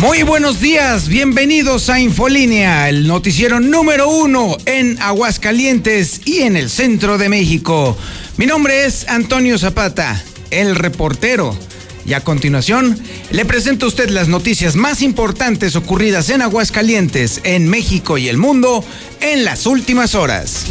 Muy buenos días, bienvenidos a Infolínea, el noticiero número uno en Aguascalientes y en el centro de México. Mi nombre es Antonio Zapata, el reportero. Y a continuación, le presento a usted las noticias más importantes ocurridas en Aguascalientes, en México y el mundo en las últimas horas.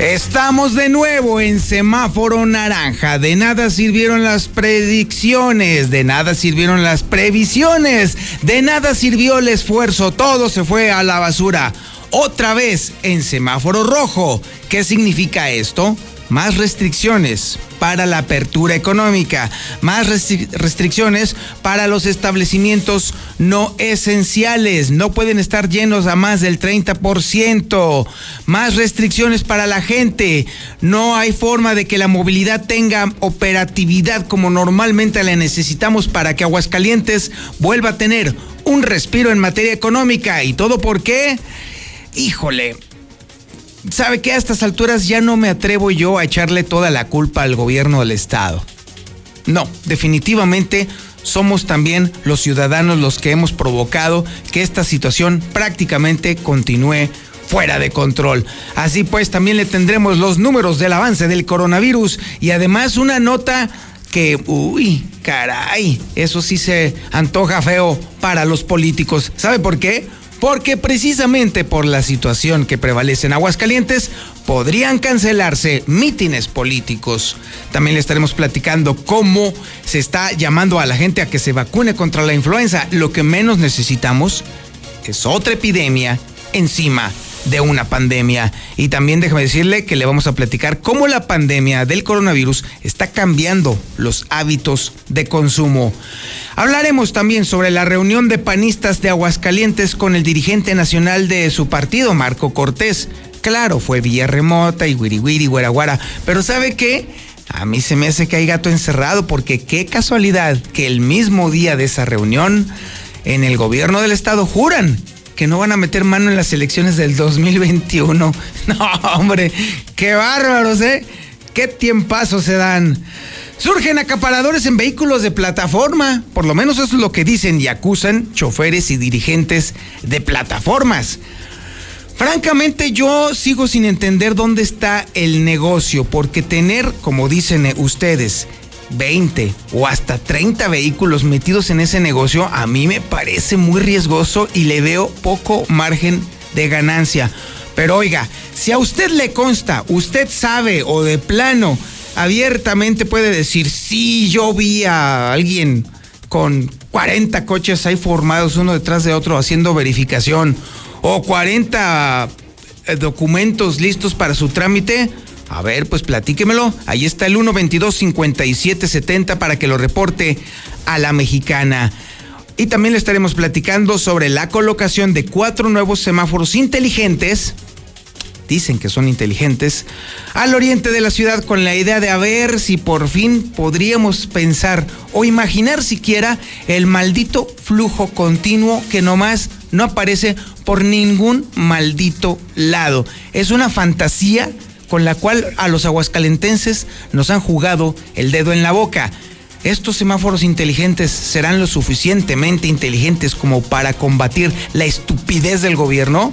Estamos de nuevo en semáforo naranja. De nada sirvieron las predicciones, de nada sirvieron las previsiones, de nada sirvió el esfuerzo, todo se fue a la basura. Otra vez en semáforo rojo. ¿Qué significa esto? Más restricciones para la apertura económica, más restricciones para los establecimientos no esenciales, no pueden estar llenos a más del 30%, más restricciones para la gente, no hay forma de que la movilidad tenga operatividad como normalmente la necesitamos para que Aguascalientes vuelva a tener un respiro en materia económica. Y todo por qué, híjole, ¿Sabe que a estas alturas ya no me atrevo yo a echarle toda la culpa al gobierno del Estado? No, definitivamente somos también los ciudadanos los que hemos provocado que esta situación prácticamente continúe fuera de control. Así pues, también le tendremos los números del avance del coronavirus y además una nota que, uy, caray, eso sí se antoja feo para los políticos. ¿Sabe por qué? Porque precisamente por la situación que prevalece en Aguascalientes podrían cancelarse mítines políticos. También le estaremos platicando cómo se está llamando a la gente a que se vacune contra la influenza. Lo que menos necesitamos es otra epidemia encima de una pandemia. Y también déjame decirle que le vamos a platicar cómo la pandemia del coronavirus está cambiando los hábitos de consumo. Hablaremos también sobre la reunión de panistas de Aguascalientes con el dirigente nacional de su partido, Marco Cortés. Claro, fue vía remota y wiri wiri, guara pero ¿sabe qué? A mí se me hace que hay gato encerrado porque qué casualidad que el mismo día de esa reunión en el gobierno del estado juran que no van a meter mano en las elecciones del 2021. No, hombre, qué bárbaros, ¿eh? Qué tiempazos se dan. Surgen acaparadores en vehículos de plataforma, por lo menos eso es lo que dicen y acusan choferes y dirigentes de plataformas. Francamente yo sigo sin entender dónde está el negocio, porque tener, como dicen ustedes, 20 o hasta 30 vehículos metidos en ese negocio, a mí me parece muy riesgoso y le veo poco margen de ganancia. Pero oiga, si a usted le consta, usted sabe o de plano abiertamente puede decir, sí, yo vi a alguien con 40 coches ahí formados uno detrás de otro haciendo verificación o 40 eh, documentos listos para su trámite, a ver, pues platíquemelo. Ahí está el 122-5770 para que lo reporte a la mexicana. Y también le estaremos platicando sobre la colocación de cuatro nuevos semáforos inteligentes. Dicen que son inteligentes. Al oriente de la ciudad con la idea de a ver si por fin podríamos pensar o imaginar siquiera el maldito flujo continuo que nomás no aparece por ningún maldito lado. Es una fantasía con la cual a los aguascalentenses nos han jugado el dedo en la boca. ¿Estos semáforos inteligentes serán lo suficientemente inteligentes como para combatir la estupidez del gobierno?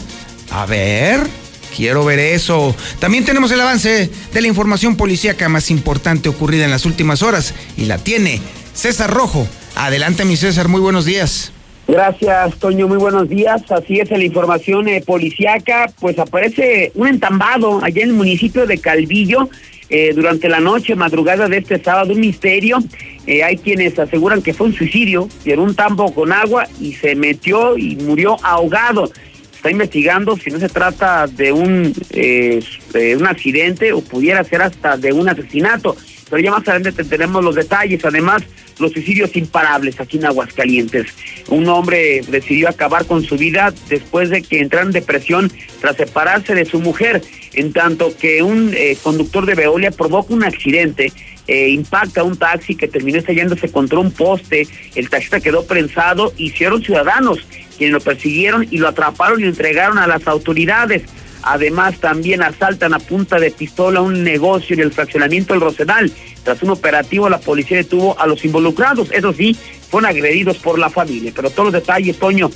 A ver, quiero ver eso. También tenemos el avance de la información policíaca más importante ocurrida en las últimas horas y la tiene César Rojo. Adelante mi César, muy buenos días. Gracias, Toño. Muy buenos días. Así es, la información eh, policiaca, pues aparece un entambado allá en el municipio de Calvillo. Eh, durante la noche, madrugada de este sábado, un misterio. Eh, hay quienes aseguran que fue un suicidio, en un tambo con agua y se metió y murió ahogado. Está investigando si no se trata de un, un accidente o pudiera ser hasta de un asesinato. pero ya más adelante tenemos los detalles. Además, los suicidios imparables aquí en Aguascalientes. Un hombre decidió acabar con su vida después de que entrara en depresión tras separarse de su mujer, en tanto que un eh, conductor de Veolia provoca un accidente eh, impacta un taxi que terminó estallándose contra un poste, el taxista quedó prensado, hicieron ciudadanos quienes lo persiguieron y lo atraparon y lo entregaron a las autoridades. Además, también asaltan a punta de pistola un negocio en el fraccionamiento del Rosedal. Tras un operativo, la policía detuvo a los involucrados. Eso sí, fueron agredidos por la familia. Pero todos los detalles, Toño,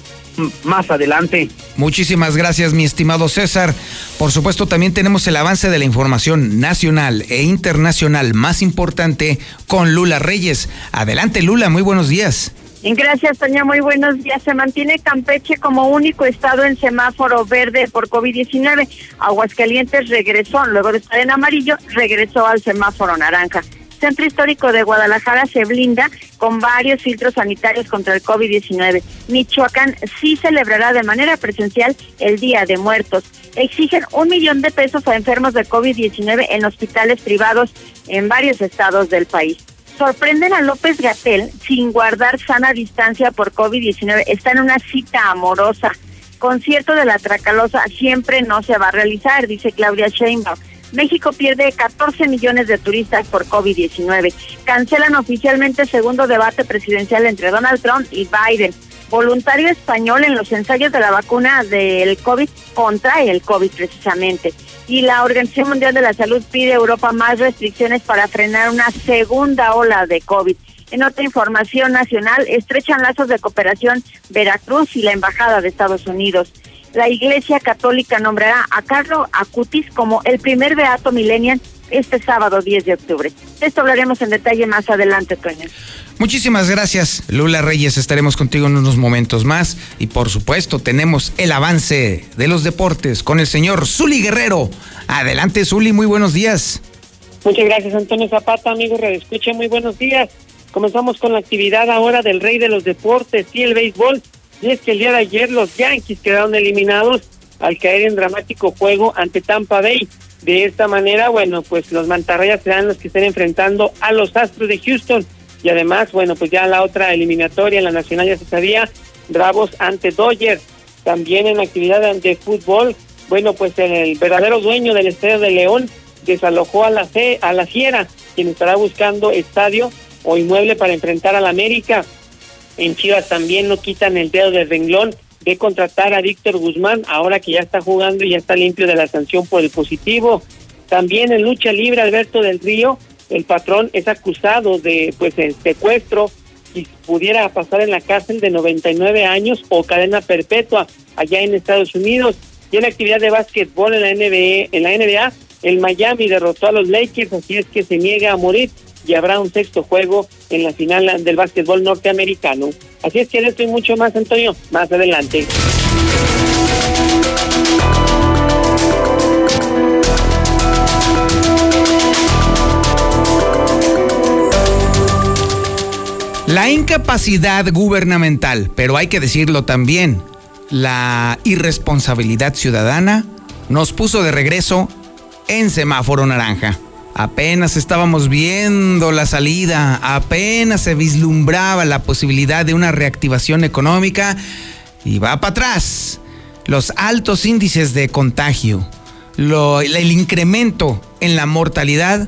más adelante. Muchísimas gracias, mi estimado César. Por supuesto, también tenemos el avance de la información nacional e internacional más importante con Lula Reyes. Adelante, Lula, muy buenos días. Gracias, Toña. Muy buenos días. Se mantiene Campeche como único estado en semáforo verde por COVID-19. Aguascalientes regresó, luego de estar en amarillo, regresó al semáforo naranja. Centro Histórico de Guadalajara se blinda con varios filtros sanitarios contra el COVID-19. Michoacán sí celebrará de manera presencial el Día de Muertos. Exigen un millón de pesos a enfermos de COVID-19 en hospitales privados en varios estados del país sorprenden a López Gatel sin guardar sana distancia por COVID-19. Está en una cita amorosa. Concierto de la Tracalosa siempre no se va a realizar, dice Claudia Sheinbaum. México pierde 14 millones de turistas por COVID-19. Cancelan oficialmente segundo debate presidencial entre Donald Trump y Biden. Voluntario español en los ensayos de la vacuna del COVID contra el COVID precisamente y la Organización Mundial de la Salud pide a Europa más restricciones para frenar una segunda ola de COVID. En otra información nacional, estrechan lazos de cooperación Veracruz y la Embajada de Estados Unidos. La Iglesia Católica nombrará a Carlo Acutis como el primer beato millennial este sábado 10 de octubre. De esto hablaremos en detalle más adelante, Toño. Muchísimas gracias, Lula Reyes. Estaremos contigo en unos momentos más. Y por supuesto, tenemos el avance de los deportes con el señor Zuli Guerrero. Adelante, Zuli, muy buenos días. Muchas gracias, Antonio Zapata, amigo Redescucha, muy buenos días. Comenzamos con la actividad ahora del rey de los deportes y el béisbol. Y es que el día de ayer los Yankees quedaron eliminados al caer en dramático juego ante Tampa Bay. De esta manera, bueno, pues los mantarrayas serán los que estén enfrentando a los Astros de Houston. Y además, bueno, pues ya la otra eliminatoria en la Nacional ya se sabía, Bravos ante Dodgers. También en actividad de fútbol, bueno, pues el verdadero dueño del Estadio de León desalojó a la, C, a la Fiera, quien estará buscando estadio o inmueble para enfrentar a la América. En Chivas también no quitan el dedo del renglón de contratar a Víctor Guzmán, ahora que ya está jugando y ya está limpio de la sanción por el positivo. También en lucha libre, Alberto del Río, el patrón es acusado de pues el secuestro y pudiera pasar en la cárcel de 99 años o cadena perpetua allá en Estados Unidos. Y en la actividad de básquetbol en la NBA, en la NBA, el Miami derrotó a los Lakers, así es que se niega a morir y habrá un sexto juego en la final del básquetbol norteamericano. Así es que esto y mucho más, Antonio, más adelante. La incapacidad gubernamental, pero hay que decirlo también, la irresponsabilidad ciudadana nos puso de regreso en semáforo naranja. Apenas estábamos viendo la salida, apenas se vislumbraba la posibilidad de una reactivación económica y va para atrás. Los altos índices de contagio, el incremento en la mortalidad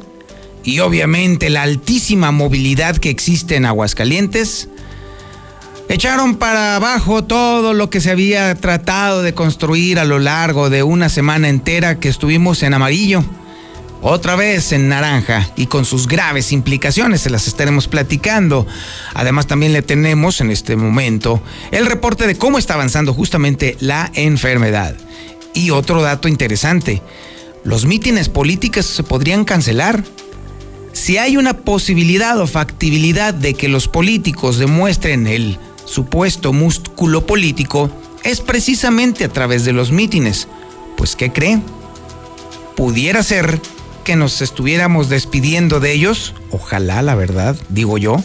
y obviamente la altísima movilidad que existe en Aguascalientes echaron para abajo todo lo que se había tratado de construir a lo largo de una semana entera que estuvimos en amarillo otra vez en naranja y con sus graves implicaciones, se las estaremos platicando. Además también le tenemos en este momento el reporte de cómo está avanzando justamente la enfermedad. Y otro dato interesante, los mítines políticos se podrían cancelar. Si hay una posibilidad o factibilidad de que los políticos demuestren el supuesto músculo político, es precisamente a través de los mítines. Pues, ¿qué cree? Pudiera ser que nos estuviéramos despidiendo de ellos, ojalá la verdad, digo yo,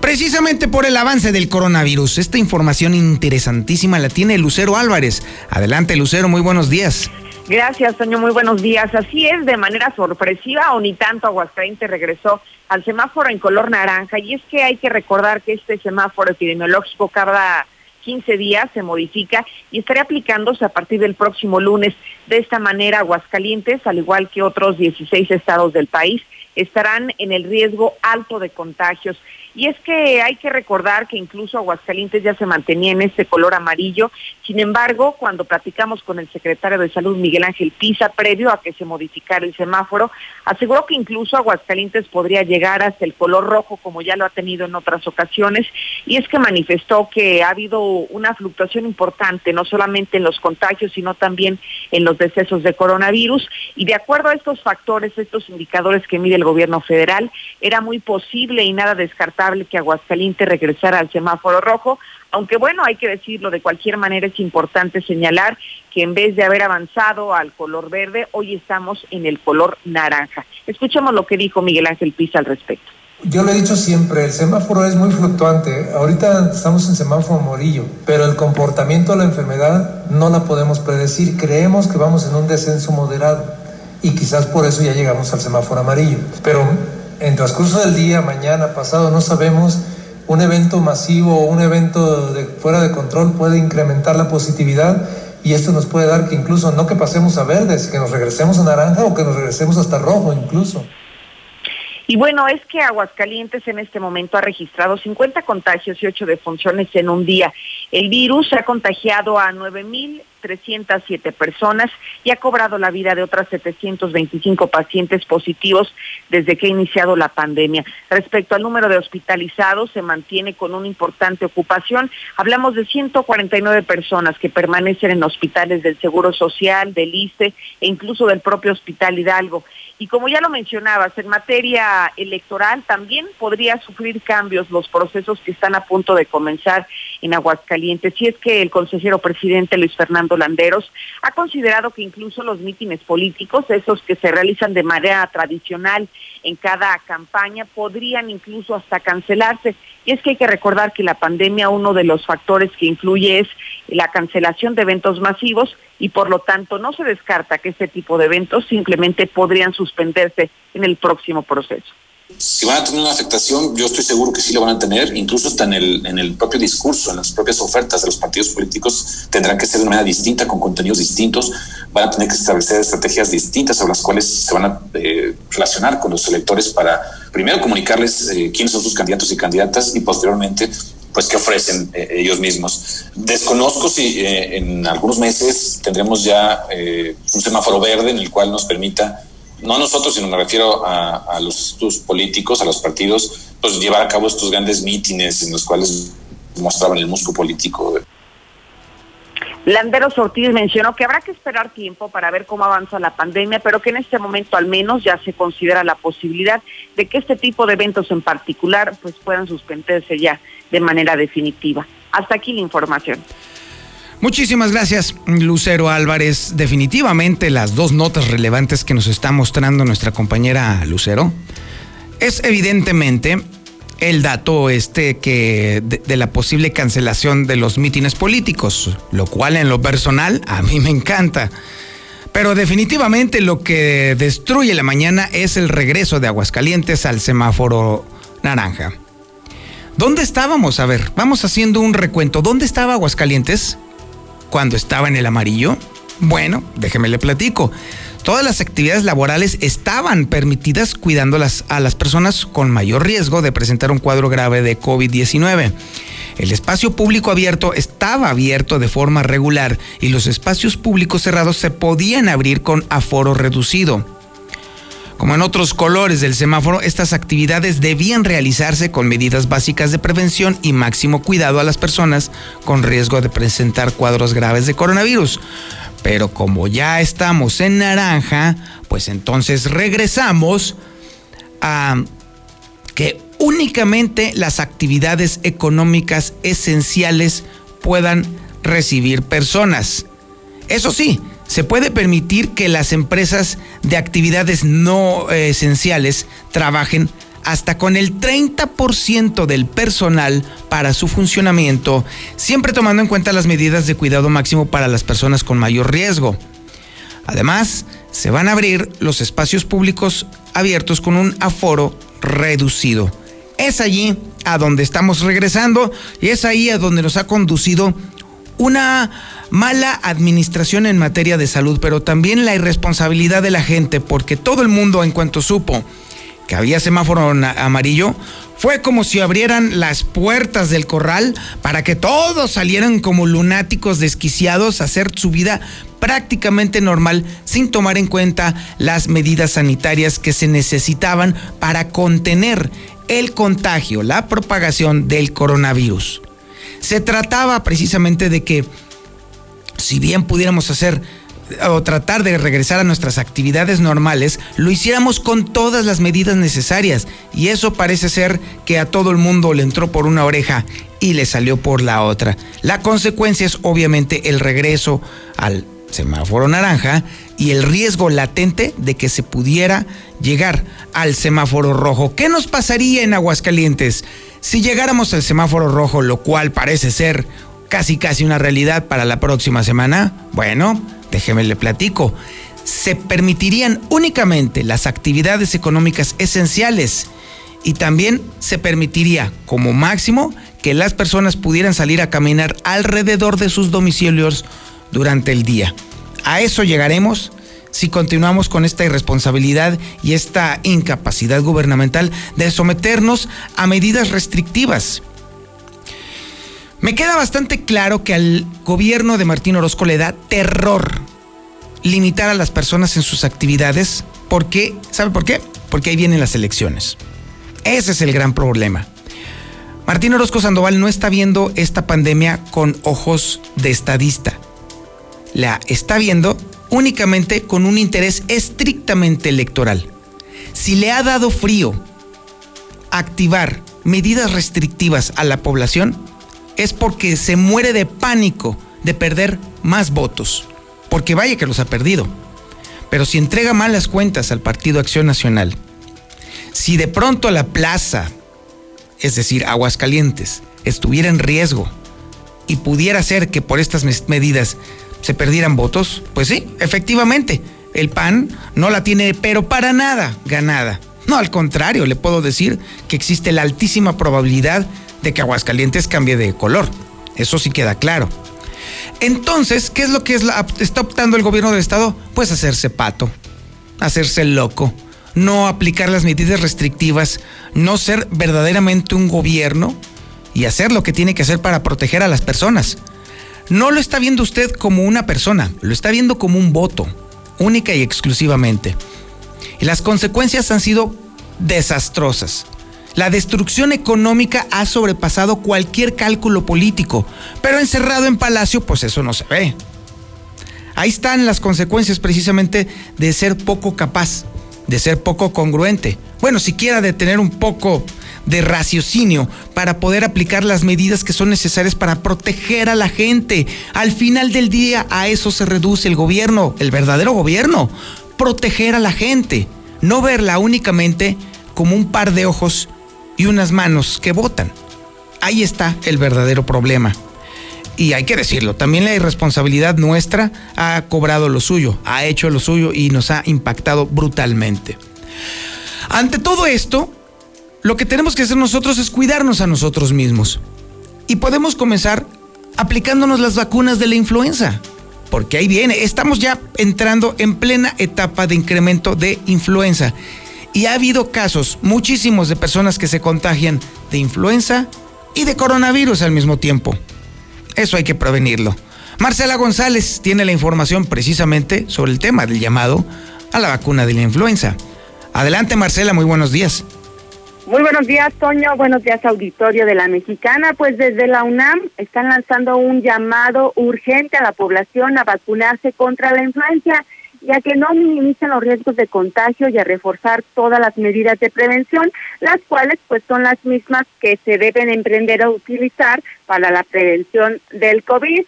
precisamente por el avance del coronavirus. Esta información interesantísima la tiene Lucero Álvarez. Adelante Lucero, muy buenos días. Gracias, Toño. Muy buenos días. Así es, de manera sorpresiva o ni tanto, Aguascalientes regresó al semáforo en color naranja. Y es que hay que recordar que este semáforo epidemiológico cada 15 días se modifica y estaría aplicándose a partir del próximo lunes. De esta manera, Aguascalientes, al igual que otros 16 estados del país, estarán en el riesgo alto de contagios. Y es que hay que recordar que incluso Aguascalientes ya se mantenía en este color amarillo. Sin embargo, cuando platicamos con el secretario de Salud, Miguel Ángel Pisa, previo a que se modificara el semáforo, aseguró que incluso Aguascalientes podría llegar hasta el color rojo, como ya lo ha tenido en otras ocasiones. Y es que manifestó que ha habido una fluctuación importante, no solamente en los contagios, sino también en los decesos de coronavirus. Y de acuerdo a estos factores, estos indicadores que mide el gobierno federal, era muy posible y nada descartable que Aguascalientes regresara al semáforo rojo, aunque bueno, hay que decirlo, de cualquier manera es importante señalar que en vez de haber avanzado al color verde, hoy estamos en el color naranja. Escuchemos lo que dijo Miguel Ángel Pisa al respecto. Yo lo he dicho siempre, el semáforo es muy fluctuante. Ahorita estamos en semáforo amarillo, pero el comportamiento de la enfermedad no la podemos predecir. Creemos que vamos en un descenso moderado y quizás por eso ya llegamos al semáforo amarillo. Pero en transcurso del día, mañana, pasado, no sabemos, un evento masivo o un evento de, fuera de control puede incrementar la positividad y esto nos puede dar que incluso no que pasemos a verdes, que nos regresemos a naranja o que nos regresemos hasta rojo incluso. Y bueno, es que Aguascalientes en este momento ha registrado 50 contagios y 8 defunciones en un día. El virus ha contagiado a 9.307 personas y ha cobrado la vida de otras 725 pacientes positivos desde que ha iniciado la pandemia. Respecto al número de hospitalizados, se mantiene con una importante ocupación. Hablamos de 149 personas que permanecen en hospitales del Seguro Social, del ICE e incluso del propio Hospital Hidalgo. Y como ya lo mencionabas, en materia electoral también podría sufrir cambios los procesos que están a punto de comenzar en Aguascalientes. Si es que el consejero presidente Luis Fernando Landeros ha considerado que incluso los mítines políticos, esos que se realizan de manera tradicional en cada campaña, podrían incluso hasta cancelarse. Y es que hay que recordar que la pandemia, uno de los factores que influye es la cancelación de eventos masivos y por lo tanto no se descarta que este tipo de eventos simplemente podrían suspenderse en el próximo proceso. Si van a tener una afectación, yo estoy seguro que sí lo van a tener, incluso hasta en el, en el propio discurso, en las propias ofertas de los partidos políticos, tendrán que ser de manera distinta, con contenidos distintos, van a tener que establecer estrategias distintas sobre las cuales se van a eh, relacionar con los electores para primero comunicarles eh, quiénes son sus candidatos y candidatas y posteriormente pues qué ofrecen eh, ellos mismos. Desconozco si eh, en algunos meses tendremos ya eh, un semáforo verde en el cual nos permita, no a nosotros, sino me refiero a, los, políticos, a los partidos, pues llevar a cabo estos grandes mítines en los cuales mostraban el músculo político. Landeros Ortiz mencionó que habrá que esperar tiempo para ver cómo avanza la pandemia, pero que en este momento al menos ya se considera la posibilidad de que este tipo de eventos en particular pues puedan suspenderse ya de manera definitiva. Hasta aquí la información. Muchísimas gracias, Lucero Álvarez. Definitivamente las dos notas relevantes que nos está mostrando nuestra compañera Lucero es evidentemente el dato este que de, la posible cancelación de los mítines políticos, lo cual en lo personal a mí me encanta. Pero definitivamente lo que destruye la mañana es el regreso de Aguascalientes al semáforo naranja. ¿Dónde estábamos? A ver, vamos haciendo un recuento. ¿Dónde estaba Aguascalientes cuando estaba en el amarillo? Bueno, déjeme le platico. Todas las actividades laborales estaban permitidas cuidando a las personas con mayor riesgo de presentar un cuadro grave de COVID-19. El espacio público abierto estaba abierto de forma regular y los espacios públicos cerrados se podían abrir con aforo reducido. Como en otros colores del semáforo, estas actividades debían realizarse con medidas básicas de prevención y máximo cuidado a las personas con riesgo de presentar cuadros graves de coronavirus. Pero como ya estamos en naranja, pues entonces regresamos a que únicamente las actividades económicas esenciales puedan recibir personas. Eso sí, se puede permitir que las empresas de actividades no eh, esenciales trabajen hasta con el 30% del personal para su funcionamiento, siempre tomando en cuenta las medidas de cuidado máximo para las personas con mayor riesgo. Además, se van a abrir los espacios públicos abiertos con un aforo reducido. Es allí a donde estamos regresando y es ahí a donde nos ha conducido una mala administración en materia de salud, pero también la irresponsabilidad de la gente, porque todo el mundo en cuanto supo había semáforo amarillo, fue como si abrieran las puertas del corral para que todos salieran como lunáticos desquiciados a hacer su vida prácticamente normal sin tomar en cuenta las medidas sanitarias que se necesitaban para contener el contagio, la propagación del coronavirus. Se trataba precisamente de que si bien pudiéramos hacer o tratar de regresar a nuestras actividades normales, lo hiciéramos con todas las medidas necesarias. Y eso parece ser que a todo el mundo le entró por una oreja y le salió por la otra. La consecuencia es obviamente el regreso al semáforo naranja y el riesgo latente de que se pudiera llegar al semáforo rojo. ¿Qué nos pasaría en Aguascalientes si llegáramos al semáforo rojo, lo cual parece ser casi casi una realidad para la próxima semana? Bueno, déjeme le platico. Se permitirían únicamente las actividades económicas esenciales y también se permitiría como máximo que las personas pudieran salir a caminar alrededor de sus domicilios durante el día. A eso llegaremos si continuamos con esta irresponsabilidad y esta incapacidad gubernamental de someternos a medidas restrictivas. Me queda bastante claro que al gobierno de Martín Orozco le da terror limitar a las personas en sus actividades. ¿Por qué? ¿Sabe por qué? Porque ahí vienen las elecciones. Ese es el gran problema. Martín Orozco Sandoval no está viendo esta pandemia con ojos de estadista. La está viendo únicamente con un interés estrictamente electoral. Si le ha dado frío activar medidas restrictivas a la población, es porque se muere de pánico de perder más votos, porque vaya que los ha perdido. Pero si entrega malas cuentas al Partido Acción Nacional, si de pronto la plaza, es decir, Aguascalientes, estuviera en riesgo y pudiera ser que por estas medidas se perdieran votos, pues sí, efectivamente, el PAN no la tiene, pero para nada ganada. No, al contrario, le puedo decir que existe la altísima probabilidad de que Aguascalientes cambie de color. Eso sí queda claro. Entonces, ¿qué es lo que está optando el gobierno del estado? Pues hacerse pato, hacerse loco, no aplicar las medidas restrictivas, no ser verdaderamente un gobierno y hacer lo que tiene que hacer para proteger a las personas. No lo está viendo usted como una persona, lo está viendo como un voto, única y exclusivamente. Y las consecuencias han sido desastrosas. La destrucción económica ha sobrepasado cualquier cálculo político, pero encerrado en Palacio, pues eso no se ve. Ahí están las consecuencias precisamente de ser poco capaz, de ser poco congruente. Bueno, siquiera de tener un poco de raciocinio para poder aplicar las medidas que son necesarias para proteger a la gente. Al final del día a eso se reduce el gobierno, el verdadero gobierno, proteger a la gente, no verla únicamente como un par de ojos y unas manos que votan. Ahí está el verdadero problema. Y hay que decirlo, también la irresponsabilidad nuestra ha cobrado lo suyo, ha hecho lo suyo y nos ha impactado brutalmente. Ante todo esto, lo que tenemos que hacer nosotros es cuidarnos a nosotros mismos. Y podemos comenzar aplicándonos las vacunas de la influenza. Porque ahí viene, estamos ya entrando en plena etapa de incremento de influenza. Y ha habido casos, muchísimos, de personas que se contagian de influenza y de coronavirus al mismo tiempo. Eso hay que prevenirlo. Marcela González tiene la información precisamente sobre el tema del llamado a la vacuna de la influenza. Adelante Marcela, muy buenos días. Muy buenos días, Toño. Buenos días, auditorio de la Mexicana. Pues desde la UNAM están lanzando un llamado urgente a la población a vacunarse contra la influenza ya que no minimizan los riesgos de contagio y a reforzar todas las medidas de prevención, las cuales pues son las mismas que se deben emprender a utilizar para la prevención del COVID.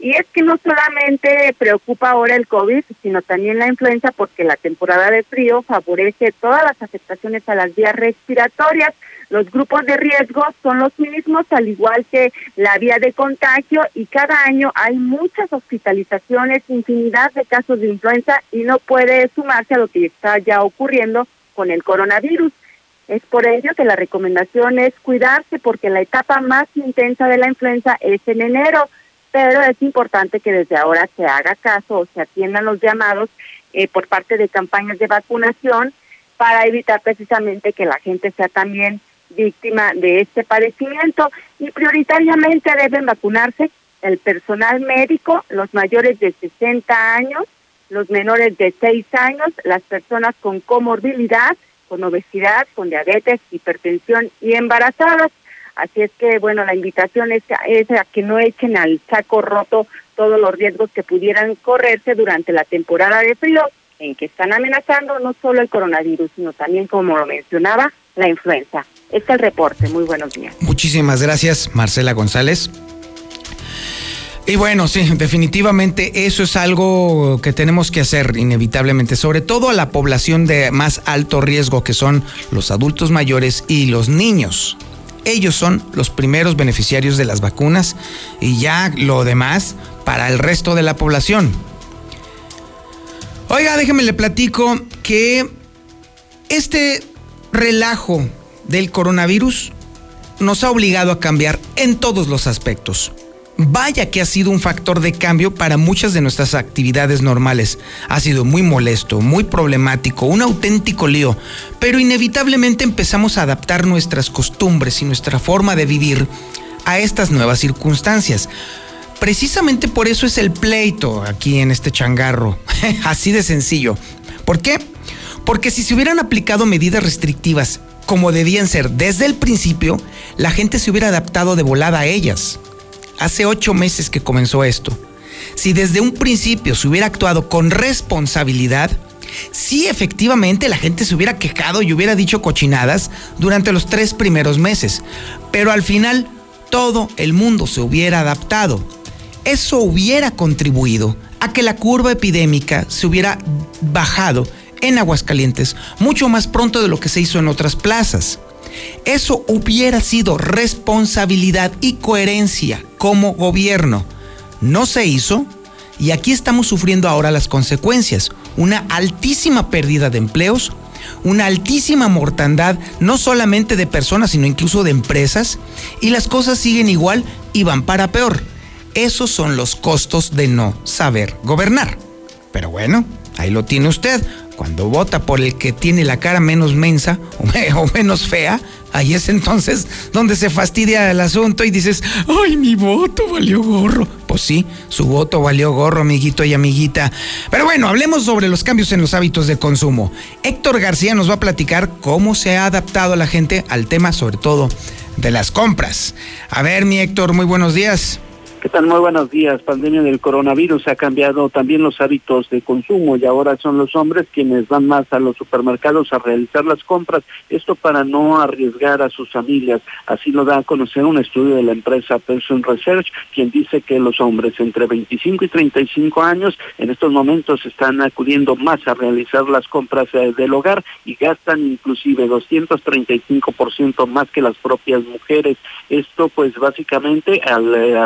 Y es que no solamente preocupa ahora el COVID, sino también la influenza porque la temporada de frío favorece todas las afectaciones a las vías respiratorias. Los grupos de riesgo son los mismos, al igual que la vía de contagio, y cada año hay muchas hospitalizaciones, infinidad de casos de influenza, y no puede sumarse a lo que está ya ocurriendo con el coronavirus. Es por ello que la recomendación es cuidarse porque la etapa más intensa de la influenza es en enero, pero es importante que desde ahora se haga caso o se atiendan los llamados eh, por parte de campañas de vacunación para evitar precisamente que la gente sea también víctima de este padecimiento y prioritariamente deben vacunarse el personal médico, los mayores de 60 años, los menores de 6 años, las personas con comorbilidad, con obesidad, con diabetes, hipertensión y embarazadas. Así es que, bueno, la invitación es, es a que no echen al saco roto todos los riesgos que pudieran correrse durante la temporada de frío, en que están amenazando no solo el coronavirus, sino también, como lo mencionaba, la influenza. Este es el reporte. Muy buenos días. Muchísimas gracias, Marcela González. Y bueno, sí, definitivamente eso es algo que tenemos que hacer inevitablemente, sobre todo a la población de más alto riesgo que son los adultos mayores y los niños. Ellos son los primeros beneficiarios de las vacunas y ya lo demás para el resto de la población. Oiga, déjeme le platico que este relajo del coronavirus nos ha obligado a cambiar en todos los aspectos. Vaya que ha sido un factor de cambio para muchas de nuestras actividades normales. Ha sido muy molesto, muy problemático, un auténtico lío, pero inevitablemente empezamos a adaptar nuestras costumbres y nuestra forma de vivir a estas nuevas circunstancias. Precisamente por eso es el pleito aquí en este changarro, así de sencillo. ¿Por qué? Porque si se hubieran aplicado medidas restrictivas como debían ser. Desde el principio, la gente se hubiera adaptado de volada a ellas. Hace ocho meses que comenzó esto, si desde un principio se hubiera actuado con responsabilidad, si efectivamente la gente se hubiera quejado y hubiera dicho cochinadas durante los tres primeros meses, pero al final todo el mundo se hubiera adaptado. Eso hubiera contribuido a que la curva epidémica se hubiera bajado en Aguascalientes mucho más pronto de lo que se hizo en otras plazas. Eso hubiera sido responsabilidad y coherencia como gobierno. No se hizo y aquí estamos sufriendo ahora las consecuencias. Una altísima pérdida de empleos, una altísima mortandad, no solamente de personas, sino incluso de empresas, y las cosas siguen igual y van para peor. Esos son los costos de no saber gobernar. Pero bueno, ahí lo tiene usted. Cuando vota por el que tiene la cara menos mensa o, menos fea, ahí es entonces donde se fastidia el asunto y dices, ay, mi voto valió gorro. Pues sí, su voto valió gorro, amiguito y amiguita. Pero bueno, hablemos sobre los cambios en los hábitos de consumo. Héctor García nos va a platicar cómo se ha adaptado la gente al tema, sobre todo, de las compras. A ver, mi Héctor, muy buenos días. ¿Qué tal? Muy buenos días. Pandemia del coronavirus ha cambiado también los hábitos de consumo y ahora son los hombres quienes van más a los supermercados a realizar las compras, esto para no arriesgar a sus familias. Así lo da a conocer un estudio de la empresa Person Research, quien dice que los hombres entre 25 y 35 años en estos momentos están acudiendo más a realizar las compras eh, del hogar y gastan inclusive 235% más que las propias mujeres. Esto pues básicamente al eh,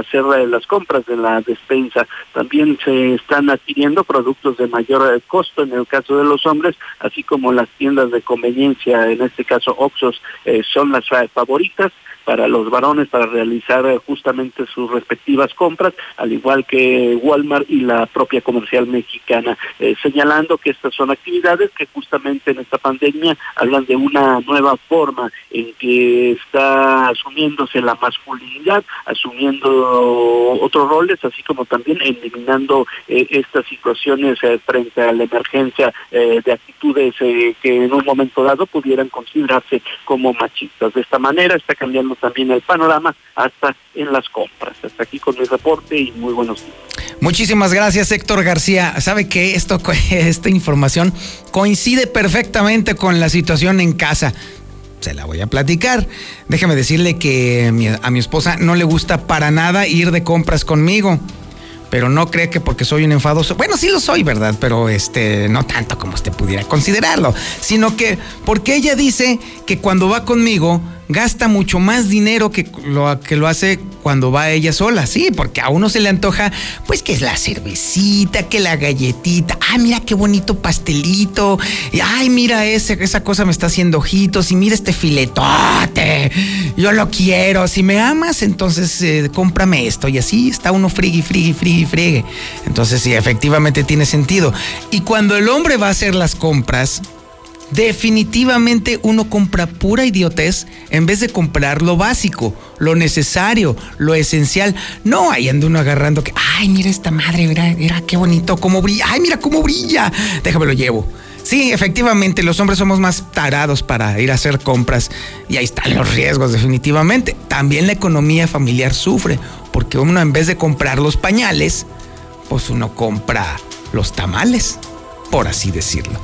hacer las compras de la despensa. También se están adquiriendo productos de mayor eh, costo en el caso de los hombres, así como las tiendas de conveniencia, en este caso Oxos, eh, son las eh, favoritas para los varones para realizar eh, justamente sus respectivas compras, al igual que Walmart y la propia comercial mexicana, eh, señalando que estas son actividades que justamente en esta pandemia hablan de una nueva forma en que está asumiéndose la masculinidad, asumiendo otros roles, así como también eliminando eh, estas situaciones frente a la emergencia de actitudes que en un momento dado pudieran considerarse como machistas. De esta manera está cambiando también el panorama hasta en las compras. Hasta aquí con mi reporte y muy buenos días. Muchísimas gracias, Héctor García. Sabe que esto, esta información coincide perfectamente con la situación en casa. Se la voy a platicar. Déjeme decirle que a mi esposa no le gusta para nada ir de compras conmigo pero no cree que porque soy un enfadoso. Bueno, sí lo soy, ¿verdad? Pero este, no tanto como usted pudiera considerarlo, sino que porque ella dice que cuando va conmigo gasta mucho más dinero que lo, que lo hace cuando va ella sola, sí, porque a uno se le antoja, pues que es la cervecita, que la galletita, ay, mira qué bonito pastelito, y ay, mira ese, esa cosa me está haciendo ojitos, y mira este filetote, yo lo quiero, si me amas, entonces eh, cómprame esto, y así está uno frigui, frigui, frigui, friegue. Entonces sí, efectivamente tiene sentido. Y cuando el hombre va a hacer las compras, definitivamente uno compra pura idiotez en vez de comprar lo básico, lo necesario, lo esencial. No, ahí anda uno agarrando que, ay, mira esta madre, mira, mira qué bonito, cómo brilla, ay, mira cómo brilla, déjame lo llevo. Sí, efectivamente, los hombres somos más tarados para ir a hacer compras y ahí están los riesgos, definitivamente. También la economía familiar sufre, porque uno en vez de comprar los pañales, pues uno compra los tamales por así decirlo.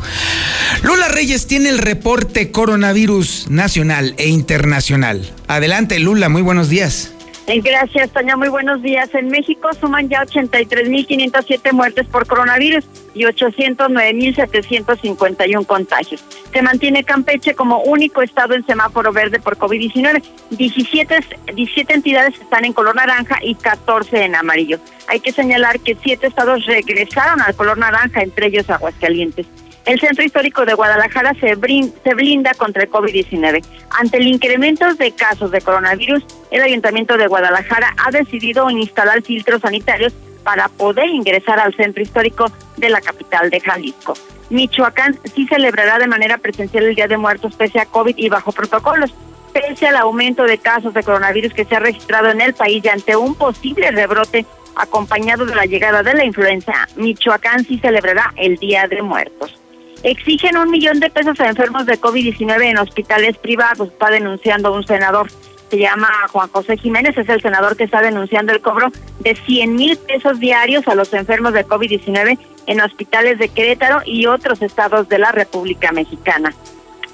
Lula Reyes tiene el reporte coronavirus nacional e internacional. Adelante, Lula, muy buenos días. Gracias, Toña. Muy buenos días. En México suman ya 83.507 muertes por coronavirus y 809.751 contagios. Se mantiene Campeche como único estado en semáforo verde por COVID-19. 17, 17 entidades están en color naranja y 14 en amarillo. Hay que señalar que siete estados regresaron al color naranja, entre ellos Aguascalientes. El Centro Histórico de Guadalajara se, blinda contra el COVID-19. Ante el incremento de casos de coronavirus, el Ayuntamiento de Guadalajara ha decidido instalar filtros sanitarios para poder ingresar al Centro Histórico de la capital de Jalisco. Michoacán sí celebrará de manera presencial el Día de Muertos pese a COVID y bajo protocolos. Pese al aumento de casos de coronavirus que se ha registrado en el país y ante un posible rebrote acompañado de la llegada de la influenza, Michoacán sí celebrará el Día de Muertos. Exigen un millón de pesos a enfermos de COVID-19 en hospitales privados, está denunciando un senador. Se llama Juan José Jiménez, es el senador que está denunciando el cobro de 100 mil pesos diarios a los enfermos de COVID-19 en hospitales de Querétaro y otros estados de la República Mexicana.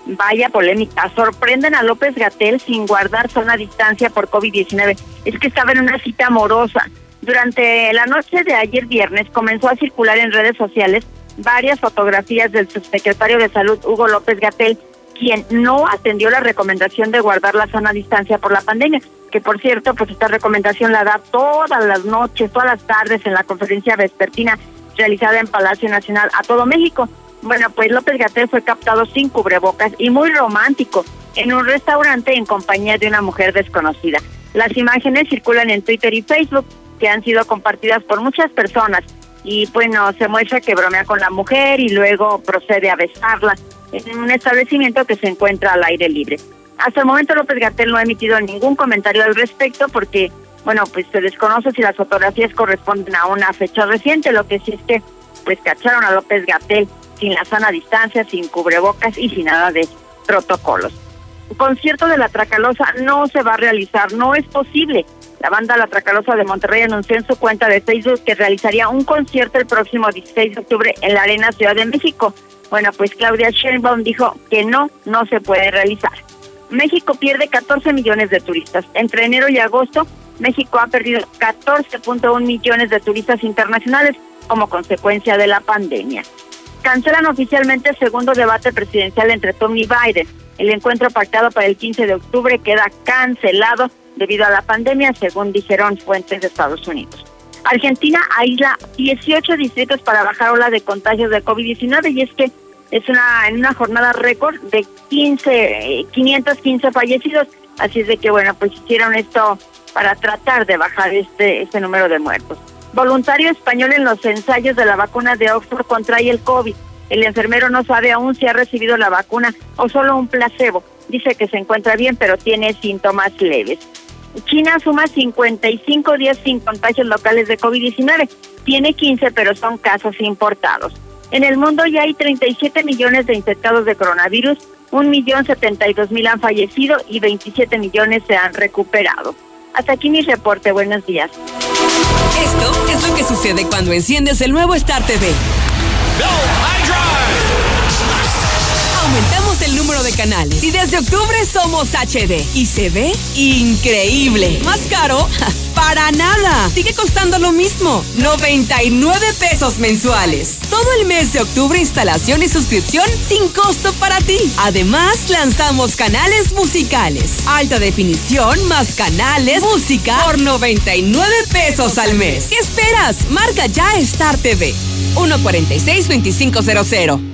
Vaya polémica, sorprenden a López Gatel sin guardar zona distancia por COVID-19. Es que estaba en una cita amorosa. Durante la noche de ayer viernes comenzó a circular en redes sociales varias fotografías del subsecretario de Salud, Hugo López Gatel, quien no atendió la recomendación de guardar la sana distancia por la pandemia, que por cierto, pues esta recomendación la da todas las noches, todas las tardes en la conferencia vespertina realizada en Palacio Nacional a todo México. Bueno, pues López Gatel fue captado sin cubrebocas y muy romántico en un restaurante en compañía de una mujer desconocida. Las imágenes circulan en Twitter y Facebook, que han sido compartidas por muchas personas y bueno, se muestra que bromea con la mujer y luego procede a besarla en un establecimiento que se encuentra al aire libre. Hasta el momento López Gatel no ha emitido ningún comentario al respecto porque, bueno, pues se desconoce si las fotografías corresponden a una fecha reciente, lo que sí es que pues cacharon a López Gatel sin la sana distancia, sin cubrebocas y sin nada de protocolos. El concierto de la Tracalosa no se va a realizar, no es posible. La banda La Tracalosa de Monterrey anunció en su cuenta de Facebook que realizaría un concierto el próximo 16 de octubre en la Arena Ciudad de México. Bueno, pues Claudia Sheinbaum dijo que no, no se puede realizar. México pierde 14 millones de turistas. Entre enero y agosto, México ha perdido 14.1 millones de turistas internacionales como consecuencia de la pandemia. Cancelan oficialmente el segundo debate presidencial entre Trump y Biden. El encuentro pactado para el 15 de octubre queda cancelado debido a la pandemia, según dijeron fuentes de Estados Unidos. Argentina aísla 18 distritos para bajar ola de contagios de COVID-19 y es que es una en una jornada récord de 15 515 fallecidos, así es de que bueno, pues hicieron esto para tratar de bajar este este número de muertos. Voluntario español en los ensayos de la vacuna de Oxford contrae el COVID. El enfermero no sabe aún si ha recibido la vacuna o solo un placebo. Dice que se encuentra bien, pero tiene síntomas leves. China suma 55 días sin contagios locales de COVID-19. Tiene 15, pero son casos importados. En el mundo ya hay 37 millones de infectados de coronavirus, 1.072.000 han fallecido y 27 millones se han recuperado. Hasta aquí mi reporte. Buenos días. Esto es lo que sucede cuando enciendes el nuevo Star TV. Aumentamos el número de canales. Y desde octubre somos HD. Y se ve increíble. ¿Más caro? Para nada. Sigue costando lo mismo. 99 pesos mensuales. Todo el mes de octubre instalación y suscripción sin costo para ti. Además, lanzamos canales musicales. Alta definición más canales, música por 99 pesos al mes. ¿Qué esperas? Marca ya Star TV. 146-2500.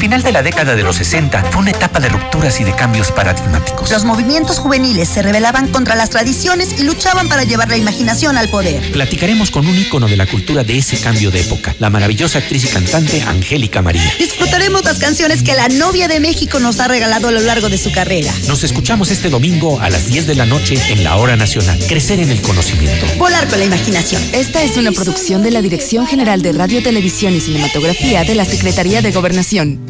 Final de la década de los 60 fue una etapa de rupturas y de cambios paradigmáticos. Los movimientos juveniles se rebelaban contra las tradiciones y luchaban para llevar la imaginación al poder. Platicaremos con un ícono de la cultura de ese cambio de época, la maravillosa actriz y cantante Angélica María. Disfrutaremos las canciones que la novia de México nos ha regalado a lo largo de su carrera. Nos escuchamos este domingo a las 10 de la noche en la Hora Nacional. Crecer en el conocimiento. Volar con la imaginación. Esta es una producción de la Dirección General de Radio, Televisión y Cinematografía de la Secretaría de Gobernación.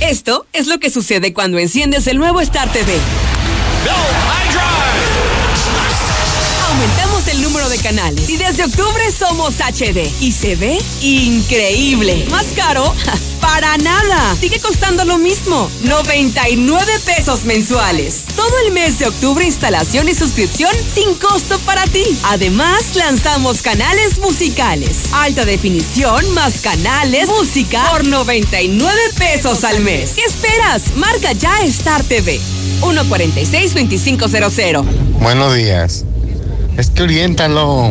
Esto es lo que sucede cuando enciendes el nuevo Star TV. El número de canales y desde octubre somos HD y se ve increíble. ¿Más caro? Para nada. Sigue costando lo mismo. 99 pesos mensuales. Todo el mes de octubre instalación y suscripción sin costo para ti. Además, lanzamos canales musicales. Alta definición más canales, música por 99 pesos al mes. ¿Qué esperas? Marca ya Star TV. 146-2500. Buenos días. Es que Oriéntalo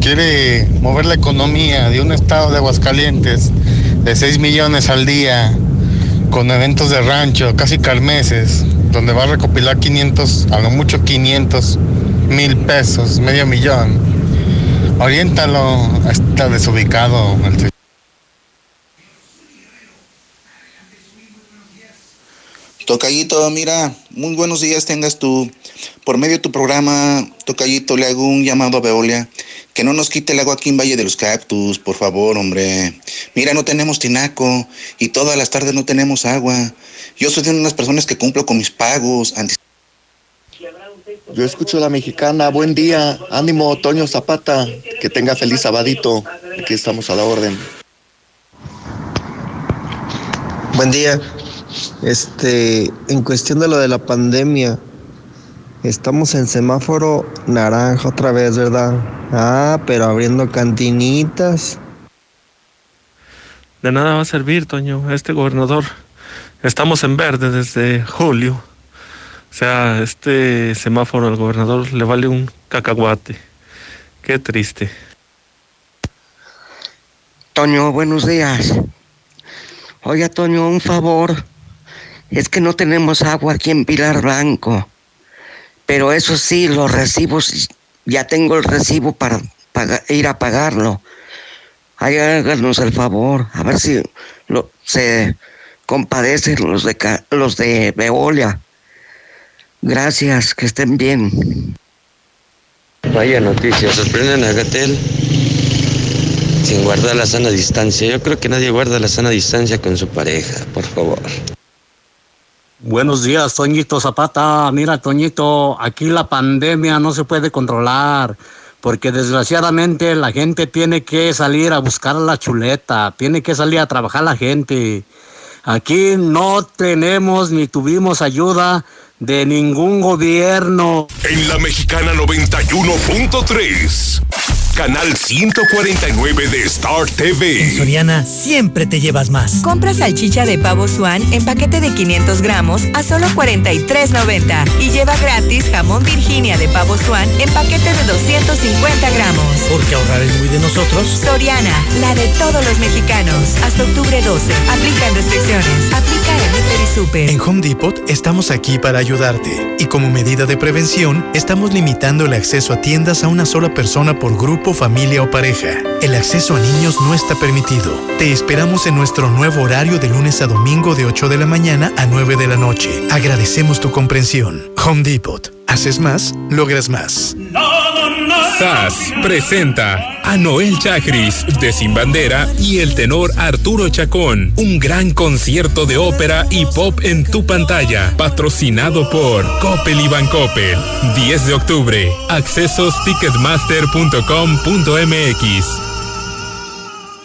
quiere mover la economía de un estado de Aguascalientes de 6 millones al día con eventos de rancho, casi carmeses, donde va a recopilar 500, a lo mucho 500 mil pesos, medio millón. Oriéntalo, está desubicado. el Tocayito, mira, muy buenos días tengas tú. Por medio de tu programa, Tocayito, le hago un llamado a Veolia. Que no nos quite el agua aquí en Valle de los Cactus, por favor, hombre. Mira, no tenemos tinaco y todas las tardes no tenemos agua. Yo soy de unas personas que cumplo con mis pagos. Antes... Yo escucho a la mexicana. Buen día. Ánimo, Toño Zapata. Que tenga feliz sabadito. Aquí estamos a la orden. Buen día. Este, en cuestión de lo de la pandemia, estamos en semáforo naranja otra vez, ¿verdad? Ah, pero abriendo cantinitas. De nada va a servir, Toño, este gobernador. Estamos en verde desde julio. O sea, este semáforo al gobernador le vale un cacahuate. Qué triste. Toño, buenos días. Oiga, Toño, un favor Es que no tenemos agua aquí en Pilar Blanco. Pero eso sí, los recibos, ya tengo el recibo para ir a pagarlo. Ahí háganos el favor, a ver si se compadecen los de, los de Veolia. Gracias, que estén bien. Vaya noticia, sorprenden a Gatel sin guardar la sana distancia. Yo creo que nadie guarda la sana distancia con su pareja, por favor. Buenos días, Toñito Zapata. Mira, Toñito, aquí la pandemia no se puede controlar porque desgraciadamente la gente tiene que salir a buscar la chuleta, tiene que salir a trabajar la gente. Aquí no tenemos ni tuvimos ayuda de ningún gobierno. En la mexicana 91.3 canal 149 de Star TV. En Soriana siempre te llevas más. Compra salchicha de pavo Swan en paquete de 500 gramos a solo 43.90 y lleva gratis jamón Virginia de pavo Swan en paquete de 250 gramos. Porque ahorrar es muy de nosotros. Soriana, la de todos los mexicanos. Hasta octubre 12. Aplican restricciones. Aplica en Hiper y Super. En Home Depot estamos aquí para ayudarte. Y como medida de prevención, estamos limitando el acceso a tiendas a una sola persona por grupo familia o pareja. El acceso a niños no está permitido. Te esperamos en nuestro nuevo horario de lunes a domingo de 8 de la mañana a 9 de la noche. Agradecemos tu comprensión. Home Depot. Haces más, logras más. SAS presenta a Noel Chagris de Sin Bandera y el tenor Arturo Chacón. Un gran concierto de ópera y pop en tu pantalla. Patrocinado por Coppel y Bancoppel. 10 de octubre. Accesos ticketmaster.com.mx.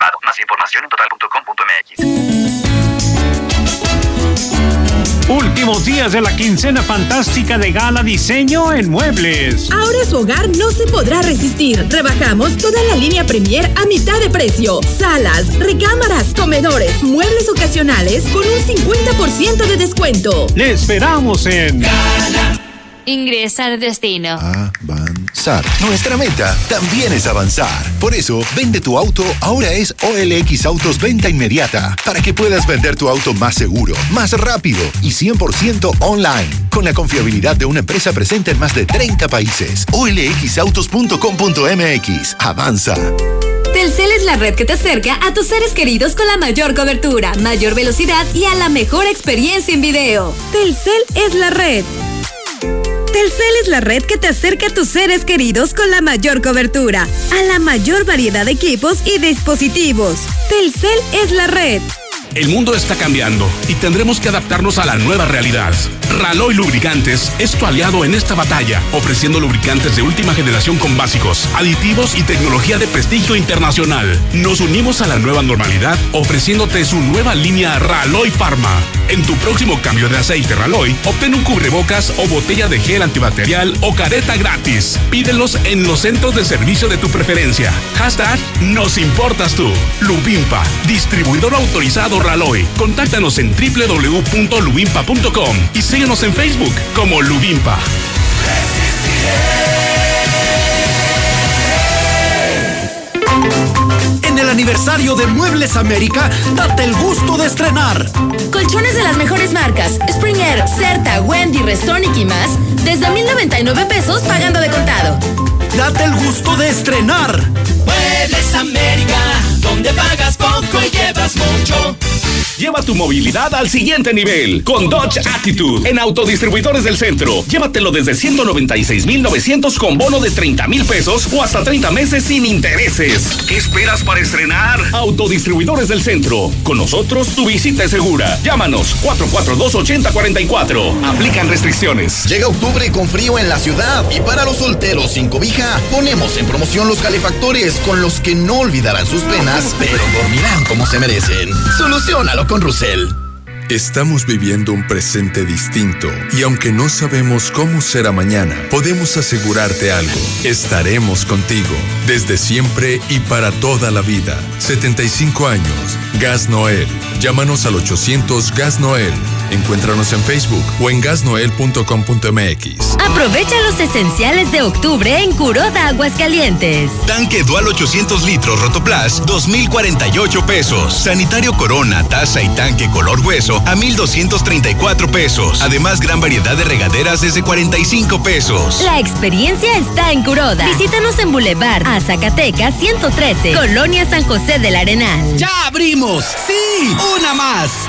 Más información en total.com.mx. Últimos días de la quincena fantástica de Gala Diseño en Muebles. Ahora su hogar no se podrá resistir. Rebajamos toda la línea Premier a mitad de precio. Salas, recámaras, comedores, muebles ocasionales con un 50% de descuento. Le esperamos en Gala. Ingresa al destino. Avanzar. Nuestra meta también es avanzar. Por eso, vende tu auto ahora es OLX Autos Venta Inmediata, para que puedas vender tu auto más seguro, más rápido y 100% online, con la confiabilidad de una empresa presente en más de 30 países. OLXautos.com.mx. Avanza. Telcel es la red que te acerca a tus seres queridos con la mayor cobertura, mayor velocidad y a la mejor experiencia en video. Telcel es la red. Telcel es la red que te acerca a tus seres queridos con la mayor cobertura, a la mayor variedad de equipos y dispositivos. Telcel es la red. El mundo está cambiando y tendremos que adaptarnos a la nueva realidad. Raloy Lubricantes es tu aliado en esta batalla, ofreciendo lubricantes de última generación con básicos, aditivos y tecnología de prestigio internacional. Nos unimos a la nueva normalidad ofreciéndote su nueva línea Raloy Pharma. En tu próximo cambio de aceite Raloy, obtén un cubrebocas o botella de gel antibacterial o careta gratis. Pídelos en los centros de servicio de tu preferencia. Hashtag Nos Importas Tú. Lubimpa, distribuidor autorizado Raloy. Contáctanos en www.lubimpa.com y síguenos en Facebook como Lubimpa. En el aniversario de Muebles América, date el gusto de estrenar. Colchones de las mejores marcas: Springer, Certa, Wendy, Restonic y más, desde 1,099 pesos pagando de contado. Date el gusto de estrenar. Muebles América, donde pagas poco y llevas mucho. Lleva tu movilidad al siguiente nivel con Dodge Attitude en Autodistribuidores del Centro. Llévatelo desde 196,900 con bono de 30 mil pesos o hasta 30 meses sin intereses. ¿Qué esperas para estrenar? Autodistribuidores del Centro. Con nosotros tu visita es segura. Llámanos 442-8044. Aplican restricciones. Llega octubre con frío en la ciudad y para los solteros sin cobija ponemos en promoción los calefactores con los que no olvidarán sus penas, pero dormirán como se merecen. Solucionalo con Rusel. Estamos viviendo un presente distinto y aunque no sabemos cómo será mañana, podemos asegurarte algo. Estaremos contigo desde siempre y para toda la vida. 75 años. Gas Noel. Llámanos al 800 Gas Noel. Encuéntranos en Facebook o en gasnoel.com.mx. Aprovecha los esenciales de octubre en Curoda Aguascalientes. Tanque Dual 800 litros Rotoplas, 2,048 pesos. Sanitario Corona, taza y tanque color hueso a 1,234 pesos. Además, gran variedad de regaderas desde 45 pesos. La experiencia está en Curoda. Visítanos en Boulevard a Zacatecas 113, Colonia San José del Arenal. ¡Ya abrimos! ¡Sí! ¡Una más!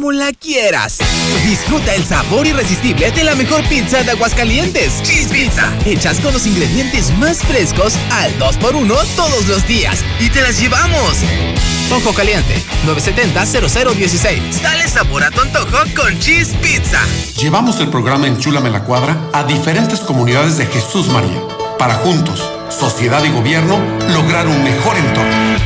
como la quieras. Disfruta el sabor irresistible de la mejor pizza de Aguascalientes. Cheese Pizza. Hechas con los ingredientes más frescos al 2x1 todos los días. Y te las llevamos. Ojo Caliente, 970-0016. Dale sabor a tu antojo con Cheese Pizza. Llevamos el programa Enchúlame la Cuadra a diferentes comunidades de Jesús María para juntos, sociedad y gobierno, lograr un mejor entorno.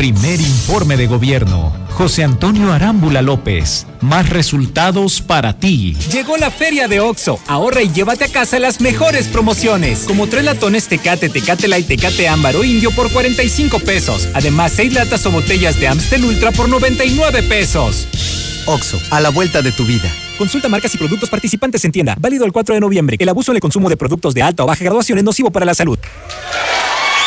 Primer informe de gobierno. José Antonio Arámbula López. Más resultados para ti. Llegó la feria de OXO. Ahorra y llévate a casa las mejores promociones. Como tres latones Tecate, Tecate Light, Tecate Ámbar o Indio por 45 pesos. Además, seis latas o botellas de Amstel Ultra por 99 pesos. OXO, a la vuelta de tu vida. Consulta marcas y productos participantes en tienda. Válido el 4 de noviembre. El abuso en el consumo de productos de alta o baja graduación es nocivo para la salud.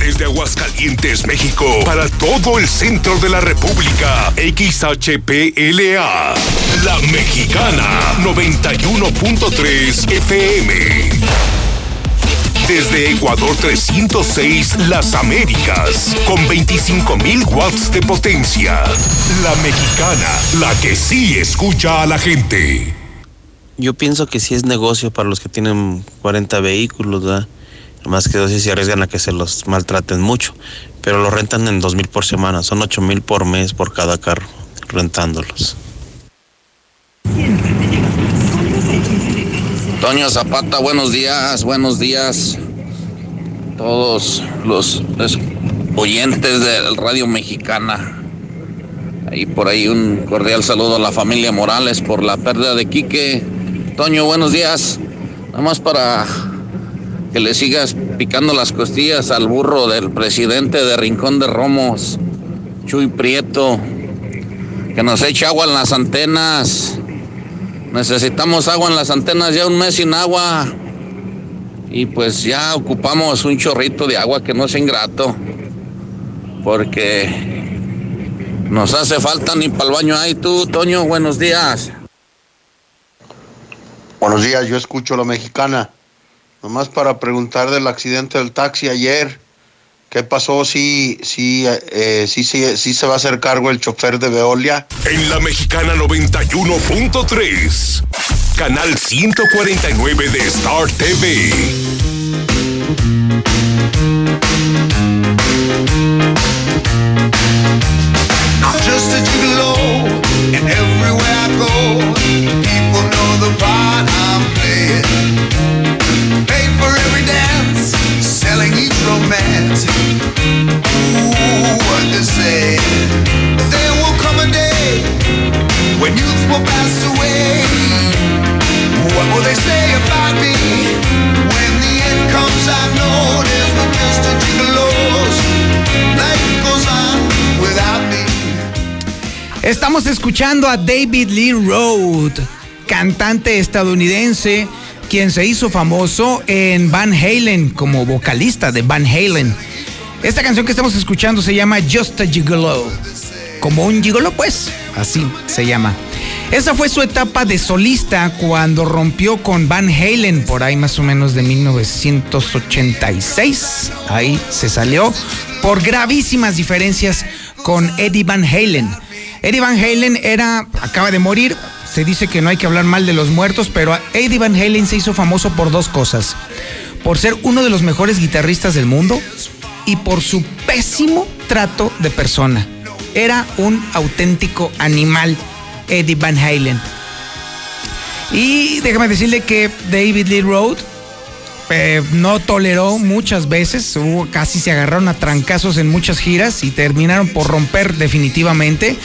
Desde Aguascalientes, México, para todo el centro de la República, XHPLA, La Mexicana, 91.3 FM. Desde Ecuador 306, Las Américas, con 25.000 watts de potencia. La Mexicana, la que sí escucha a la gente. Yo pienso que sí es negocio para los que tienen 40 vehículos, ¿verdad? Más que dos se arriesgan a que se los maltraten mucho, pero los rentan en dos mil por semana, son ocho mil por mes por cada carro, rentándolos. Toño Zapata, buenos días, buenos días. Todos los, los oyentes de Radio Mexicana. Ahí por ahí un cordial saludo a la familia Morales por la pérdida de Quique. Toño, buenos días. Nada más para que le sigas picando las costillas al burro del presidente de Rincón de Romos, Chuy Prieto, que nos eche agua en las antenas. Necesitamos agua en las antenas, ya un mes sin agua. Y pues ya ocupamos un chorrito de agua que no es ingrato, porque nos hace falta ni para el baño. Ay, tú, Toño, buenos días. Buenos días, yo escucho la mexicana. Nomás para preguntar del accidente del taxi ayer. ¿Qué pasó? ¿Sí, sí, eh, sí, sí, sí se va a hacer cargo el chofer de Veolia? En la Mexicana 91.3, canal 149 de Star TV. Youth will pass away. What will they say about me when the end comes? They'll glows. Life goes on without me. Estamos escuchando a David Lee Roth, cantante estadounidense, quien se hizo famoso en Van Halen como vocalista de Van Halen. Esta canción que estamos escuchando se llama Just a Gigolo. Como un gigolo, pues, así se llama. Esa fue su etapa de solista cuando rompió con Van Halen, por ahí más o menos de 1986. Ahí se salió por gravísimas diferencias con Eddie Van Halen. Eddie Van Halen era, acaba de morir, se dice que no hay que hablar mal de los muertos, pero Eddie Van Halen se hizo famoso por dos cosas. Por ser uno de los mejores guitarristas del mundo y por su pésimo trato de persona. Era un auténtico animal, Eddie Van Halen. Y déjame decirle que David Lee Roth eh, no toleró muchas veces, hubo, casi se agarraron a trancazos en muchas giras y terminaron por romper definitivamente.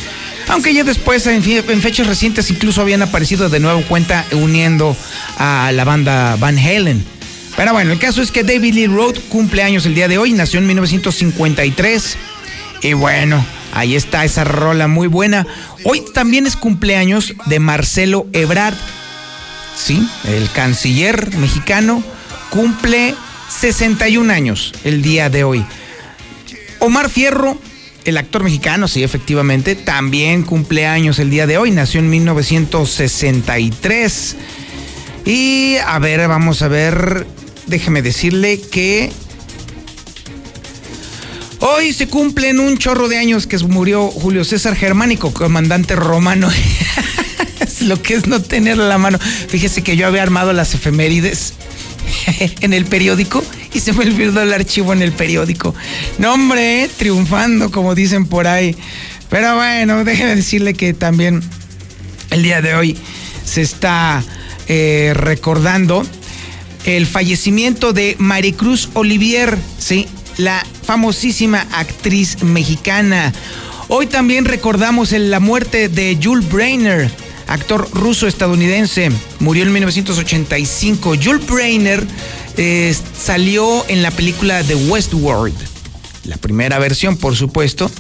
Aunque ya después, en, en fechas recientes, incluso habían aparecido de nuevo cuenta uniendo a la banda Van Halen. Pero bueno, el caso es que David Lee Roth cumple años el día de hoy, nació en 1953. Y bueno, ahí está esa rola muy buena. Hoy también es cumpleaños de Marcelo Ebrard. Sí, el canciller mexicano cumple 61 años el día de hoy. Omar Fierro, el actor mexicano, sí, efectivamente, también cumple años el día de hoy. Nació en 1963. Y a ver, vamos a ver. Déjeme decirle que Hoy se cumplen un chorro de años que murió Julio César Germánico, comandante romano. es lo que es no tener la mano. Fíjese que yo había armado las efemérides en el periódico y se me olvidó el archivo en el periódico. No, triunfando, como dicen por ahí. Pero bueno, déjeme decirle que también el día de hoy se está eh, recordando el fallecimiento de Maricruz Olivier, sí, la famosísima actriz mexicana. Hoy también recordamos la muerte de Jules Brainer, actor ruso-estadounidense. Murió en 1985. Jules Brainer eh, salió en la película The Westworld, la primera versión, por supuesto,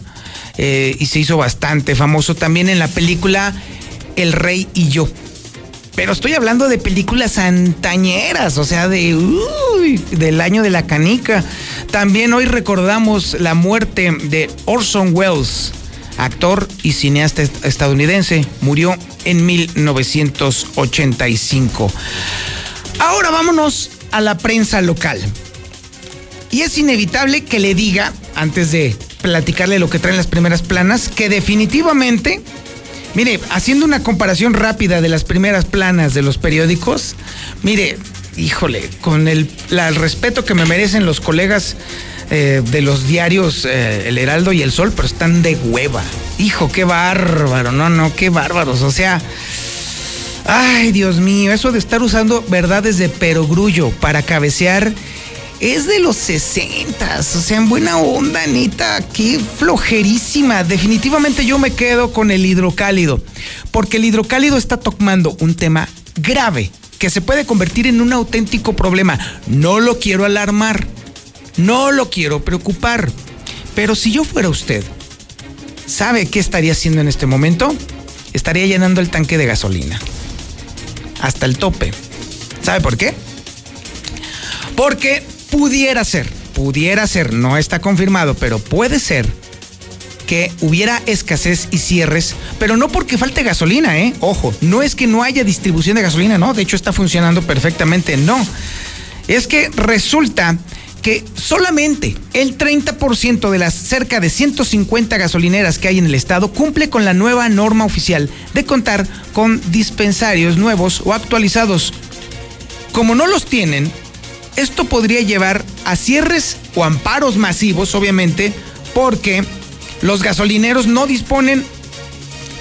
eh, y se hizo bastante famoso también en la película El Rey y yo. Pero estoy hablando de películas antañeras, o sea, de del año de la canica. También hoy recordamos la muerte de Orson Welles, actor y cineasta est- estadounidense. Murió en 1985. Ahora vámonos a la prensa local. Y es inevitable que le diga, antes de platicarle lo que traen las primeras planas, que definitivamente Mire, haciendo una comparación rápida de las primeras planas de los periódicos, mire, híjole, con el, respeto que me merecen los colegas eh, de los diarios eh, El Heraldo y El Sol, pero están de hueva. Hijo, qué bárbaro, no, no, qué bárbaros. O sea, ay, Dios mío, eso de estar usando verdades de perogrullo para cabecear es de los 60, o sea, en buena onda, Anita, qué flojerísima. Definitivamente yo me quedo con el hidrocálido, porque el hidrocálido está tomando un tema grave que se puede convertir en un auténtico problema. No lo quiero alarmar, no lo quiero preocupar, pero si yo fuera usted, ¿sabe qué estaría haciendo en este momento? Estaría llenando el tanque de gasolina, hasta el tope. ¿Sabe por qué? Porque pudiera ser, pudiera ser, no está confirmado, pero puede ser que hubiera escasez y cierres, pero no porque falte gasolina, ¿eh? Ojo, no es que no haya distribución de gasolina, no, de hecho está funcionando perfectamente, no. Es que resulta que solamente el 30% de las cerca de 150 gasolineras que hay en el estado cumple con la nueva norma oficial de contar con dispensarios nuevos o actualizados. Como no los tienen, esto podría llevar a cierres o amparos masivos, obviamente, porque los gasolineros no disponen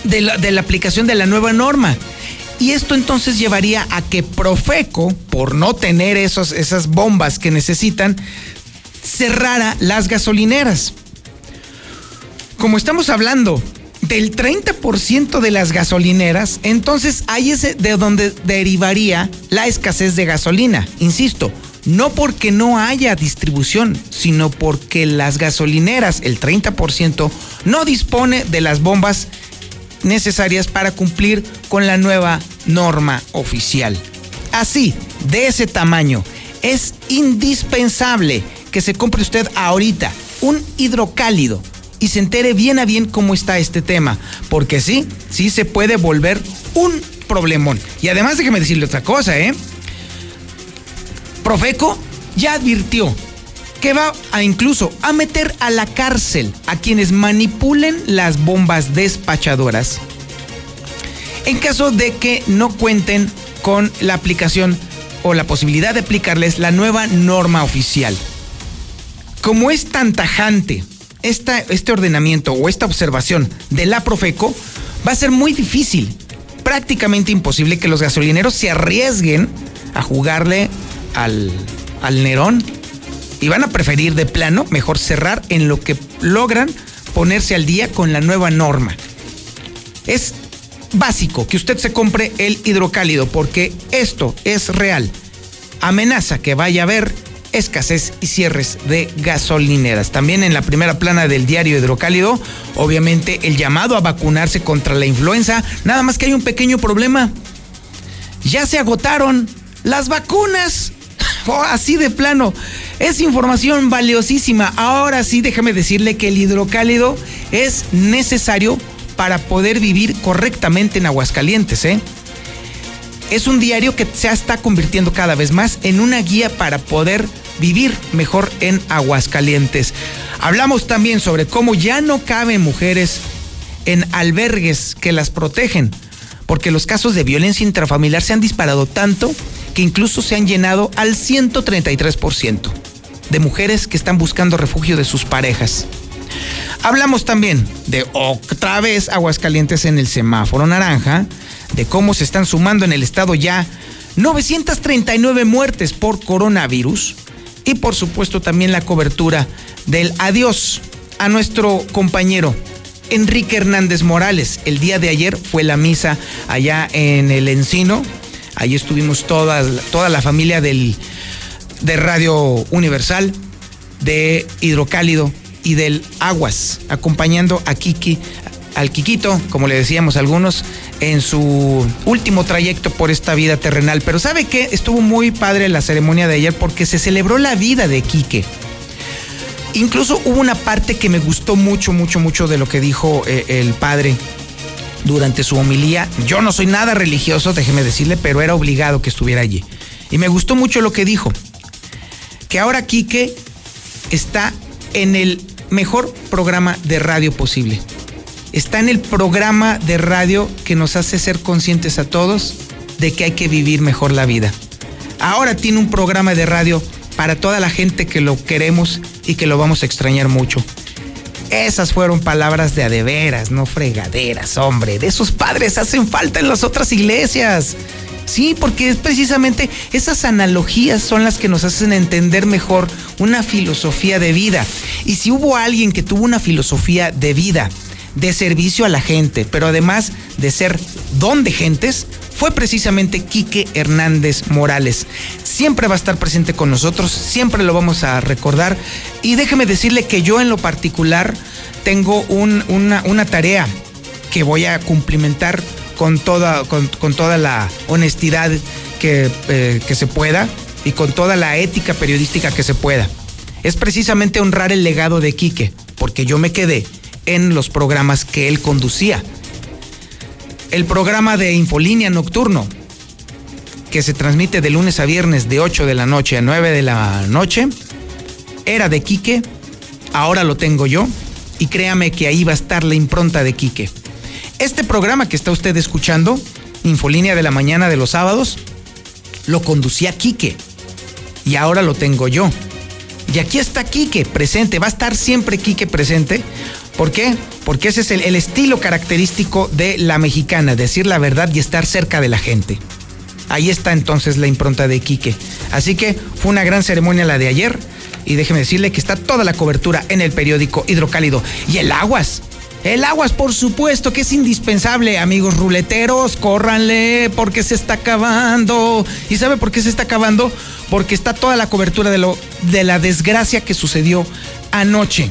de la, aplicación de la nueva norma. Y esto entonces llevaría a que Profeco, por no tener esas bombas que necesitan, cerrara las gasolineras. Como estamos hablando del 30% de las gasolineras, entonces ahí es de donde derivaría la escasez de gasolina. Insisto, no porque no haya distribución, sino porque las gasolineras, el 30%, no dispone de las bombas necesarias para cumplir con la nueva norma oficial. Así, de ese tamaño, es indispensable que se compre usted ahorita un hidrocálido y se entere bien a bien cómo está este tema, porque sí, sí se puede volver un problemón. Y además déjeme decirle otra cosa, ¿eh? Profeco ya advirtió que va a incluso a meter a la cárcel a quienes manipulen las bombas despachadoras en caso de que no cuenten con la aplicación o la posibilidad de aplicarles la nueva norma oficial. Como es tan tajante esta, este ordenamiento o esta observación de la Profeco, va a ser muy difícil, prácticamente imposible que los gasolineros se arriesguen a jugarle al, al Nerón y van a preferir de plano mejor cerrar en lo que logran ponerse al día con la nueva norma. Es básico que usted se compre el hidrocálido porque esto es real. Amenaza que vaya a haber escasez y cierres de gasolineras. También en la primera plana del diario Hidrocálido, obviamente el llamado a vacunarse contra la influenza, nada más que hay un pequeño problema. Ya se agotaron las vacunas. Oh, así de plano. Es información valiosísima. Ahora sí, déjame decirle que el hidrocálido es necesario para poder vivir correctamente en Aguascalientes, ¿eh? Es un diario que se está convirtiendo cada vez más en una guía para poder vivir mejor en Aguascalientes. Hablamos también sobre cómo ya no caben mujeres en albergues que las protegen, porque los casos de violencia intrafamiliar se han disparado tanto que incluso se han llenado al 133% de mujeres que están buscando refugio de sus parejas. Hablamos también de otra vez Aguascalientes en el semáforo naranja, de cómo se están sumando en el estado ya 939 muertes por coronavirus y por supuesto también la cobertura del adiós a nuestro compañero Enrique Hernández Morales. El día de ayer fue la misa allá en el Encino, Ahí estuvimos toda, toda la familia del, de Radio Universal, de Hidrocálido y del Aguas, acompañando a Kiki, al Kikito, como le decíamos algunos, en su último trayecto por esta vida terrenal. Pero ¿sabe qué? Estuvo muy padre la ceremonia de ayer porque se celebró la vida de Quique. Incluso hubo una parte que me gustó mucho, mucho, mucho de lo que dijo eh, el padre durante su homilía. Yo no soy nada religioso, déjeme decirle, pero era obligado que estuviera allí. Y me gustó mucho lo que dijo. Que ahora Quique está en el mejor programa de radio posible. Está en el programa de radio que nos hace ser conscientes a todos de que hay que vivir mejor la vida. Ahora tiene un programa de radio para toda la gente que lo queremos y que lo vamos a extrañar mucho. Esas fueron palabras de adeveras, no fregaderas, hombre. De esos padres hacen falta en las otras iglesias. Sí, porque es precisamente esas analogías son las que nos hacen entender mejor una filosofía de vida. Y si hubo alguien que tuvo una filosofía de vida, de servicio a la gente, pero además de ser don de gentes, fue precisamente Quique Hernández Morales. Siempre va a estar presente con nosotros, siempre lo vamos a recordar. Y déjeme decirle que yo en lo particular tengo una, tarea que voy a cumplimentar con toda, con, toda la honestidad que, eh, que se pueda y con toda la ética periodística que se pueda. Es precisamente honrar el legado de Quique, porque yo me quedé en los programas que él conducía el programa de Infolínea Nocturno, que se transmite de lunes a viernes de 8 de la noche a 9 de la noche, era de Quique, ahora lo tengo yo, y créame que ahí va a estar la impronta de Quique. Este programa que está usted escuchando, Infolínea de la mañana de los sábados, lo conducía Quique, y ahora lo tengo yo. Y aquí está Quique presente, va a estar siempre Quique presente. ¿Por qué? porque ese es el, estilo característico de la mexicana, decir la verdad y estar cerca de la gente. Ahí está entonces la impronta de Quique. Así que fue una gran ceremonia la de ayer y déjeme decirle que está toda la cobertura en el periódico Hidrocálido. Y el Aguas, El aguas, por supuesto, que es indispensable, amigos ruleteros, córranle porque se está acabando. ¿Y sabe por qué se está acabando? Porque está toda la cobertura de, lo, de la desgracia que sucedió anoche,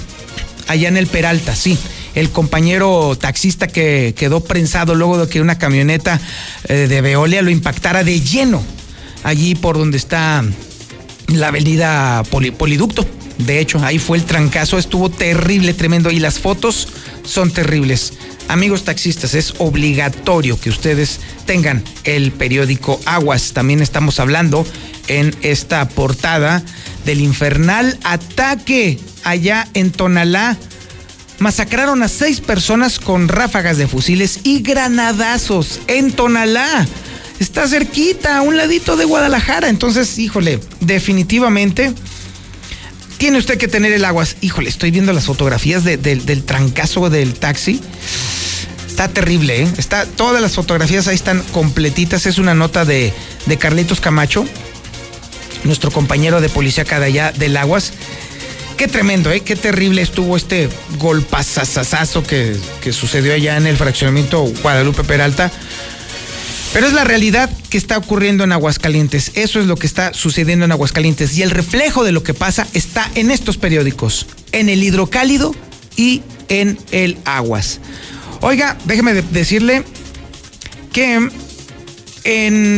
allá en el Peralta, sí. El compañero taxista que quedó prensado luego de que una camioneta eh, de Veolia lo impactara de lleno allí por donde está la avenida Poli- Poliducto. De hecho, ahí fue el trancazo, estuvo terrible, tremendo. Y las fotos son terribles. Amigos taxistas, es obligatorio que ustedes tengan el periódico Aguas. También estamos hablando en esta portada del infernal ataque allá en Tonalá. Masacraron a seis personas con ráfagas de fusiles y granadazos en Tonalá. Está cerquita, a un ladito de Guadalajara. Entonces, híjole, definitivamente tiene usted que tener el aguas. Híjole, estoy viendo las fotografías de- del- trancazo del taxi. Está terrible, ¿eh? Está, todas las fotografías ahí están completitas. Es una nota de, de Carlitos Camacho, nuestro compañero de policía cada allá del Aguas. Qué tremendo, ¿eh? Qué terrible estuvo este golpazazazazo que, que sucedió allá en el fraccionamiento Guadalupe Peralta. Pero es la realidad que está ocurriendo en Aguascalientes. Eso es lo que está sucediendo en Aguascalientes. Y el reflejo de lo que pasa está en estos periódicos, en el hidrocálido y en el aguas. Oiga, déjeme de- decirle que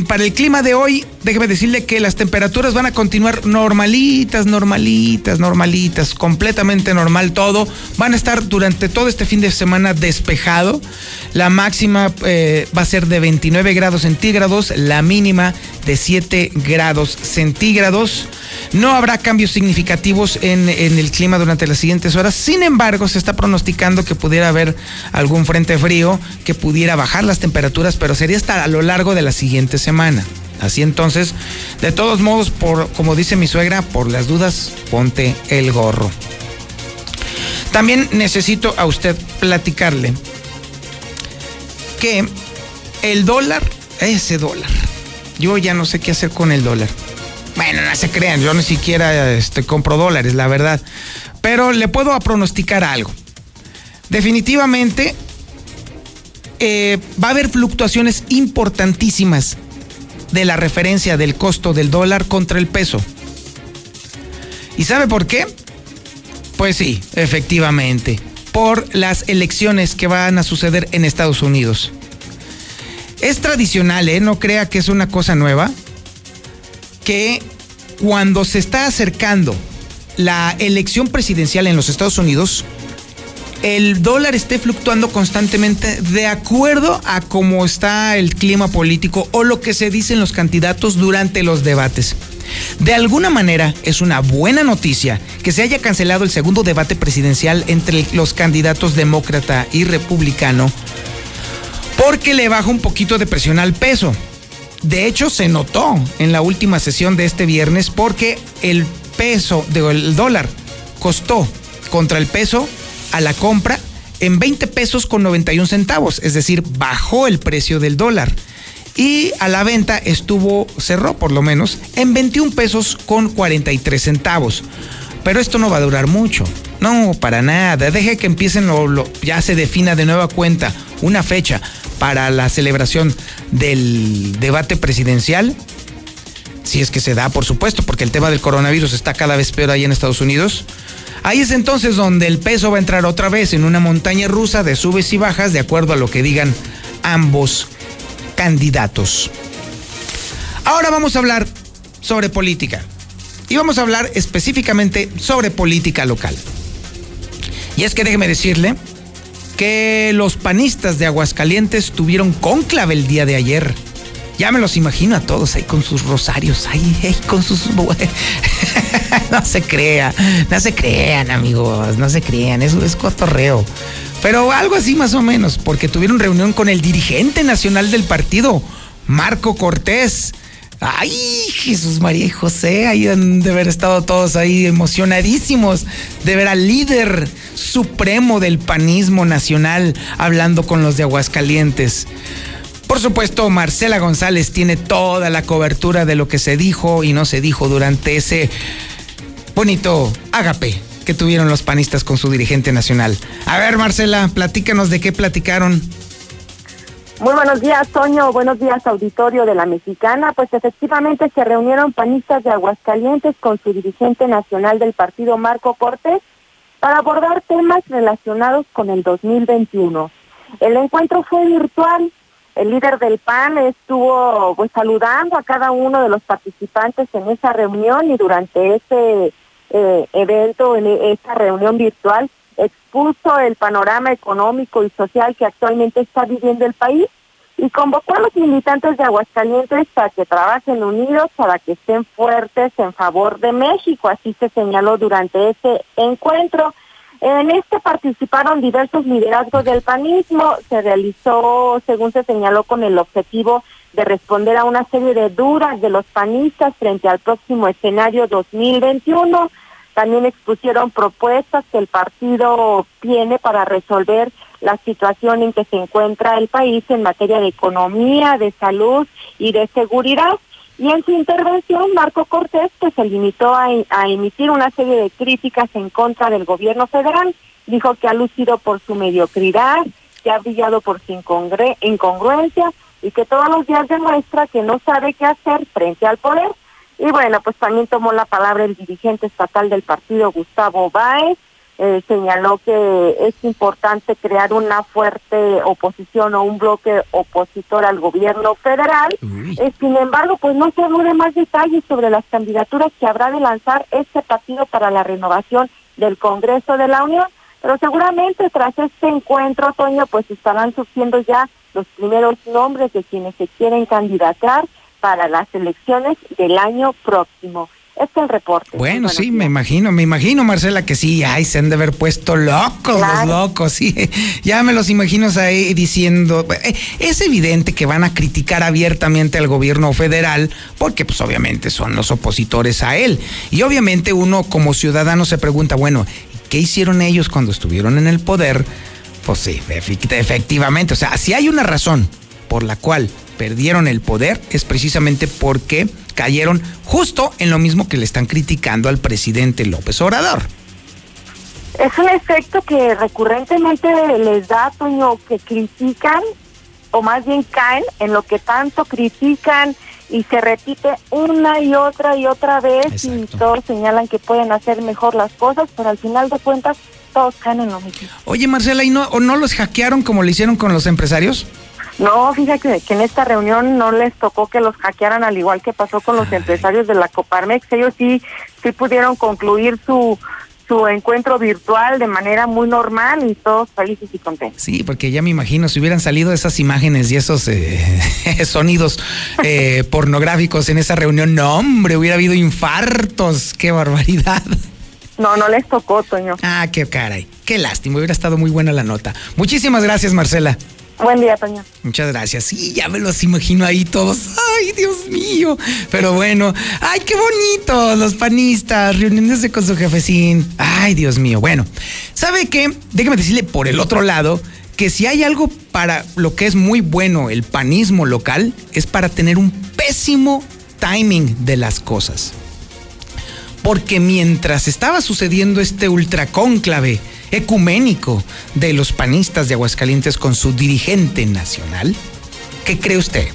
para el clima de hoy, déjeme decirle que las temperaturas van a continuar normalitas, normalitas, normalitas, completamente normal todo. Van a estar durante todo este fin de semana despejado. La máxima eh, va a ser de 29 grados centígrados, la mínima de 7 grados centígrados. No habrá cambios significativos en, en el clima durante las siguientes horas. Sin embargo, se está pronosticando que pudiera haber algún frente frío que pudiera bajar las temperaturas, pero sería hasta a lo largo de la siguiente semana. Así entonces, de todos modos, por, como dice mi suegra, por las dudas, ponte el gorro. También necesito a usted platicarle que el dólar, ese dólar, yo ya no sé qué hacer con el dólar. Bueno, no se crean, yo ni siquiera este, compro dólares, la verdad. Pero le puedo pronosticar algo. Definitivamente eh, va a haber fluctuaciones importantísimas de la referencia del costo del dólar contra el peso. ¿Y sabe por qué? Pues sí, efectivamente, por las elecciones que van a suceder en Estados Unidos. Es tradicional, ¿eh? No crea que es una cosa nueva, que cuando se está acercando la elección presidencial en los Estados Unidos, el dólar esté fluctuando constantemente de acuerdo a cómo está el clima político o lo que se dicen los candidatos durante los debates. De alguna manera es una buena noticia que se haya cancelado el segundo debate presidencial entre los candidatos demócrata y republicano porque le baja un poquito de presión al peso. De hecho, se notó en la última sesión de este viernes porque el peso del dólar costó contra el peso a la compra en 20 pesos con 91 centavos, es decir, bajó el precio del dólar. Y a la venta estuvo, cerró por lo menos, en 21 pesos con 43 centavos. Pero esto no va a durar mucho. No, para nada. Deje que empiecen, lo, ya se defina de nueva cuenta una fecha para la celebración del debate presidencial. Si es que se da, por supuesto, porque el tema del coronavirus está cada vez peor ahí en Estados Unidos. Ahí es entonces donde el peso va a entrar otra vez en una montaña rusa de subes y bajas de acuerdo a lo que digan ambos candidatos. Ahora vamos a hablar sobre política. Y vamos a hablar específicamente sobre política local. Y es que déjeme decirle que los panistas de Aguascalientes tuvieron cónclave el día de ayer. Ya me los imagino a todos ahí con sus rosarios, ahí, ahí con sus... no se crea, no se crean amigos, no se crean, eso es cotorreo. Pero algo así más o menos, porque tuvieron reunión con el dirigente nacional del partido, Marco Cortés. Ay, Jesús María y José, ahí han de haber estado todos ahí emocionadísimos de ver al líder supremo del panismo nacional hablando con los de Aguascalientes. Por supuesto, Marcela González tiene toda la cobertura de lo que se dijo y no se dijo durante ese bonito ágape que tuvieron los panistas con su dirigente nacional. A ver, Marcela, platícanos de qué platicaron. Muy buenos días, Toño. Buenos días, auditorio de la Mexicana. Pues efectivamente se reunieron panistas de Aguascalientes con su dirigente nacional del partido, Marco Cortés, para abordar temas relacionados con el 2021. El encuentro fue virtual. El líder del PAN estuvo pues, saludando a cada uno de los participantes en esa reunión y durante ese eh, evento, en esa reunión virtual, expuso el panorama económico y social que actualmente está viviendo el país y convocó a los militantes de Aguascalientes para que trabajen unidos, para que estén fuertes en favor de México, así se señaló durante ese encuentro. En este participaron diversos liderazgos del panismo, se realizó, según se señaló, con el objetivo de responder a una serie de dudas de los panistas frente al próximo escenario 2021. También expusieron propuestas que el partido tiene para resolver la situación en que se encuentra el país en materia de economía, de salud y de seguridad. Y en su intervención, Marco Cortés pues, se limitó a, emitir una serie de críticas en contra del gobierno federal. Dijo que ha lucido por su mediocridad, que ha brillado por su incongruencia y que todos los días demuestra que no sabe qué hacer frente al poder. Y bueno, pues también tomó la palabra el dirigente estatal del partido, Gustavo Báez, eh, señaló que es importante crear una fuerte oposición o un bloque opositor al gobierno federal. Eh, sin embargo, pues no se habló de más detalles sobre las candidaturas que habrá de lanzar este partido para la renovación del Congreso de la Unión. Pero seguramente tras este encuentro, Toño, pues estarán surgiendo ya los primeros nombres de quienes se quieren candidatar para las elecciones del año próximo. Este es el reporte. Bueno, sí, me imagino, me imagino, Marcela, que sí, ay, se han de haber puesto locos los locos, sí. Ya me los imagino ahí diciendo, eh, es evidente que van a criticar abiertamente al gobierno federal, porque pues obviamente son los opositores a él. Y obviamente uno como ciudadano se pregunta, bueno, ¿qué hicieron ellos cuando estuvieron en el poder? Pues sí, efectivamente, o sea, si hay una razón por la cual perdieron el poder es precisamente porque cayeron justo en lo mismo que le están criticando al presidente López Obrador. Es un efecto que recurrentemente les da, Toño, que critican, o más bien caen en lo que tanto critican y se repite una y otra y otra vez y todos señalan que pueden hacer mejor las cosas, pero al final de cuentas todos caen en lo mismo. Oye, Marcela, ¿y no, o no los hackearon como lo hicieron con los empresarios? No, fíjate que en esta reunión no les tocó que los hackearan al igual que pasó con los empresarios de la Coparmex. Ellos sí, sí pudieron concluir su su encuentro virtual de manera muy normal y todos felices y contentos. Sí, porque ya me imagino, si hubieran salido esas imágenes y esos eh, sonidos eh, pornográficos en esa reunión, no hombre, hubiera habido infartos, qué barbaridad. No, no les tocó, Toño. Ah, qué caray, qué lástima, hubiera estado muy buena la nota. Muchísimas gracias, Marcela. Buen día, Toño. Muchas gracias. Sí, ya me los imagino ahí todos. Ay, Dios mío. Pero bueno, ay, qué bonito. Los panistas reuniéndose con su jefecín. Ay, Dios mío. Bueno, ¿sabe qué? Déjeme decirle por el otro lado que si hay algo para lo que es muy bueno el panismo local, es para tener un pésimo timing de las cosas. Porque mientras estaba sucediendo este ultracónclave ecuménico de los panistas de Aguascalientes con su dirigente nacional? ¿Qué cree usted?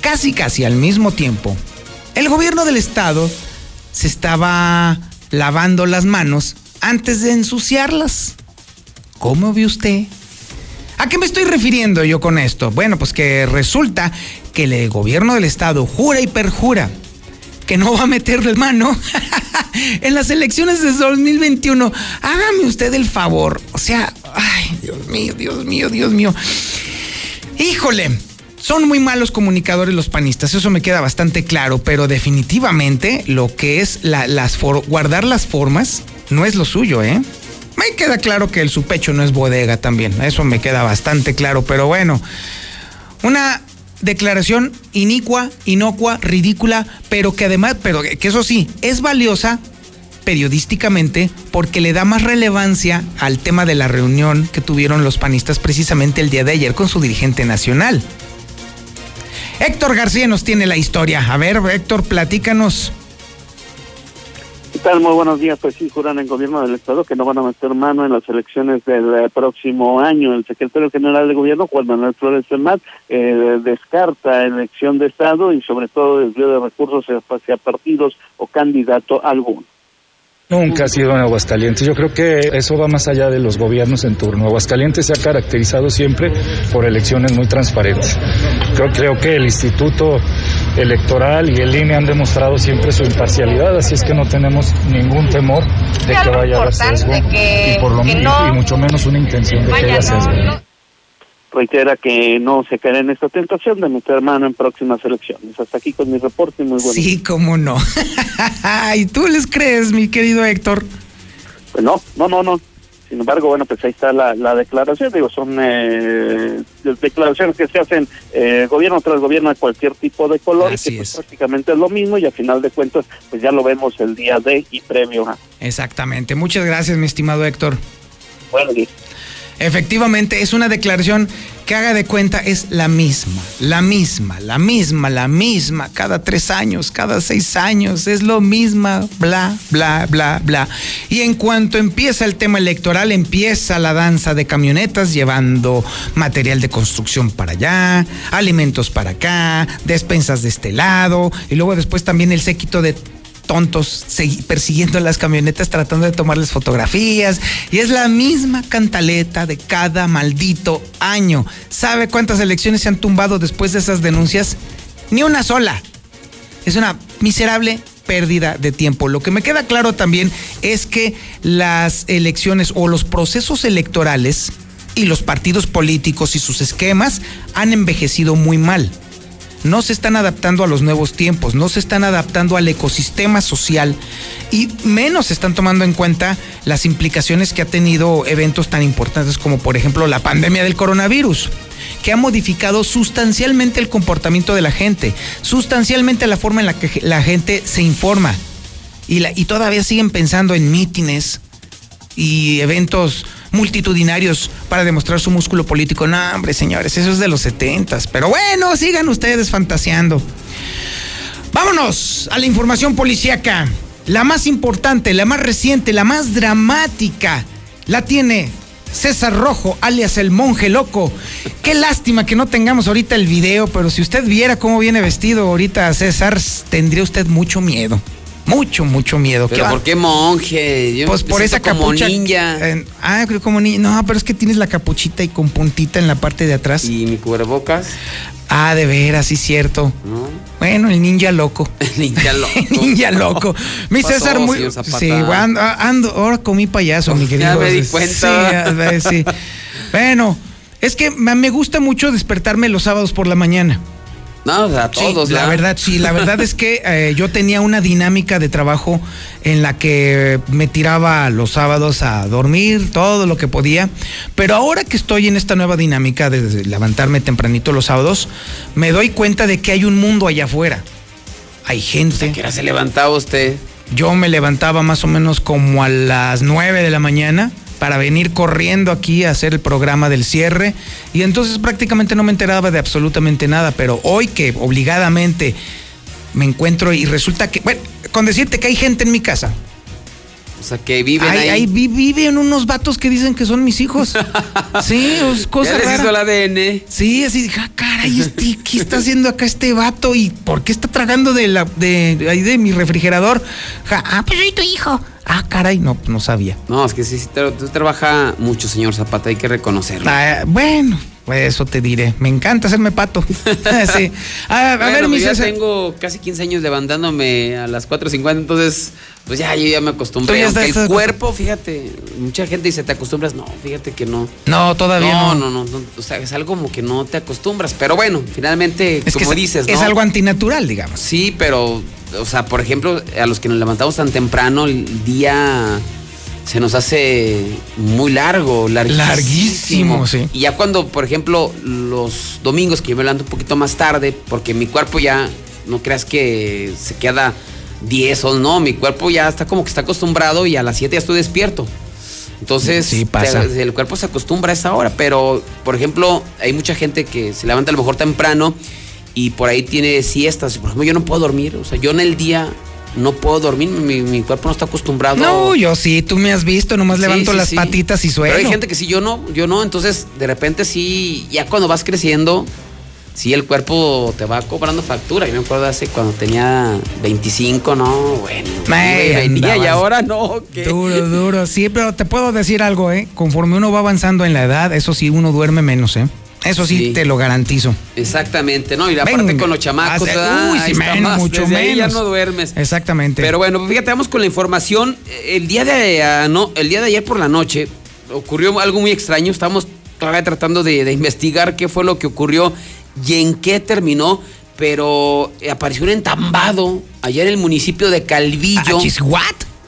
Casi, casi al mismo tiempo, el gobierno del estado se estaba lavando las manos antes de ensuciarlas. ¿Cómo ve usted? ¿A qué me estoy refiriendo yo con esto? Bueno, pues que resulta que el gobierno del estado jura y perjura que no va a meterle mano en las elecciones de 2021. Hágame usted el favor. O sea, ay, Dios mío, Dios mío, Dios mío. Híjole. Son muy malos comunicadores los panistas, eso me queda bastante claro, pero definitivamente lo que es las guardar las formas no es lo suyo, ¿eh? Me queda claro que el su pecho no es bodega también, eso me queda bastante claro, pero bueno, una declaración inicua, inocua, ridícula, pero que además, pero que eso sí, es valiosa periodísticamente porque le da más relevancia al tema de la reunión que tuvieron los panistas precisamente el día de ayer con su dirigente nacional. Héctor García nos tiene la historia. A ver, Héctor, platícanos. Tal? Muy buenos días. Pues sí, juran en gobierno del Estado que no van a meter mano en las elecciones del eh, próximo año. El secretario general de gobierno, Juan Manuel Flores Fermat, eh, descarta elección de Estado y sobre todo desvío de recursos hacia partidos o candidato alguno. Nunca ha sido en Aguascalientes. Yo creo que eso va más allá de los gobiernos en turno. Aguascalientes se ha caracterizado siempre por elecciones muy transparentes. Creo, creo que el Instituto Electoral y el INE han demostrado siempre su imparcialidad, así es que no tenemos ningún temor de que vaya a haber sesgo y, por lo y mucho menos una intención de que haya sesgo. Reitera que no se caerá en esta tentación de meter mano en próximas elecciones. Hasta aquí con mi reporte. Muy bueno. Sí, cómo no. ¿Y tú les crees, mi querido Héctor? Pues no, no, no, no. Sin embargo, bueno, pues ahí está la, la declaración. Digo, son eh, declaraciones que se hacen eh, gobierno tras gobierno de cualquier tipo de color, y que pues, prácticamente es lo mismo y a final de cuentas, pues ya lo vemos el día de y previo a. Exactamente. Muchas gracias, mi estimado Héctor. Bueno, y Efectivamente, es una declaración que haga de cuenta es la misma, la misma, la misma, la misma, cada tres años, cada seis años, es lo misma, bla, bla, bla, bla. Y en cuanto empieza el tema electoral, empieza la danza de camionetas llevando material de construcción para allá, alimentos para acá, despensas de este lado, y luego después también el séquito de tontos persiguiendo las camionetas tratando de tomarles fotografías y es la misma cantaleta de cada maldito año. ¿Sabe cuántas elecciones se han tumbado después de esas denuncias? Ni una sola. Es una miserable pérdida de tiempo. Lo que me queda claro también es que las elecciones o los procesos electorales y los partidos políticos y sus esquemas han envejecido muy mal no se están adaptando a los nuevos tiempos, no se están adaptando al ecosistema social y menos están tomando en cuenta las implicaciones que ha tenido eventos tan importantes como por ejemplo la pandemia del coronavirus que ha modificado sustancialmente el comportamiento de la gente, sustancialmente la forma en la que la gente se informa y, y todavía siguen pensando en mítines y eventos multitudinarios para demostrar su músculo político. No, hombre, señores, eso es de los setentas. Pero bueno, sigan ustedes fantaseando. Vámonos a la información policíaca. La más importante, la más reciente, la más dramática, la tiene César Rojo, alias el monje loco. Qué lástima que no tengamos ahorita el video, pero si usted viera cómo viene vestido ahorita César, tendría usted mucho miedo. Mucho, mucho miedo. ¿Pero por qué monje? Yo pues por esa como capucha. ninja. Eh, ah, creo como ninja. No, pero es que tienes la capuchita y con puntita en la parte de atrás. ¿Y mi cubrebocas? Ah, de veras, sí, cierto. Bueno, el ninja loco. El ninja loco. ninja loco. Mi Pasó, César, muy. Sí, ando, ando- ahora comí payaso, mi querido. Ya me di Sí, cuenta. ver, sí. Bueno, es que me gusta mucho despertarme los sábados por la mañana. No, o sea, Sí, todos, la ¿verdad? sí, la verdad es que eh, yo tenía una dinámica de trabajo en la que me tiraba los sábados a dormir todo lo que podía, pero ahora que estoy en esta nueva dinámica de, levantarme tempranito los sábados, me doy cuenta de que hay un mundo allá afuera. Hay gente. ¿Qué hora se levantaba usted? Yo me levantaba más o menos como a las 9 de la mañana para venir corriendo aquí a hacer el programa del cierre y entonces prácticamente no me enteraba de absolutamente nada, pero hoy que obligadamente me encuentro y resulta que, bueno, con decirte que hay gente en mi casa. O sea, que viven ahí. vi- viven unos vatos que dicen que son mis hijos. Sí, es cosa Ya les rara. hizo el ADN. Sí, así ah, caray, este, ¿qué está haciendo acá este vato? ¿Y por qué está tragando de la de ahí de mi refrigerador? Ja, ah, pues soy tu hijo. Ah, caray, no, no sabía. No, es que sí, sí, usted trabaja mucho, señor Zapata, hay que reconocerlo. Ah, bueno, pues eso te diré. Me encanta hacerme pato. sí. A Bueno, ver, mi pues ya César. tengo casi 15 años levantándome a las 4.50, entonces, pues ya, yo ya me acostumbré. Tú ya Aunque el cuerpo, fíjate, mucha gente dice, ¿te acostumbras? No, fíjate que no. No, todavía no. No, no, no, no, o sea, es algo como que no te acostumbras, pero bueno, finalmente, Es que como es, dices, es ¿no? algo antinatural, digamos. Sí, pero, o sea, por ejemplo, a los que nos levantamos tan temprano, el día se nos hace muy largo, larguísimo. Larguísimo, sí. Y ya cuando, por ejemplo, los domingos que yo me levanto un poquito más tarde, porque mi cuerpo ya, no creas que se queda 10 o no, mi cuerpo ya está como que está acostumbrado y a las 7 ya estoy despierto. Entonces, Sí, pasa. te- el cuerpo se acostumbra a esa hora, pero, por ejemplo, hay mucha gente que se levanta a lo mejor temprano y por ahí tiene siestas. Por ejemplo, yo no puedo dormir, o sea, yo en el día no puedo dormir, mi, mi cuerpo no está acostumbrado. No, yo sí, tú me has visto, nomás Sí, levanto sí, las sí. patitas y suelo. Pero hay gente que sí, yo no, yo no, entonces de repente sí, ya cuando vas creciendo, sí el cuerpo te va cobrando factura. Yo me acuerdo hace cuando tenía 25, no, bueno, iba y venía y andabas ahora no, ¿qué? Duro, duro. Sí, pero te puedo decir algo, ¿eh? Conforme uno va avanzando en la edad, eso sí, uno duerme menos, ¿eh? Eso sí, Sí. te lo garantizo. Exactamente, ¿no? Y aparte Venga, con los chamacos, uy, sí, menos, mucho desde ahí menos. ya no duermes. Exactamente. Pero bueno, fíjate, vamos con la información. El día de, ah, no, el día de ayer por la noche ocurrió algo muy extraño. Estamos todavía tratando de, de investigar qué fue lo que ocurrió y en qué terminó. Pero eh, apareció un entambado allá en el municipio de Calvillo. ¿What?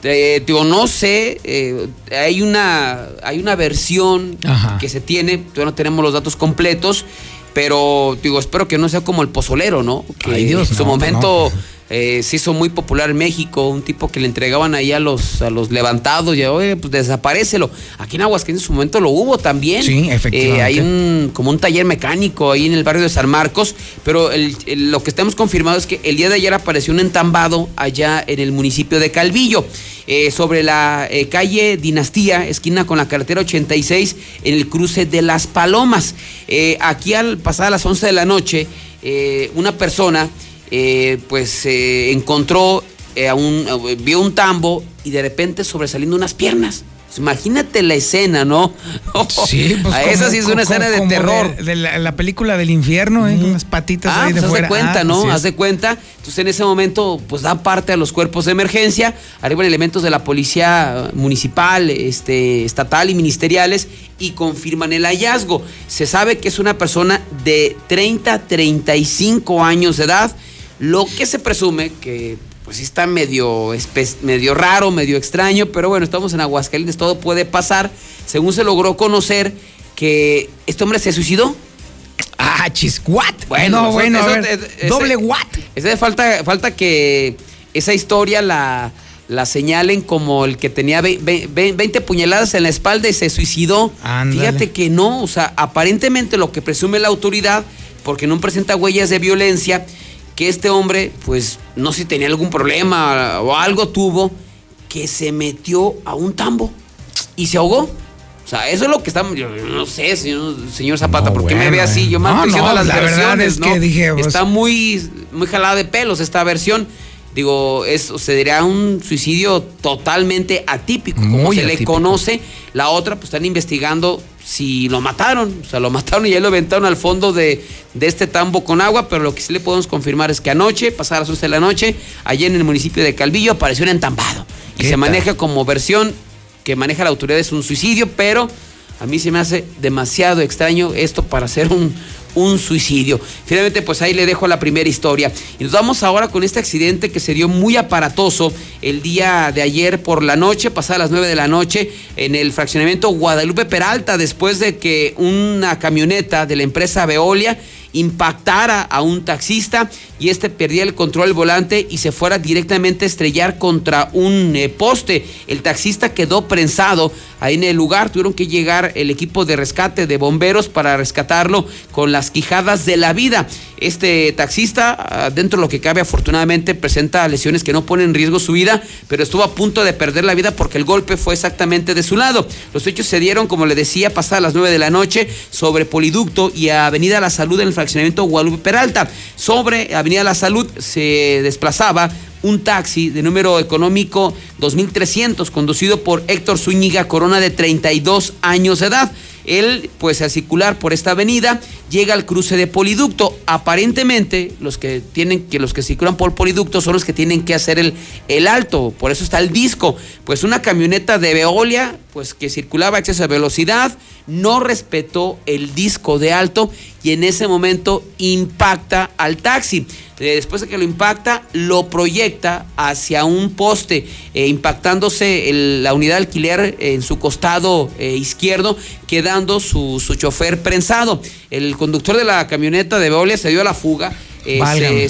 Eh, digo, no sé, eh, hay una hay una versión Ajá. que se tiene, todavía no tenemos los datos completos, pero digo, espero que no sea como el pozolero, ¿no? Que Ay, Dios, en su no, momento eh, se hizo muy popular en México, un tipo que le entregaban ahí a los, a los levantados, y oye, pues desaparecelo. Aquí en Aguascalientes en su momento lo hubo también. Sí, efectivamente. Eh, hay un, como un taller mecánico ahí en el barrio de San Marcos, pero el- el- lo que estamos confirmado es que el día de ayer apareció un entambado allá en el municipio de Calvillo, eh, sobre la eh, calle Dinastía, esquina con la carretera 86, en el cruce de Las Palomas. Aquí al pasar a las 11 de la noche, eh, una persona eh, pues eh, encontró eh, a un, eh, vio un tambo y de repente sobresaliendo unas piernas. Pues Imagínate la escena, ¿no? Sí, pues A como- esa sí es una como- escena de terror. De, de la, la película del infierno, ¿eh? Con unas patitas Ah, ahí de pues haz fuera. de cuenta, Ah, ¿no? así es. Haz de cuenta. Entonces en ese momento, pues dan parte a los cuerpos de emergencia, arriban elementos de la policía municipal, este, estatal y ministeriales y confirman el hallazgo. Se sabe que es una persona de 30 a 35 años de edad, lo que se presume que pues sí está medio, medio raro, medio extraño, pero bueno, estamos en Aguascalientes, todo puede pasar. Según se logró conocer que este hombre se suicidó. Ah, chis, what? Bueno, no, eso- bueno, a ver, ese- doble what. Ese falta, falta que esa historia la, la señalen como el que tenía ve- ve- ve- 20 puñaladas en la espalda y se suicidó. Ándale. Fíjate que no, o sea, aparentemente lo que presume la autoridad, porque no presenta huellas de violencia, que este hombre, pues, no sé si tenía algún problema o algo tuvo, que se metió a un tambo y se ahogó. O sea, eso es lo que estamos. Yo no sé, señor, señor Zapata, No, ¿por qué me bueno, ve así? Yo más No, diciendo no, las la verdad versiones, es ¿no? que dije, pues- Está muy, muy jalada de pelos esta versión. Digo, es, se diría un suicidio totalmente atípico, como se le conoce. La otra, pues están investigando si lo mataron. O sea, lo mataron y ya lo aventaron al fondo de, de este tambo con agua. Pero lo que sí le podemos confirmar es que anoche, pasadas las 11 de la noche, allá en el municipio de Calvillo, apareció un entambado. Y ¿Qué se tal? maneja como versión que maneja la autoridad es un suicidio, pero a mí se me hace demasiado extraño esto para ser un, un suicidio. Finalmente, pues ahí le dejo la primera historia. Y nos vamos ahora con este accidente que se dio muy aparatoso el día de ayer por la noche, pasadas las 9 de la noche, en el fraccionamiento Guadalupe Peralta, después de que una camioneta de la empresa Veolia impactara a un taxista y este perdía el control del volante y se fuera directamente a estrellar contra un eh, poste. El taxista quedó prensado ahí en el lugar. Tuvieron que llegar el equipo de rescate de bomberos para rescatarlo con las quijadas de la vida. Este taxista, ah, dentro de lo que cabe, afortunadamente presenta lesiones que no ponen en riesgo su vida, pero estuvo a punto de perder la vida porque el golpe fue exactamente de su lado. Los hechos se dieron, como le decía, pasadas las 9 de la noche sobre Poliducto y Avenida La Salud en el fraccionamiento Guadalupe Peralta. Sobre Avenida La Salud se desplazaba un taxi de número económico 2300 conducido por Héctor Zúñiga Corona de 32 años de edad. Él, pues al circular por esta avenida, llega al cruce de Poliducto. Aparentemente, los que tienen que los que circulan por Poliducto son los que tienen que hacer el, el alto. Por eso está el disco. Pues una camioneta de Veolia, pues que circulaba a exceso de velocidad, no respetó el disco de alto y en ese momento impacta al taxi. Eh, Después de que lo impacta, lo proyecta hacia un poste, eh, impactándose la unidad de alquiler en su costado eh, izquierdo, quedando su, su chofer prensado. El conductor de la camioneta de Veolia se dio a la fuga. Eh,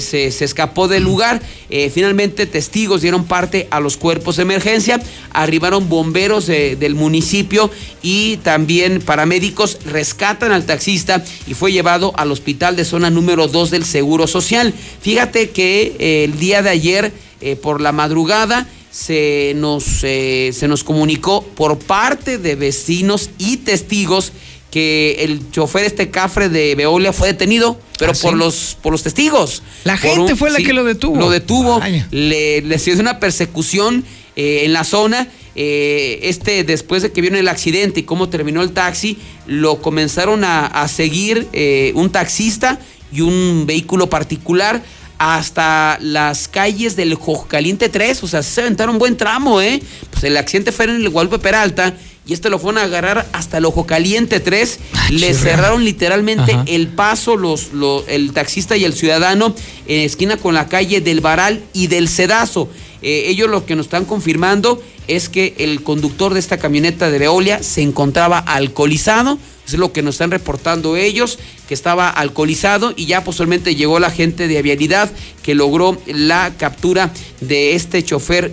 se, se- se escapó del lugar. Eh, finalmente, testigos dieron parte a los cuerpos de emergencia. Arribaron bomberos de- del municipio y también paramédicos rescatan al taxista y fue llevado al hospital de zona número 2 del Seguro Social. Fíjate que eh, el día de ayer eh, por la madrugada se nos, eh, se nos comunicó por parte de vecinos y testigos que el chofer este cafre de Veolia fue detenido, pero ¿Ah, por sí? los por los testigos. La gente fue la que lo detuvo. Lo detuvo. Vaya. Le, le hizo una persecución eh, en la zona. Eh, este, después de que vieron el accidente y cómo terminó el taxi, lo comenzaron a, a seguir eh, un taxista y un vehículo particular hasta las calles del Jojcaliente 3, o sea, se aventaron un buen tramo, ¿eh? Pues el accidente fue en el Guadalupe Peralta y este lo fueron a agarrar hasta el Ojo Caliente 3, le cerraron literalmente Ajá. el paso los, lo- el taxista y el ciudadano en esquina con la calle del Varal y del Cedazo. Eh, ellos lo que nos están confirmando es que el conductor de esta camioneta de Veolia se encontraba alcoholizado. Es lo que nos están reportando ellos, que estaba alcoholizado y ya posiblemente llegó la gente de vialidad que logró la captura de este chofer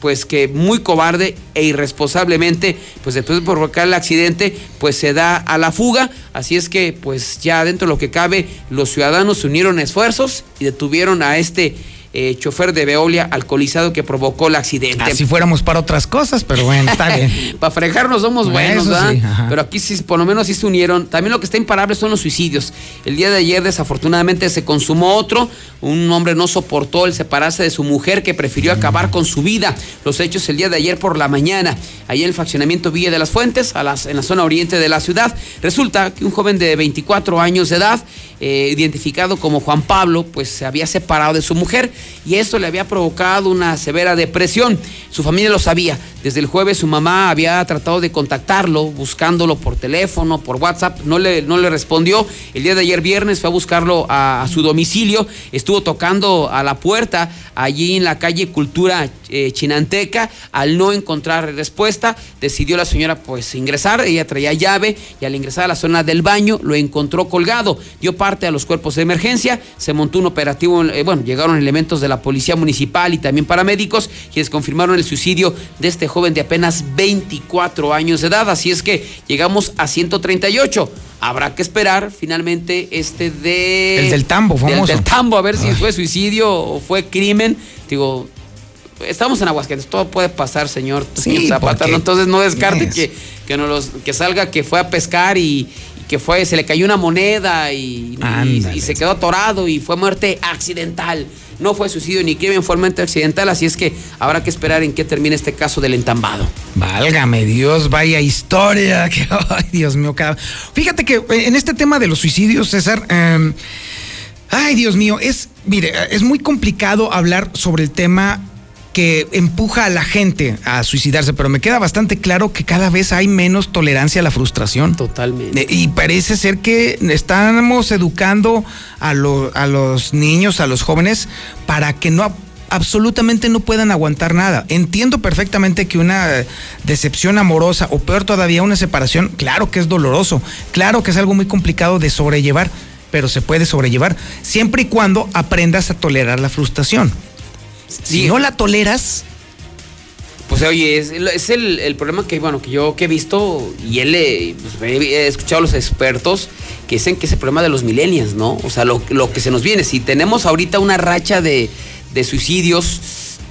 pues que muy cobarde e irresponsablemente, pues después de provocar el accidente, pues se da a la fuga. Así es que, pues ya dentro de lo que cabe, los ciudadanos unieron esfuerzos y detuvieron a este eh, chofer de Veolia alcoholizado que provocó el accidente. Así fuéramos para otras cosas, pero bueno, está bien. Para frejarnos somos Bueno, buenos, ¿verdad? sí. Pero aquí sí, por lo menos sí se unieron. También lo que está imparable son los suicidios. El día de ayer, desafortunadamente, se consumó otro. Un hombre no soportó el separarse de su mujer que prefirió acabar con su vida. Los hechos el día de ayer por la mañana, ahí en el fraccionamiento Villa de las Fuentes, a las, en la zona oriente de la ciudad. Resulta que un joven de 24 años de edad, eh, identificado como Juan Pablo, pues se había separado de su mujer y esto le había provocado una severa depresión. Su familia lo sabía. Desde el jueves su mamá había tratado de contactarlo, buscándolo por teléfono, por WhatsApp, no le, no le respondió. El día de ayer viernes fue a buscarlo a, su domicilio, estuvo tocando a la puerta allí en la calle Cultura eh, Chinanteca. Al no encontrar respuesta, decidió la señora pues ingresar, ella traía llave y al ingresar a la zona del baño lo encontró colgado. Dio parte a los cuerpos de emergencia, se montó un operativo, eh, bueno, llegaron elementos de la policía municipal y también paramédicos quienes confirmaron el suicidio de este joven de apenas 24 años de edad. Así es que llegamos a 138. Habrá que esperar finalmente este de... El del tambo, famoso. del tambo, a ver si fue suicidio o fue crimen. Digo, estamos en Aguascalientes, todo puede pasar, señor, Sí, Zapata, ¿no? Entonces no descarte Yes. que, que, no los, que salga que fue a pescar y, y que fue, se le cayó una moneda y, y- Ándale. y se quedó atorado y fue muerte accidental. No fue suicidio ni crimen, fue muerte accidental, así es que habrá que esperar en qué termine este caso del entambado. Válgame Dios, vaya historia. que- ay, Dios mío, cada... Fíjate que eh, en este tema de los suicidios, César, eh, ay, Dios mío, es, mire, es muy complicado hablar sobre el tema que empuja a la gente a suicidarse, pero me queda bastante claro que cada vez hay menos tolerancia a la frustración. Totalmente. Y parece ser que estamos educando a, lo- a los niños, a los jóvenes, para que no absolutamente no puedan aguantar nada. Entiendo perfectamente que una decepción amorosa o peor todavía una separación, claro que es doloroso, claro que es algo muy complicado de sobrellevar, pero se puede sobrellevar siempre y cuando aprendas a tolerar la frustración. Si no la toleras, Pues oye, es, el, el problema que, bueno, que yo que he visto y él he, pues, he- escuchado a los expertos que dicen que es el problema de los millennials, ¿no? O sea, lo, lo que se nos viene. Si tenemos ahorita una racha de, de suicidios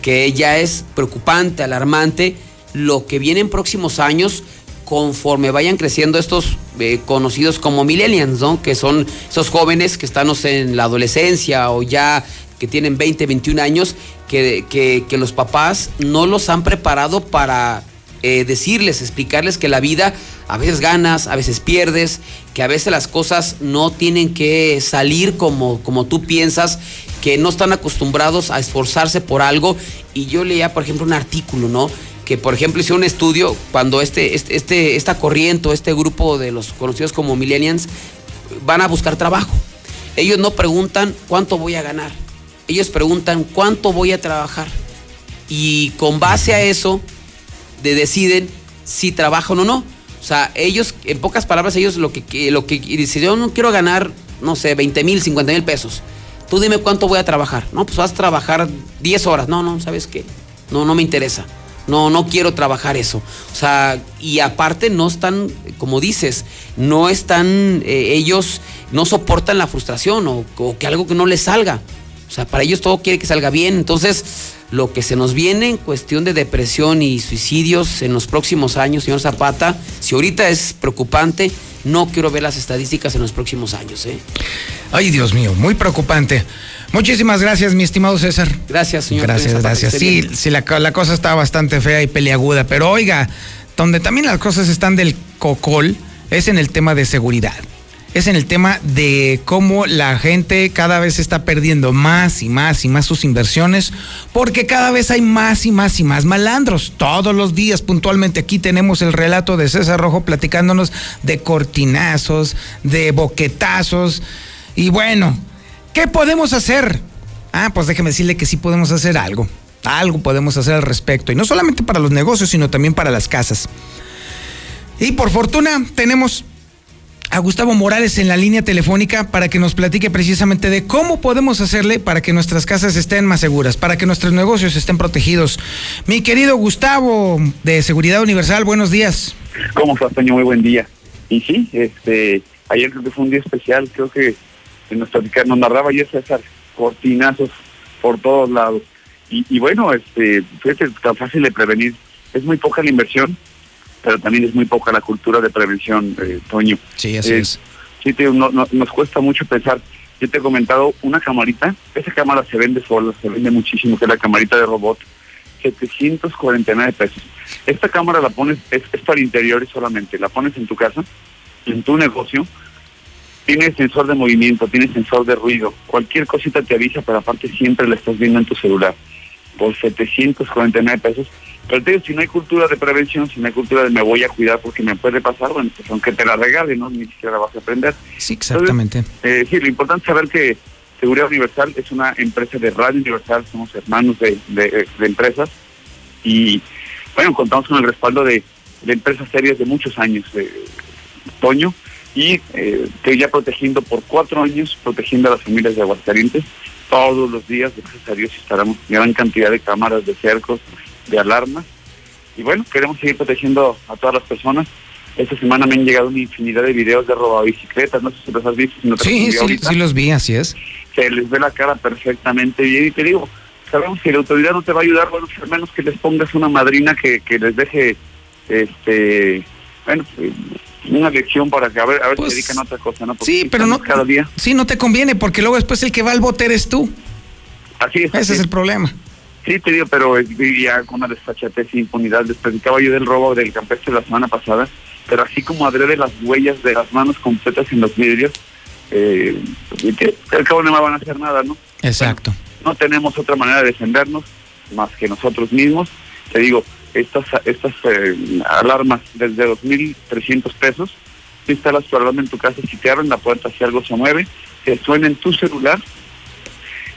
que ya es preocupante, alarmante, lo que viene en próximos años, conforme vayan creciendo estos eh, conocidos como millennials, ¿no? Que son esos jóvenes que están, en la adolescencia o ya que tienen 20, 21 años, que, que- que los papás no los han preparado para eh, decirles, explicarles que la vida a veces ganas, a veces pierdes, que a veces las cosas no tienen que salir como, como tú piensas, que no están acostumbrados a esforzarse por algo. Y yo leía, por ejemplo, un artículo, ¿no? Que, por ejemplo, hizo un estudio cuando este, este, este- esta corriente, o este grupo de los conocidos como millennials, van a buscar trabajo. Ellos no preguntan cuánto voy a ganar. Ellos preguntan cuánto voy a trabajar. Y con base a eso, de deciden si trabajan o no. O sea, ellos, en pocas palabras, ellos lo que, lo que yo no quiero ganar, no sé, 20 mil, 50 mil pesos. Tú dime cuánto voy a trabajar. No, pues vas a trabajar 10 horas. No, no, ¿sabes qué? No, no me interesa. No, no quiero trabajar eso. O sea, y aparte no están, como dices, no están, eh, ellos no soportan la frustración o que algo que no les salga. O sea, para ellos todo quiere que salga bien. Entonces, lo que se nos viene en cuestión de depresión y suicidios en los próximos años, señor Zapata, si ahorita es preocupante, no quiero ver las estadísticas en los próximos años. ¿eh? Ay, Dios mío, muy preocupante. Muchísimas gracias, mi estimado César. Gracias, señor. Gracias, Zapata, gracias. Sí, sí la, la cosa está bastante fea y peliaguda, pero oiga, donde también las cosas están del cocol es en el tema de seguridad. Es en el tema de cómo la gente cada vez está perdiendo más y más y más sus inversiones, porque cada vez hay más y más y más malandros. Todos los días puntualmente aquí tenemos el relato de César Rojo platicándonos de cortinazos, de boquetazos. Y bueno, ¿qué podemos hacer? Ah, pues déjeme decirle que sí podemos hacer algo. Algo podemos hacer al respecto. Y no solamente para los negocios, sino también para las casas. Y por fortuna tenemos a Gustavo Morales en la línea telefónica para que nos platique precisamente de cómo podemos hacerle para que nuestras casas estén más seguras, para que nuestros negocios estén protegidos. Mi querido Gustavo de Seguridad Universal, buenos días. ¿Cómo estás, Toño? Muy buen día. Y sí, este, ayer creo que fue un día especial, creo que nos, platicaba- nos narraba ayer César, cortinazos por todos lados. Y, y bueno, este, fíjate, tan fácil de prevenir. Es muy poca la inversión, pero también es muy poca la cultura de prevención, eh, Toño. Sí, así Eh, es. Sí, te- no- no- nos cuesta mucho pensar. Yo te he comentado una camarita, esa cámara se vende sola, se vende muchísimo, que es la camarita de robot, 749 pesos. Esta cámara la pones, es, es para interiores solamente, la pones en tu casa, en tu negocio, tiene sensor de movimiento, tiene sensor de ruido, cualquier cosita te avisa, pero aparte siempre la estás viendo en tu celular, por 749 pesos. Pero te digo, si no hay cultura de prevención, si no hay cultura de me voy a cuidar porque me puede pasar, bueno, pues aunque te la regale, ¿no? Ni siquiera la vas a aprender. Sí, exactamente. Eh, sí, lo importante es saber que Seguridad Universal es una empresa de Radio Universal, somos hermanos de, de- de empresas y bueno, contamos con el respaldo de, de empresas serias de muchos años, de Toño, y eh, estoy ya protegiendo por cuatro años, protegiendo a las familias de Aguascalientes. Todos los días, gracias a Dios, instalamos gran cantidad de cámaras, de cercos, de alarmas. Y bueno, queremos seguir protegiendo a todas las personas. Esta semana me han llegado una infinidad de videos de robabicicletas, no sé si los has visto. Si no te Sí, sí, sí los vi, así es. se les ve la cara perfectamente bien y te digo, sabemos que la autoridad no te va a ayudar, bueno, pues, al menos que les pongas una madrina que, que les deje, este, bueno, eh, una lección para que a ver, a ver si se dedican a otra cosa, ¿no? Porque Pues, Sí, pero no. cada día. Sí, no te conviene porque luego después el que va al bote eres tú. Así es. Ese así es el problema. Sí, te digo, pero ya con una desfachatez e impunidad. Les platicaba yo del robo del campestre la semana pasada, pero así como adrede las huellas de las manos completas en los vidrios, eh, que al cabo no me van a hacer nada, ¿no? Exacto. no tenemos otra manera de defendernos más que nosotros mismos. Te digo, estas estas eh, alarmas desde 2.300 pesos, tú instalas tu alarma en tu casa, si te abren la puerta, si algo se mueve, te suena en tu celular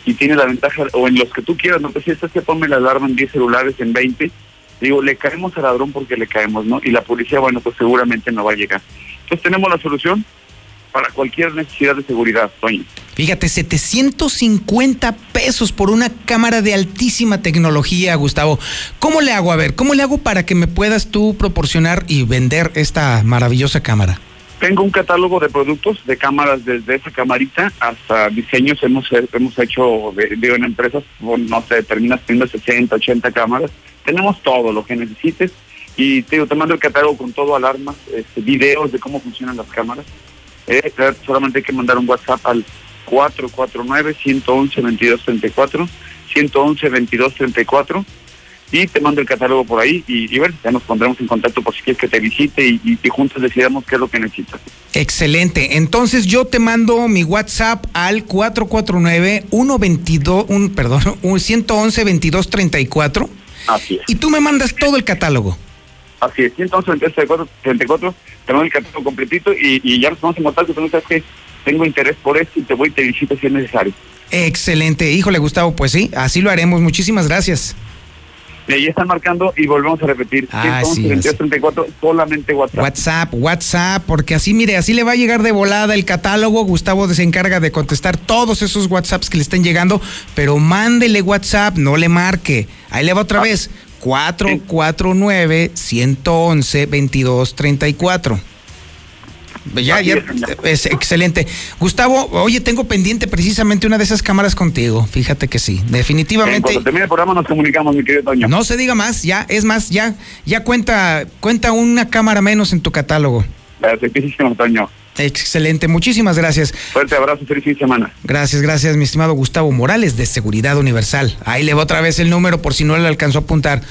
y tiene la ventaja, o en los que tú quieras, no, pues si estás que ponme la alarma en 10 celulares, en 20, digo, le caemos al ladrón porque le caemos, ¿no? Y la policía, bueno, pues seguramente no va a llegar. Entonces tenemos la solución para cualquier necesidad de seguridad, Toño. Fíjate, 750 pesos por una cámara de altísima tecnología, Gustavo. ¿Cómo le hago? A ver, ¿cómo le hago para que me puedas tú proporcionar y vender esta maravillosa cámara? Tengo un catálogo de productos, de cámaras, desde esa camarita hasta diseños. Hemos, hemos hecho, de, de en empresas, no sé, terminas teniendo 60, 80 cámaras. Tenemos todo lo que necesites. Y te, digo, te mando el catálogo con todo, alarmas, este, videos de cómo funcionan las cámaras. Eh, claro, solamente hay que mandar un WhatsApp al 449-111-2234, 111-2234 y te mando el catálogo por ahí y, y bueno, ya nos pondremos en contacto por si quieres que te visite y, y- y juntos decidamos qué es lo que necesitas. Excelente. Entonces yo te mando mi WhatsApp al 449-122, un, perdón, un 111-2234 Así es. y tú me mandas todo el catálogo. Así es, 111 34, 34, te mando el catálogo completito y, y ya nos vamos en contacto. Tú sabes que tengo interés por esto y te voy y te visito si es necesario. Excelente. Híjole, Gustavo, pues sí, así lo haremos. Muchísimas gracias. Y ahí están marcando y volvemos a repetir. Ah, 111 sí, 22 34, solamente WhatsApp. WhatsApp, WhatsApp, porque así, mire, así le va a llegar de volada el catálogo. Gustavo se encarga de contestar todos esos WhatsApps que le estén llegando, pero mándele WhatsApp, no le marque. Ahí le va otra vez, 449-111-2234. Ya, ya, es, excelente. Gustavo, oye, tengo pendiente precisamente una de esas cámaras contigo. Fíjate que sí, En definitivamente. cuanto termine el programa nos comunicamos, mi querido Toño. No se diga más, ya, es más, ya, ya cuenta, cuenta una cámara menos en tu catálogo. Perfectísimo, Toño. Excelente, muchísimas gracias. Fuerte abrazo, feliz fin de semana. Gracias, gracias, mi estimado Gustavo Morales de Seguridad Universal. Ahí le va otra vez el número por si no le alcanzó a apuntar.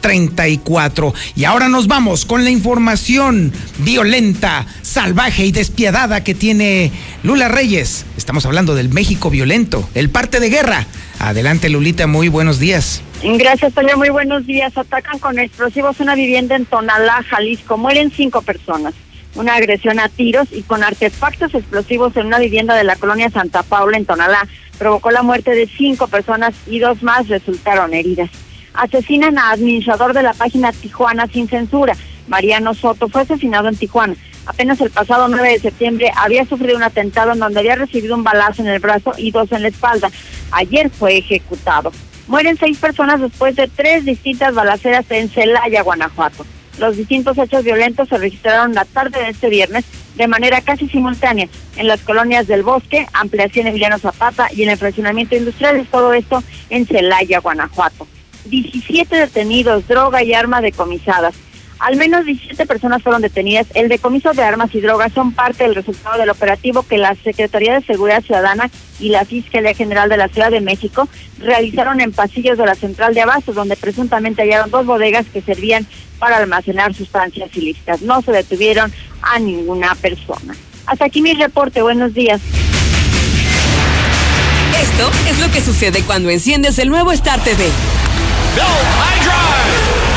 449-111-2234. Y ahora nos vamos con la información violenta, salvaje y despiadada que tiene Lula Reyes. Estamos hablando del México violento, el parte de guerra. Adelante, Lulita, muy buenos días. Gracias, Toño. Muy buenos días. Atacan con explosivos una vivienda en Tonalá, Jalisco. Mueren cinco personas. Una agresión a tiros y con artefactos explosivos en una vivienda de la colonia Santa Paula, en Tonalá, provocó la muerte de cinco personas y dos más resultaron heridas. Asesinan a administrador de la página Tijuana sin censura. Mariano Soto fue asesinado en Tijuana. Apenas el pasado 9 de septiembre había sufrido un atentado en donde había recibido un balazo en el brazo y dos en la espalda. Ayer fue ejecutado. Mueren seis personas después de tres distintas balaceras en Celaya, Guanajuato. Los distintos hechos violentos se registraron la tarde de este viernes de manera casi simultánea en las colonias del Bosque, Ampliación Emiliano Zapata y en el fraccionamiento industrial, todo esto en Celaya, Guanajuato. 17 detenidos, droga y armas decomisadas. Al menos 17 personas fueron detenidas. El decomiso de armas y drogas son parte del resultado del operativo que la Secretaría de Seguridad Ciudadana y la Fiscalía General de la Ciudad de México realizaron en pasillos de la central de abastos, donde presuntamente hallaron dos bodegas que servían para almacenar sustancias ilícitas. No se detuvieron a ninguna persona. Hasta aquí mi reporte. Buenos días. Esto es lo que sucede cuando enciendes el nuevo Star TV. No, high drive.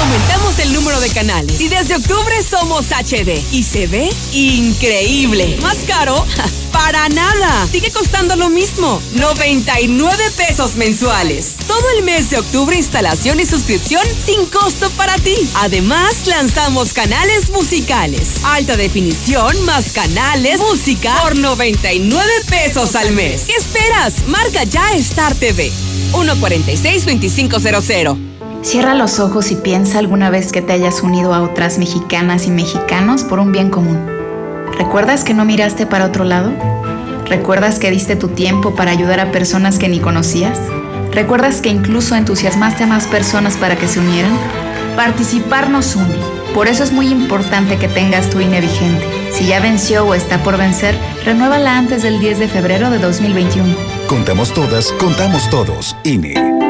Aumentamos el número de canales y desde octubre somos HD y se ve increíble. Más caro, para nada. Sigue costando lo mismo, 99 pesos mensuales. Todo el mes de octubre instalación y suscripción sin costo para ti. Además, lanzamos canales musicales, alta definición más canales, música por 99 pesos al mes. ¿Qué esperas? Marca ya Star TV. 146-2500. Cierra los ojos y piensa alguna vez que te hayas unido a otras mexicanas y mexicanos por un bien común. ¿Recuerdas que no miraste para otro lado? ¿Recuerdas que diste tu tiempo para ayudar a personas que ni conocías? ¿Recuerdas que incluso entusiasmaste a más personas para que se unieran? Participar nos une. Por eso es muy importante que tengas tu INE vigente. Si ya venció o está por vencer, renuévala antes del 10 de febrero de 2021. Contamos todas, contamos todos. INE.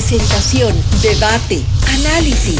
Presentación, debate, análisis,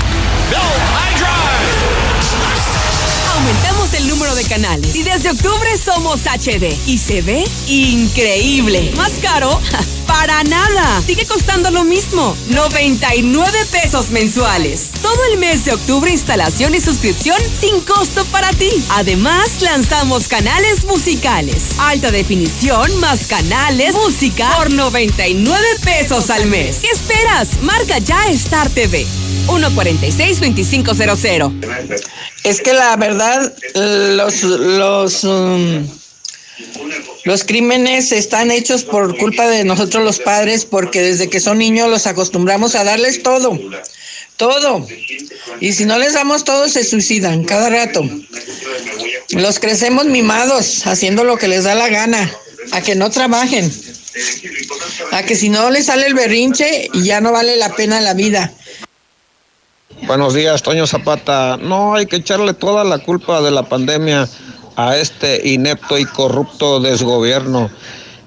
Aumentamos canales. Y desde octubre somos HD. Y se ve increíble. ¿Más caro? Para nada. Sigue costando lo mismo. 99 pesos mensuales. Todo el mes de octubre instalación y suscripción sin costo para ti. Además, lanzamos canales musicales. Alta definición más canales, música por 99 pesos al mes. ¿Qué esperas? Marca ya Star TV. 146-2500. Es que la verdad, los, los, um, los crímenes están hechos por culpa de nosotros los padres, porque desde que son niños los acostumbramos a darles todo, todo. Y si no les damos todo, se suicidan cada rato. Los crecemos mimados, haciendo lo que les da la gana, a que no trabajen, a que si no les sale el berrinche, ya no vale la pena la vida. Buenos días, Toño Zapata. No hay que echarle toda la culpa de la pandemia a este inepto y corrupto desgobierno.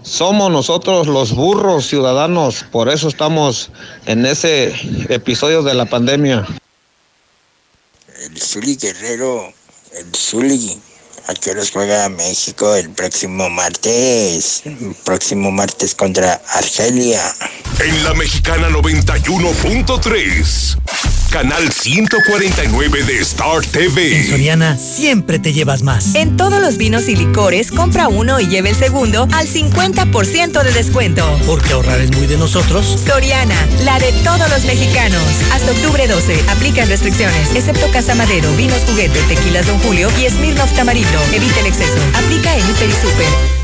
Somos nosotros los burros ciudadanos, por eso estamos en ese episodio de la pandemia. El Zuli Guerrero, el Zuli, ¿a qué horas juega México el próximo martes? El próximo martes contra Argelia. En la mexicana 91.3, canal 149 de Star TV. En Soriana siempre te llevas más. En todos los vinos y licores, compra uno y lleve el segundo al 50% de descuento. Porque ahorrar es muy de nosotros. Soriana, la de todos los mexicanos. Hasta octubre 12, aplican restricciones, excepto Casa Madero, Vinos Juguete, Tequilas Don Julio y Smirnoff Tamarito. Evita el exceso. Aplica en Hiper y Super.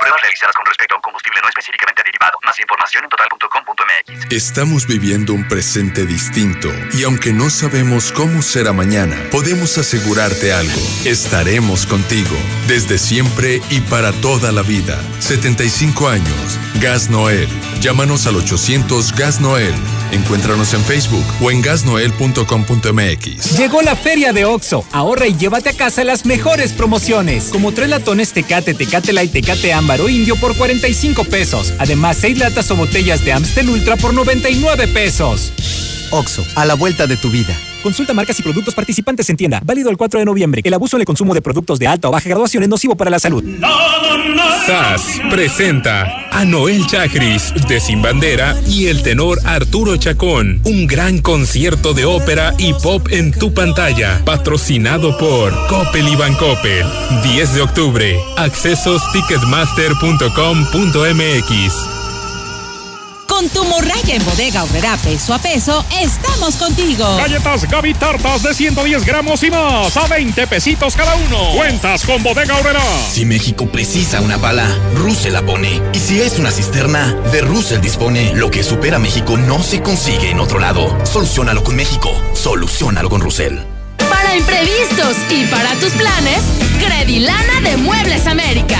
Pruebas realizadas con respecto a un combustible no específicamente derivado. Más información en total.com.mx. Estamos viviendo un presente distinto y aunque no sabemos cómo será mañana, podemos asegurarte algo. Estaremos contigo desde siempre y para toda la vida. 75 años. Gas Noel. Llámanos al 800 Gas Noel. Encuéntranos en Facebook o en gasnoel.com.mx. Llegó la feria de OXO. Ahorra y llévate a casa las mejores promociones. Como tres latones Tecate, Tecate Light, Tecate Ámbar Indio por 45 pesos. Además, seis latas o botellas de Amstel Ultra por 99 pesos. OXO, a la vuelta de tu vida. Consulta marcas y productos participantes en tienda. Válido el 4 de noviembre. El abuso en el consumo de productos de alta o baja graduación es nocivo para la salud. SAS presenta a Noel Chagris de Sin Bandera y el tenor Arturo Chacón. Un gran concierto de ópera y pop en tu pantalla. Patrocinado por Coppel y Bancoppel. 10 de octubre. Accesos ticketmaster.com.mx. Con tu morraya en bodega horrera peso a peso, estamos contigo. Galletas Gaby Tartas de 110 gramos y más a 20 pesitos cada uno. Cuentas con bodega horrera. Si México precisa una bala, Russell la pone. Y si es una cisterna, de Russell dispone. Lo que supera México no se consigue en otro lado. Solucionalo con México. Solucionalo con Russell. Imprevistos y para tus planes, Credilana de Muebles América.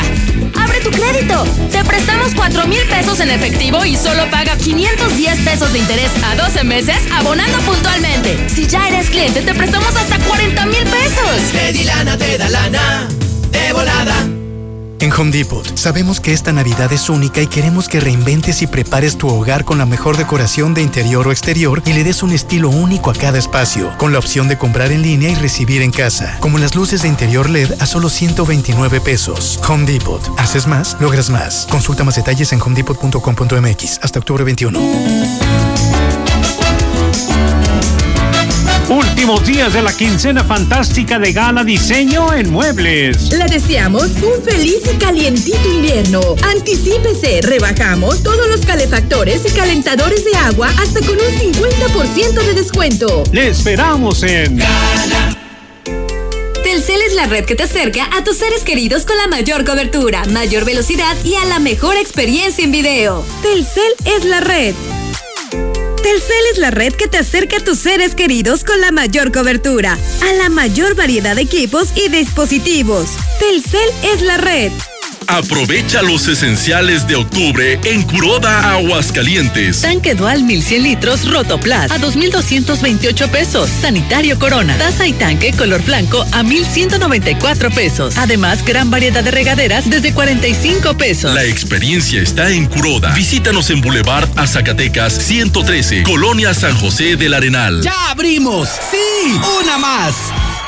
Abre tu crédito. Te prestamos 4 mil pesos en efectivo y solo paga 510 pesos de interés a 12 meses abonando puntualmente. Si ya eres cliente, te prestamos hasta 40 mil pesos. Credilana te da lana de volada. En Home Depot sabemos que esta Navidad es única y queremos que reinventes y prepares tu hogar con la mejor decoración de interior o exterior y le des un estilo único a cada espacio, con la opción de comprar en línea y recibir en casa, como las luces de interior LED a solo 129 pesos. Home Depot. Haces más, logras más. Consulta más detalles en homedepot.com.mx hasta octubre 21. Últimos días de la quincena fantástica de Gala Diseño en Muebles. Le deseamos un feliz y calientito invierno. Anticípese, rebajamos todos los calefactores y calentadores de agua hasta con un 50% de descuento. Le esperamos en Telcel es la red que te acerca a tus seres queridos con la mayor cobertura, mayor velocidad y a la mejor experiencia en video. Telcel es la red. Telcel es la red que te acerca a tus seres queridos con la mayor cobertura, a la mayor variedad de equipos y dispositivos. Telcel es la red. Aprovecha los esenciales de octubre en Curoda Aguascalientes. Tanque Dual 1100 litros Rotoplas a 2,228 pesos. Sanitario Corona. Taza y tanque color blanco a 1,194 pesos. Además, gran variedad de regaderas desde 45 pesos. La experiencia está en Curoda. Visítanos en Boulevard a Zacatecas 113, Colonia San José del Arenal. ¡Ya abrimos! ¡Sí! ¡Una más!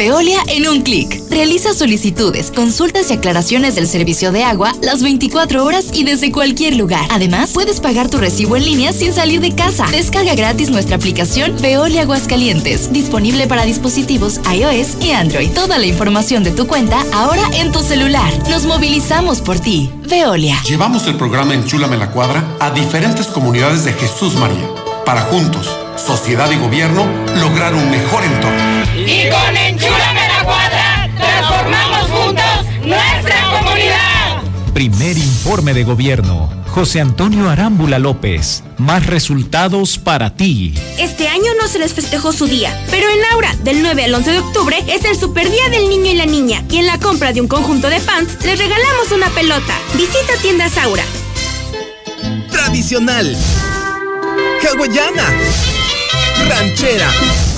Veolia en un clic. Realiza solicitudes, consultas y aclaraciones del servicio de agua las 24 horas y desde cualquier lugar. Además, puedes pagar tu recibo en línea sin salir de casa. Descarga gratis nuestra aplicación Veolia Aguascalientes, disponible para dispositivos iOS y Android. Toda la información de tu cuenta ahora en tu celular. Nos movilizamos por ti. Veolia. Llevamos el programa Enchúlame la Cuadra a diferentes comunidades de Jesús María para juntos sociedad y gobierno lograr un mejor entorno. Y con Enchúrame la Cuadra, transformamos juntos nuestra comunidad. Primer informe de gobierno. José Antonio Arámbula López. Más resultados para ti. Este año no se les festejó su día, pero en Aura, del 9 al 11 de octubre, es el super día del niño y la niña. Y en la compra de un conjunto de pants, les regalamos una pelota. Visita tiendas Aura. Tradicional. Hawaiana ranchera,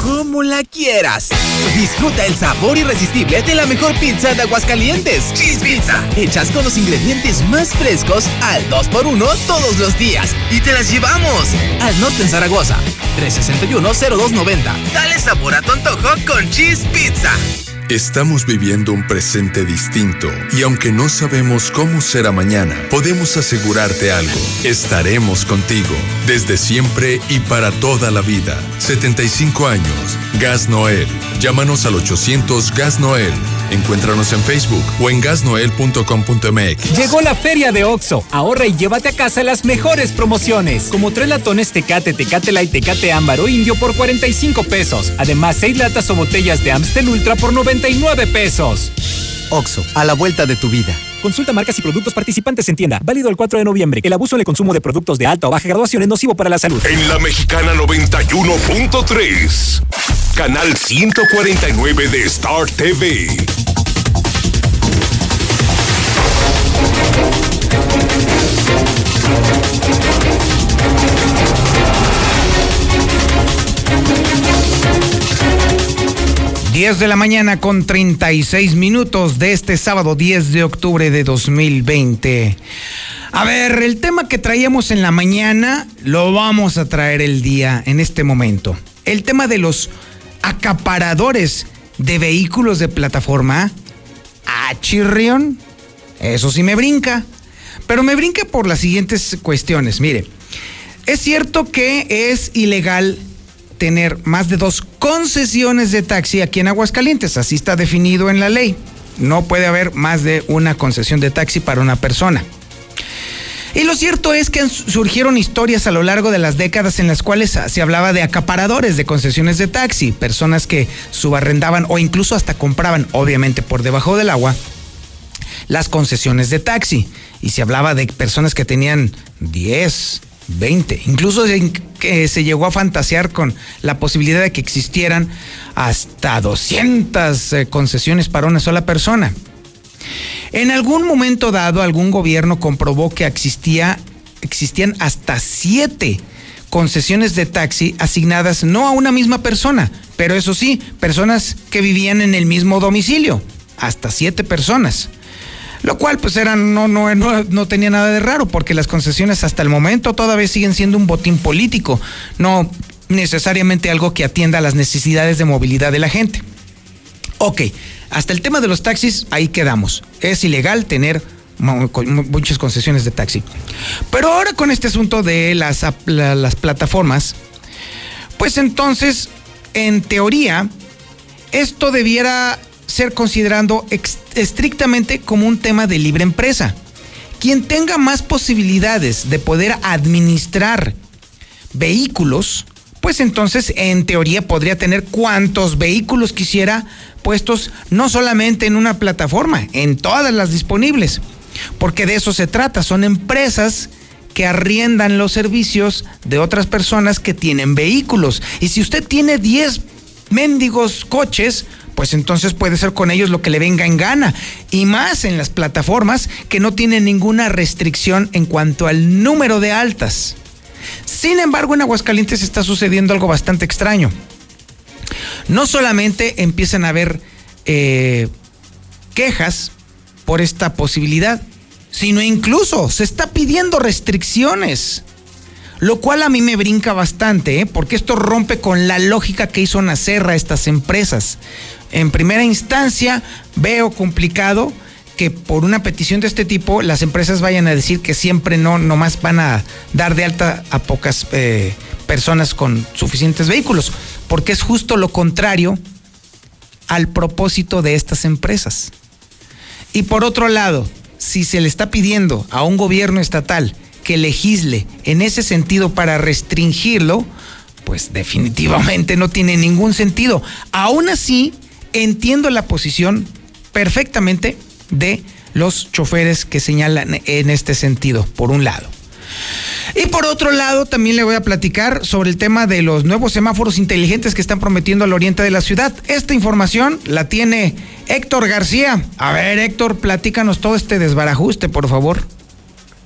como la quieras. Disfruta el sabor irresistible de la mejor pizza de Aguascalientes. Cheese Pizza. Hechas con los ingredientes más frescos al 2x1 todos los días. Y te las llevamos al norte Zaragoza. 361-0290. Dale sabor a tu antojo con Cheese Pizza. Estamos viviendo un presente distinto y aunque no sabemos cómo será mañana, podemos asegurarte algo. Estaremos contigo desde siempre y para toda la vida. 75 años. Gas Noel. Llámanos al 800 Gas Noel. Encuéntranos en Facebook o en gasnoel.com.mx. Llegó la feria de Oxo. Ahorra y llévate a casa las mejores promociones. Como tres latones Tecate, Tecate Light, Tecate Ámbar o Indio por 45 pesos. Además, seis latas o botellas de Amstel Ultra por 99 pesos. Oxo, a la vuelta de tu vida. Consulta marcas y productos participantes en tienda. Válido el 4 de noviembre. El abuso en el consumo de productos de alta o baja graduación es nocivo para la salud. En la mexicana 91.3. Canal 149 de Star TV. Diez de la mañana con 36 minutos de este sábado 10 de octubre de 2020. A ver, el tema que traíamos en la mañana lo vamos a traer el día en este momento. El tema de los acaparadores de vehículos de plataforma. A chirrión. Eso sí me brinca. Pero me brinca por las siguientes cuestiones. Mire, es cierto que es ilegal tener más de dos concesiones de taxi aquí en Aguascalientes. Así está definido en la ley. No puede haber más de una concesión de taxi para una persona. Y lo cierto es que surgieron historias a lo largo de las décadas en las cuales se hablaba de acaparadores de concesiones de taxi, personas que subarrendaban o incluso hasta compraban, obviamente por debajo del agua, las concesiones de taxi. Y se hablaba de personas que tenían 10, 20. Incluso se, se llegó a fantasear con la posibilidad de que existieran hasta 200 eh, concesiones para una sola persona. En algún momento dado, algún gobierno comprobó que existía, existían hasta siete concesiones de taxi asignadas no a una misma persona, pero eso sí, personas que vivían en el mismo domicilio, hasta siete personas. Lo cual pues era, no, no, no, no tenía nada de raro, porque las concesiones hasta el momento todavía siguen siendo un botín político, no necesariamente algo que atienda a las necesidades de movilidad de la gente. Ok, hasta el tema de los taxis, ahí quedamos. Es ilegal tener muchas concesiones de taxi. Pero ahora con este asunto de las, las plataformas, pues entonces, en teoría, esto debiera ser considerando estrictamente como un tema de libre empresa. Quien tenga más posibilidades de poder administrar vehículos, pues entonces en teoría podría tener cuantos vehículos quisiera puestos no solamente en una plataforma, en todas las disponibles, porque de eso se trata, son empresas que arriendan los servicios de otras personas que tienen vehículos. Y si usted tiene 10 mendigos coches, pues entonces puede ser con ellos lo que le venga en gana. Y más en las plataformas que no tienen ninguna restricción en cuanto al número de altas. Sin embargo, en Aguascalientes está sucediendo algo bastante extraño. No solamente empiezan a haber eh, quejas por esta posibilidad, sino incluso se está pidiendo restricciones. Lo cual a mí me brinca bastante, ¿eh? porque esto rompe con la lógica que hizo nacer a estas empresas. En primera instancia, veo complicado que por una petición de este tipo las empresas vayan a decir que siempre no, nomás van a dar de alta a pocas eh, personas con suficientes vehículos, porque es justo lo contrario al propósito de estas empresas. Y por otro lado, si se le está pidiendo a un gobierno estatal que legisle en ese sentido para restringirlo, pues definitivamente no tiene ningún sentido. Aún así, entiendo la posición perfectamente de los choferes que señalan en este sentido, por un lado. Y por otro lado, también le voy a platicar sobre el tema de los nuevos semáforos inteligentes que están prometiendo al oriente de la ciudad. Esta información la tiene Héctor García. A ver, Héctor, platícanos todo este desbarajuste, por favor.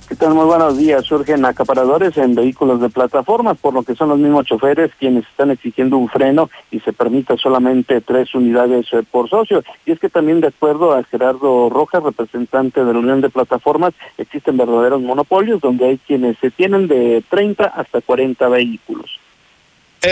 ¿Qué tal? Muy buenos días. Surgen acaparadores en vehículos de plataformas, por lo que son los mismos choferes quienes están exigiendo un freno y se permita solamente tres unidades eh, por socio. Y es que también de acuerdo a Gerardo Rojas, representante de la Unión de Plataformas, existen verdaderos monopolios donde hay quienes se tienen de 30 hasta 40 vehículos.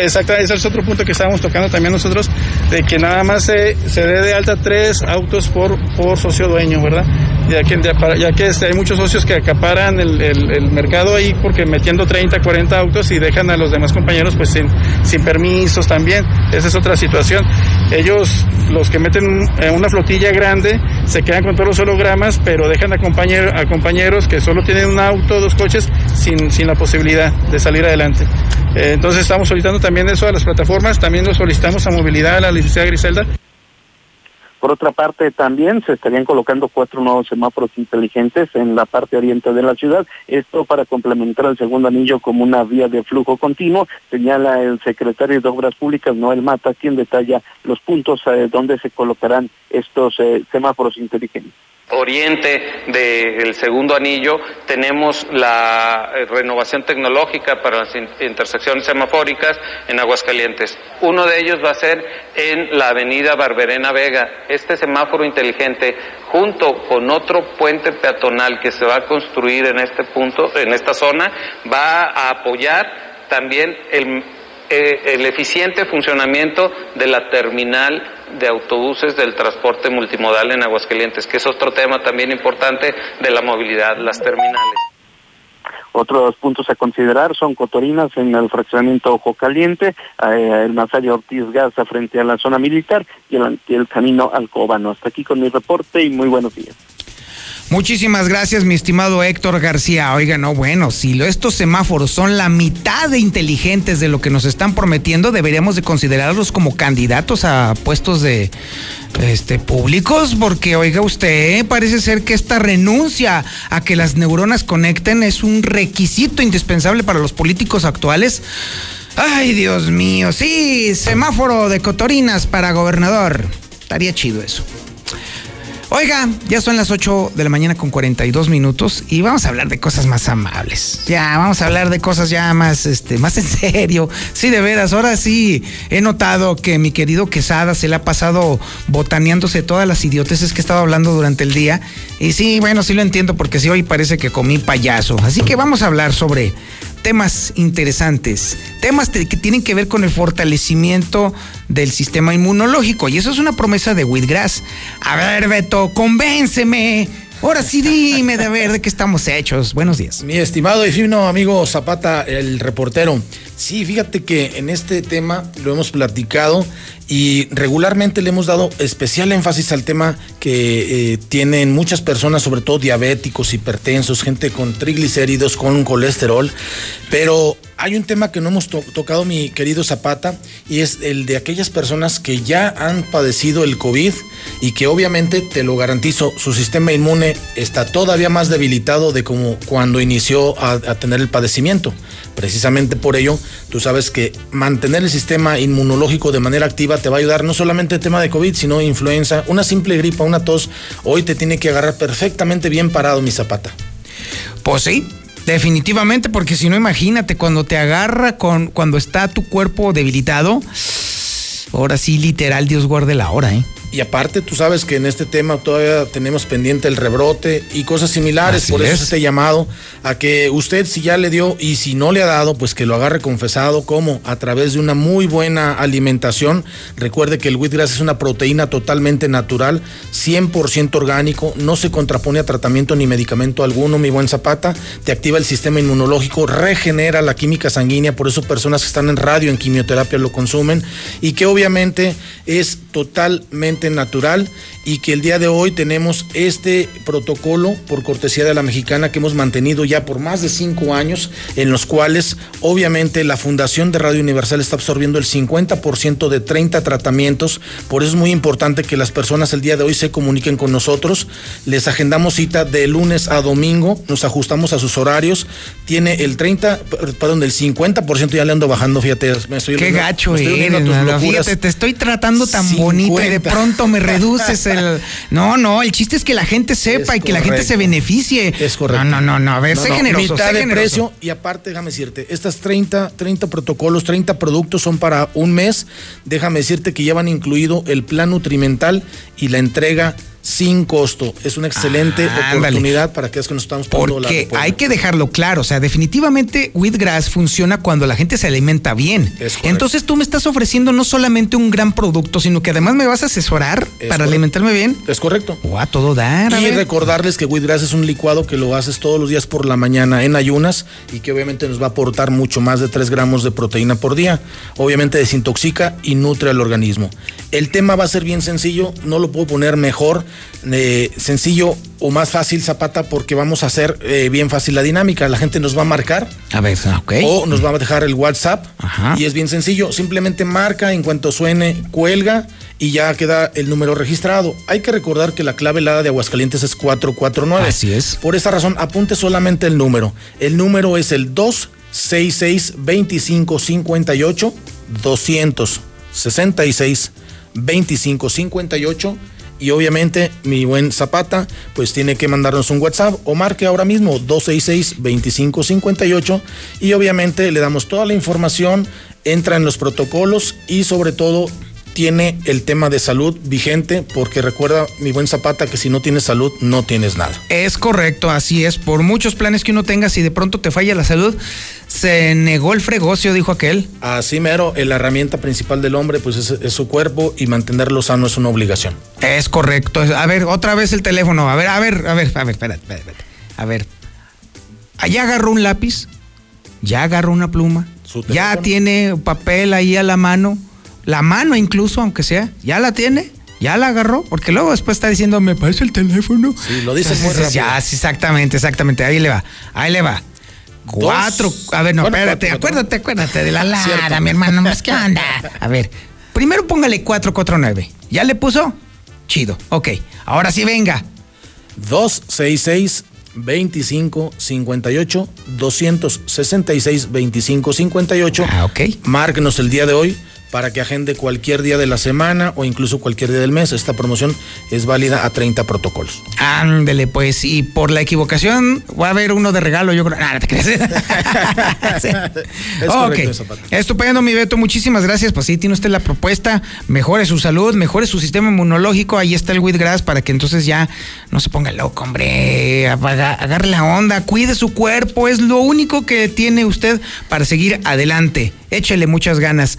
Exacto, ese es otro punto que estábamos tocando también nosotros, de que nada más se, se dé de alta tres autos por, por socio dueño, ¿verdad? Ya que, ya que este, hay muchos socios que acaparan el, el, mercado ahí porque metiendo 30, 40 autos y dejan a los demás compañeros pues sin, sin permisos también. Esa es otra situación. Ellos, los que meten una flotilla grande, se quedan con todos los hologramas, pero dejan a, a compañeros que solo tienen un auto, dos coches, sin, sin la posibilidad de salir adelante. Eh, entonces estamos solicitando también eso a las plataformas, también lo solicitamos a Movilidad, a la licenciada Griselda. Por otra parte, también se estarían colocando cuatro nuevos semáforos inteligentes en la parte oriente de la ciudad, esto para complementar el segundo anillo como una vía de flujo continuo, señala el secretario de Obras Públicas, Noel Mata, quien detalla los puntos eh, donde se colocarán estos eh, semáforos inteligentes oriente del segundo anillo tenemos la eh, renovación tecnológica para las intersecciones semafóricas en Aguascalientes. Uno de ellos va a ser en la avenida Barberena Vega. Este semáforo inteligente, junto con otro puente peatonal que se va a construir en este punto, en esta zona, va a apoyar también el eh, el eficiente funcionamiento de la terminal de autobuses del transporte multimodal en Aguascalientes, que es otro tema también importante de la movilidad, las terminales. Otros puntos a considerar son Cotorinas en el fraccionamiento Ojo Caliente, eh, el Masario Ortiz Gaza frente a la zona militar y el, el camino Alcobano. Hasta aquí con mi reporte y muy buenos días. Muchísimas gracias, mi estimado Héctor García. Oiga, no, bueno, si estos semáforos son la mitad de inteligentes de lo que nos están prometiendo, deberíamos de considerarlos como candidatos a puestos de este públicos, porque oiga usted, parece ser que esta renuncia a que las neuronas conecten es un requisito indispensable para los políticos actuales. Ay, Dios mío, sí, semáforo de cotorinas para gobernador. Estaría chido eso. Oiga, ya son las 8 de la mañana con 42 minutos y vamos a hablar de cosas más amables. Ya, vamos a hablar de cosas ya más, este, más en serio. Sí, de veras, ahora sí he notado que mi querido Quesada se le ha pasado botaneándose todas las idioteces que he estado hablando durante el día. Y sí, bueno, sí lo entiendo porque sí hoy parece que comí payaso. Así que vamos a hablar sobre temas interesantes, temas que tienen que ver con el fortalecimiento del sistema inmunológico. Y eso es una promesa de Whitgrass. A ver, Beto, convénceme. Ahora sí dime de ver de qué estamos hechos. Buenos días. Mi estimado y fino amigo Zapata, el reportero. Sí, fíjate que en este tema lo hemos platicado y regularmente le hemos dado especial énfasis al tema que eh, tienen muchas personas, sobre todo diabéticos, hipertensos, gente con triglicéridos, con colesterol, pero hay un tema que no hemos tocado, mi querido Zapata, y es el de aquellas personas que ya han padecido el COVID y que obviamente, te lo garantizo, su sistema inmune está todavía más debilitado de como cuando inició a, a tener el padecimiento. Precisamente por ello, tú sabes que mantener el sistema inmunológico de manera activa te va a ayudar no solamente el tema de COVID, sino influenza, una simple gripa, una tos, hoy te tiene que agarrar perfectamente bien parado mi zapata. Pues sí, definitivamente, porque si no, imagínate, cuando te agarra con, cuando está tu cuerpo debilitado, ahora sí, literal, Dios guarde la hora, ¿eh? Y aparte, tú sabes que en este tema todavía tenemos pendiente el rebrote y cosas similares. por eso es. este llamado a que usted, si ya le dio y si no le ha dado, pues que lo agarre confesado, como a través de una muy buena alimentación. Recuerde que el wheatgrass es una proteína totalmente natural, 100% orgánico, no se contrapone a tratamiento ni medicamento alguno, mi buen Zapata. Te activa el sistema inmunológico, regenera la química sanguínea, por eso personas que están en radio, en quimioterapia, lo consumen. Y que obviamente es totalmente natural y que el día de hoy tenemos este protocolo por cortesía de la mexicana que hemos mantenido ya por más de cinco años, en los cuales obviamente la Fundación de Radio Universal está absorbiendo el 50% de 30 tratamientos. Por eso es muy importante que las personas el día de hoy se comuniquen con nosotros. Les agendamos cita de lunes a domingo, nos ajustamos a sus horarios. Tiene el 30, perdón, del 50% ya le ando bajando, fíjate. Me estoy Qué gacho eres, fíjate, te estoy tratando tan bonito y de pronto me reduces el. No, no, el chiste es que la gente sepa y que la gente se beneficie. Es correcto. No, no, no, a ver, sé generoso. Mitad de precio y aparte, déjame decirte, estas 30, 30 protocolos, 30 productos son para un mes. Déjame decirte que llevan incluido el plan nutrimental y la entrega sin costo. Es una excelente oportunidad para que es que nos estamos Porque hay que dejarlo claro, o sea, definitivamente Wheatgrass funciona cuando la gente se alimenta bien. Entonces tú me estás ofreciendo no solamente un gran producto, sino que además me vas a asesorar para alimentarme bien. Es correcto. O a todo dar. y recordarles que Wheatgrass es un licuado que lo haces todos los días por la mañana en ayunas y que obviamente nos va a aportar mucho más de 3 gramos de proteína por día. Obviamente desintoxica y nutre al organismo. El tema va a ser bien sencillo, no lo puedo poner mejor eh, sencillo o más fácil, Zapata, porque vamos a hacer eh, bien fácil la dinámica. La gente nos va a marcar. A ver, ok. O nos va a dejar el WhatsApp. Y es bien sencillo. Simplemente marca en cuanto suene, cuelga y ya queda el número registrado. Hay que recordar que la clave helada de Aguascalientes es 449. Así es. Por esa razón, apunte solamente el número. El número es el 266 2558 266 2558 y obviamente mi buen Zapata pues tiene que mandarnos un WhatsApp o marque ahora mismo 266-2558 y obviamente le damos toda la información, entra en los protocolos y sobre todo tiene el tema de salud vigente, porque recuerda, mi buen Zapata, que si no tienes salud, no tienes nada. Es correcto, así es. Por muchos planes que uno tenga, si de pronto te falla la salud, se negó el fregocio, dijo aquel. Así mero, la herramienta principal del hombre, pues es, su cuerpo y mantenerlo sano es una obligación. Es correcto. A ver, otra vez el teléfono. A ver, a ver, a ver, a ver, espérate, espérate. A ver. Allá agarró un lápiz, ya agarró una pluma, ya tiene papel ahí a la mano la mano incluso, aunque sea, ya la tiene, ya la agarró, porque luego después está diciendo, me parece el teléfono. Sí, lo dice muy rápido. Ya, sí, exactamente, exactamente, ahí le va, ahí le va. Cuatro, a ver, no, espérate, acuérdate, acuérdate de la Lara, mi hermano, pues, ¿qué onda? A ver, primero póngale 449, ¿ya le puso? Chido, ok, ahora sí venga. 266 25 58 266 25 58. Ah, ok. Márquenos el día de hoy para que agende cualquier día de la semana o incluso cualquier día del mes. Esta promoción es válida a 30 protocolos. Ándele, pues, y por la equivocación va a haber uno de regalo, yo creo. Ah, te crees. es Estupendo, mi Beto, muchísimas gracias. Pues sí, tiene usted la propuesta. Mejore su salud, mejore su sistema inmunológico. Ahí está el Wheatgrass para que entonces ya no se ponga loco, hombre. Agarre la onda, cuide su cuerpo. Es lo único que tiene usted para seguir adelante. Échele muchas ganas.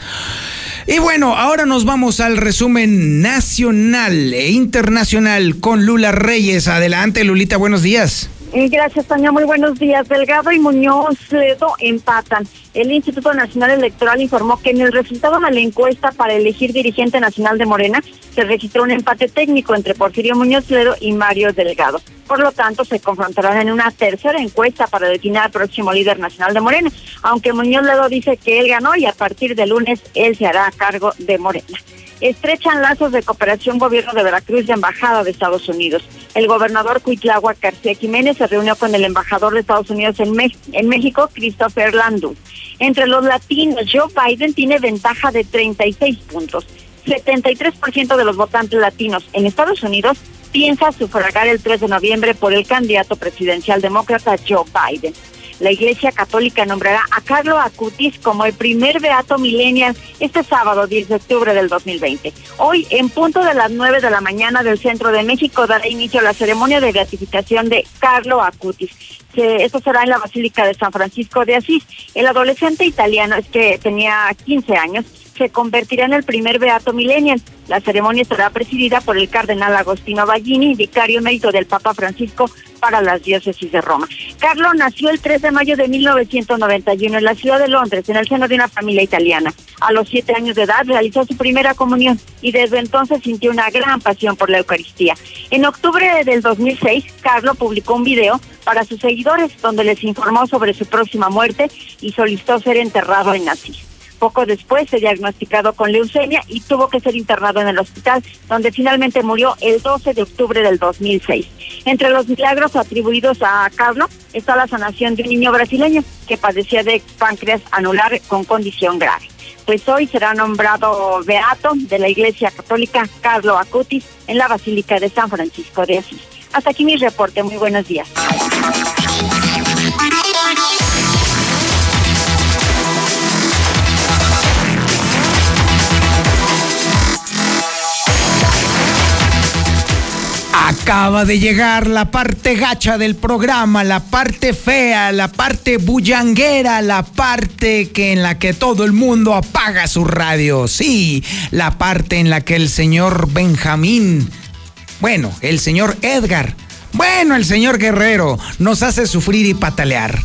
Y bueno, ahora nos vamos al resumen nacional e internacional con Lula Reyes. Adelante, Lulita, buenos días. Gracias, Tania. Muy buenos días. Delgado y Muñoz Ledo empatan. El Instituto Nacional Electoral informó que en el resultado de la encuesta para elegir dirigente nacional de Morena se registró un empate técnico entre Porfirio Muñoz Ledo y Mario Delgado. Por lo tanto, se confrontarán en una tercera encuesta para definir al próximo líder nacional de Morena, aunque Muñoz Ledo dice que él ganó y a partir de lunes él se hará cargo de Morena estrechan lazos de cooperación gobierno de Veracruz y embajada de Estados Unidos. El gobernador Cuitlagua García Jiménez se reunió con el embajador de Estados Unidos en, México, Christopher Landu. Entre los latinos, Joe Biden tiene ventaja de 36 puntos. 73% de los votantes latinos en Estados Unidos piensa sufragar el 3 de noviembre por el candidato presidencial demócrata Joe Biden la Iglesia Católica nombrará a Carlo Acutis como el primer beato millennial este sábado 10 de octubre del 2020. Hoy, en punto de las 9 de la mañana del centro de México, dará inicio a la ceremonia de beatificación de Carlo Acutis. Esto será en la Basílica de San Francisco de Asís. El adolescente italiano es que tenía 15 años se convertirá en el primer Beato Millennial. La ceremonia estará presidida por el cardenal Agostino Ballini, vicario mérito del Papa Francisco para las diócesis de Roma. Carlo nació el 3 de mayo de 1991 en la ciudad de Londres, en el seno de una familia italiana. A los siete años de edad realizó su primera comunión y desde entonces sintió una gran pasión por la Eucaristía. En octubre del 2006, Carlo publicó un video para sus seguidores donde les informó sobre su próxima muerte y solicitó ser enterrado en Asís. Poco después se diagnosticado con leucemia y tuvo que ser internado en el hospital, donde finalmente murió el 12 de octubre del 2006. Entre los milagros atribuidos a Carlos está la sanación de un niño brasileño que padecía de páncreas anular con condición grave. Pues hoy será nombrado beato de la Iglesia Católica Carlo Acutis en la Basílica de San Francisco de Asís. Hasta aquí mi reporte. Muy buenos días. Acaba de llegar la parte gacha del programa, la parte fea, la parte bullanguera, la parte que en la que todo el mundo apaga su radio. Sí, la parte en la que el señor Benjamín, bueno, el señor Edgar, bueno, el señor Guerrero nos hace sufrir y patalear.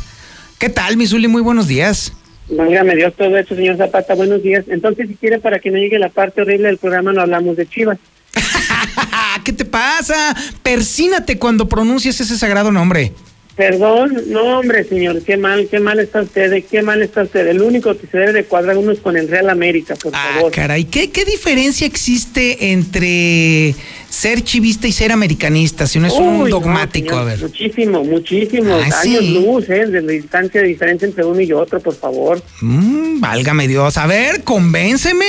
¿Qué tal, Misuli? Muy buenos días. Válgame Dios todo eso, señor Zapata. Buenos días. Entonces, si quiere, para que no llegue la parte horrible del programa, no hablamos de Chivas. ¿Qué te pasa? Persínate cuando pronuncias ese sagrado nombre. Perdón, no hombre, señor, qué mal, qué mal está usted, qué mal está usted. El único que se debe de cuadrar uno es con el Real América, por ah, favor. caray, ¿qué, ¿qué diferencia existe entre ser chivista y ser americanista? Si no es un dogmático, a ver. Muchísimo, muchísimo. Ah, años luz, ¿eh? De la distancia diferente entre uno y otro, por favor. Mm, válgame Dios. A ver, convénceme.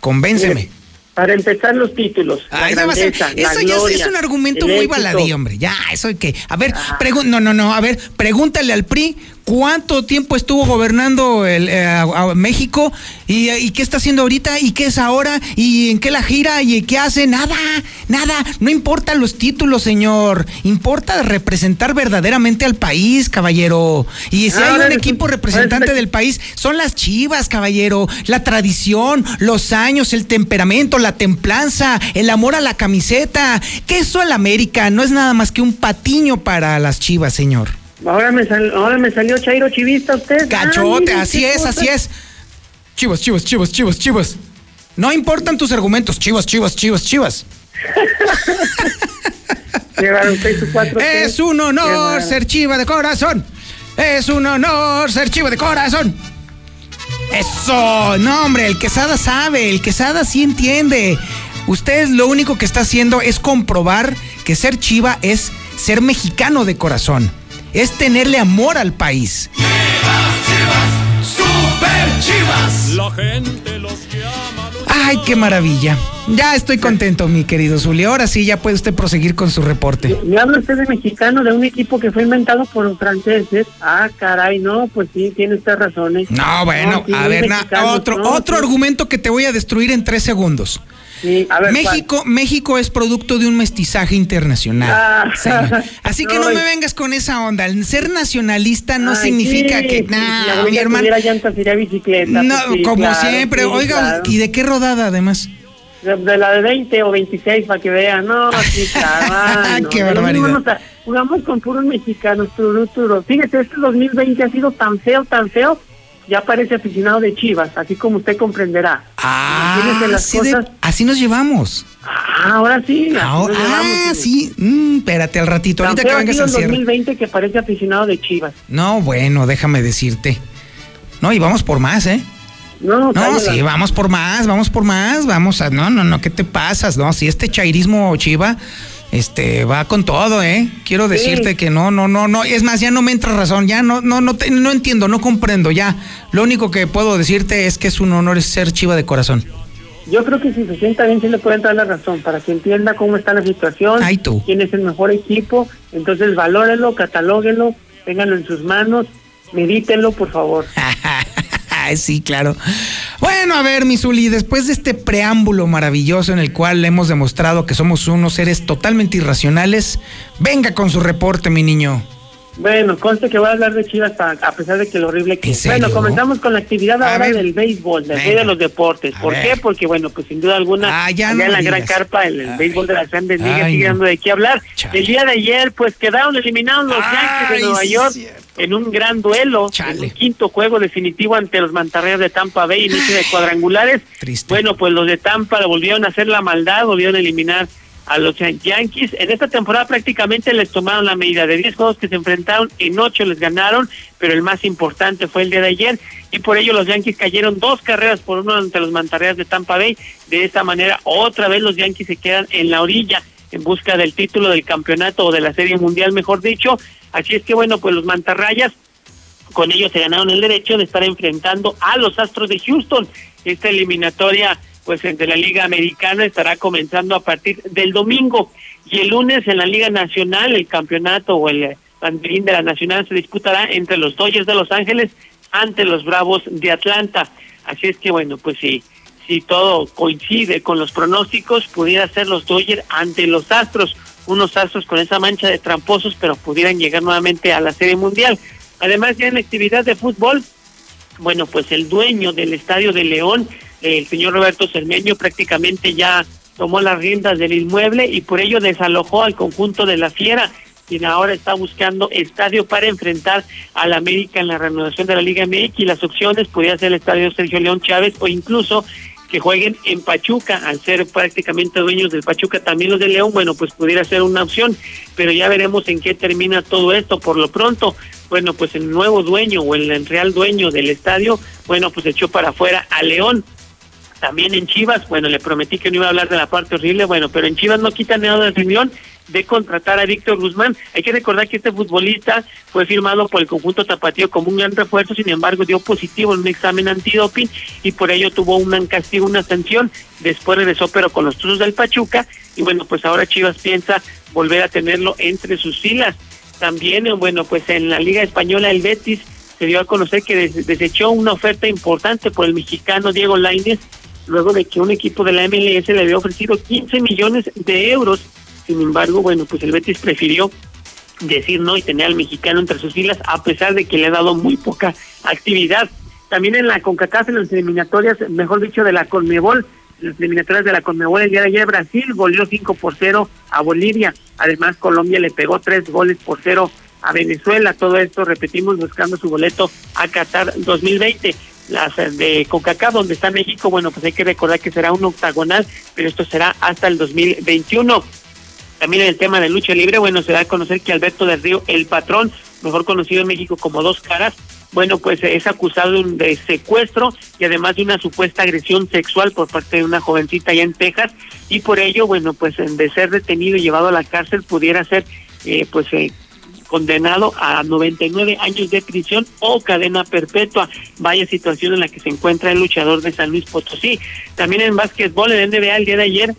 Convénceme. Para empezar los títulos. la grandeza, eso ya es un argumento muy baladí, hombre. Ya, eso hay que. A ver, ah. no, no, no. A ver, pregúntale al PRI cuánto tiempo estuvo gobernando el, eh, México ¿Y, qué está haciendo ahorita y qué es ahora y en qué la gira y qué hace. Nada, nada. No importa los títulos, señor. Importa representar verdaderamente al país, caballero. Y si hay un equipo representante del país, son las chivas, caballero. La tradición, los años, el temperamento, la templanza, el amor a la camiseta. Que eso el América no es nada más que un patiño para las chivas, señor. Ahora me, ahora me salió Chairo Chivista usted. Cachote, así es, así es. Chivas, chivas, chivas, chivas, chivas. No importan tus argumentos. Chivas, chivas, chivas, chivas. es un honor ser chiva de corazón. Es un honor ser chiva de corazón. Eso, no hombre, el quesada sabe, el quesada sí entiende. Usted lo único que está haciendo es comprobar que ser chiva es ser mexicano de corazón es tenerle amor al país. Chivas, super chivas. La gente los llama. Ay, qué maravilla. Ya estoy contento, mi querido Zuli. Ahora sí, ya puede usted proseguir con su reporte. Me habla usted de mexicano, de un equipo que fue inventado por los franceses. Ah, caray, no, pues sí, tiene usted razones. No, bueno, a ver, otro, otro argumento que te voy a destruir en tres segundos. México, México es producto de un mestizaje internacional. Ah. Así que no, me vengas con esa onda. El ser nacionalista no significa que. nada mi hermano. bicicleta. No, pues como siempre. Oiga, ¿y de qué rodada además? De la de 20 o 26 para que vean. No, sí, claro. Qué barbaridad. jugamos con puros mexicanos, turu, turu. Fíjese, este 2020 ha sido tan feo, tan feo, ya parece aficionado de Chivas, así como usted comprenderá. Ah, así, así nos llevamos. Ah, ahora sí. Ahora, ah, sí. Mm, espérate al ratito. Ahorita que vengas al 2020 que parece aficionado de Chivas. No, bueno, déjame decirte. No, y vamos por más, ¿eh? No, no sí, vamos por más, vamos por más, vamos a, no, no, no, ¿qué te pasas? No, si este chairismo chiva, este, va con todo, ¿eh? Quiero decirte que no, no, no, no, es más, ya no me entra razón, ya no, no, no, no entiendo, no comprendo, ya. Lo único que puedo decirte es que es un honor ser chiva de corazón. Yo creo que si se sienta bien, sí le pueden dar la razón, para que entienda cómo está la situación, Ay, tú. quién es el mejor equipo, entonces valórelo, catalóguelo, ténganlo en sus manos, medítenlo, por favor. sí, claro. Bueno, a ver, Misuli, después de este preámbulo maravilloso en el cual hemos demostrado que somos unos seres totalmente irracionales, venga con su reporte, mi niño. Bueno, conste que voy a hablar de Chivas a, pesar de que lo horrible que es. Bueno, comenzamos con la actividad ahora del béisbol, del de los deportes. ¿Por qué? Porque, bueno, pues sin duda alguna, ah, ya en la gran carpa, el, béisbol de las grandes ligas sigue dando de qué hablar. El día de ayer, pues quedaron eliminados los Yankees de Nueva York en un gran duelo, en quinto juego definitivo ante los mantarreas de Tampa Bay, inicio de cuadrangulares. Bueno, pues los de Tampa volvieron a hacer la maldad, volvieron a eliminar a los Yankees. En esta temporada prácticamente les tomaron la medida de 10 juegos que se enfrentaron, en 8 les ganaron, pero el más importante fue el día de ayer y por ello los Yankees cayeron dos carreras por uno ante los mantarreas de Tampa Bay. De esta manera, otra vez los Yankees se quedan en la orilla en busca del título del campeonato o de la Serie Mundial, mejor dicho. Así es que bueno, pues los mantarrayas con ellos se ganaron el derecho de estar enfrentando a los Astros de Houston. Esta eliminatoria pues entre la Liga Americana estará comenzando a partir del domingo y el lunes en la Liga Nacional el campeonato o el banderín de la Nacional se disputará entre los Dodgers de Los Ángeles ante los Bravos de Atlanta. Así es que bueno, pues si si todo coincide con los pronósticos, pudiera ser los Dodgers ante los Astros, unos Astros con esa mancha de tramposos, pero pudieran llegar nuevamente a la Serie Mundial. Además, ya en actividad de fútbol, bueno, pues el dueño del Estadio de León el señor Roberto Cermeño prácticamente ya tomó las riendas del inmueble y por ello desalojó al conjunto de la Fiera, quien ahora está buscando estadio para enfrentar al América en la renovación de la Liga MX. Las opciones podría ser el estadio Sergio León Chávez o incluso que jueguen en Pachuca, al ser prácticamente dueños del Pachuca, también los de León, bueno, pues pudiera ser una opción, pero ya veremos en qué termina todo esto. Por lo pronto, bueno, pues el nuevo dueño o el real dueño del estadio, bueno, pues echó para afuera a León también en Chivas, bueno, le prometí que no iba a hablar de la parte horrible, bueno, pero en Chivas no quitan nada de reunión de contratar a Víctor Guzmán. Hay que recordar que este futbolista fue firmado por el conjunto tapatío como un gran refuerzo, sin embargo dio positivo en un examen antidoping y por ello tuvo un castigo, una sanción. Después regresó pero con los Tuzos del Pachuca y bueno, pues ahora Chivas piensa volver a tenerlo entre sus filas. También, bueno, pues en la Liga Española el Betis se dio a conocer que desechó una oferta importante por el mexicano Diego Lainez luego de que un equipo de la MLS le había ofrecido 15 millones de euros. Sin embargo, bueno, pues el Betis prefirió decir no y tener al mexicano entre sus filas, a pesar de que le ha dado muy poca actividad. También en la CONCACAF, en las eliminatorias, mejor dicho, de la CONMEBOL, las eliminatorias de la CONMEBOL el día de ayer, Brasil goleó 5 por 0 a Bolivia. Además, Colombia le pegó 3 goles por 0 a Venezuela. Todo esto, repetimos, buscando su boleto a Qatar 2020 las de CONCACAF, donde está México, bueno, pues hay que recordar que será un octagonal, pero esto será hasta el 2021. También en el tema de lucha libre, bueno, se da a conocer que Alberto del Río, el patrón, mejor conocido en México como Dos Caras, bueno, pues es acusado de secuestro y además de una supuesta agresión sexual por parte de una jovencita allá en Texas y por ello, bueno, pues de ser detenido y llevado a la cárcel pudiera ser, eh, pues, eh, condenado a 99 años de prisión o cadena perpetua. Vaya situación en la que se encuentra el luchador de San Luis Potosí. También en básquetbol, en NBA, el día de ayer,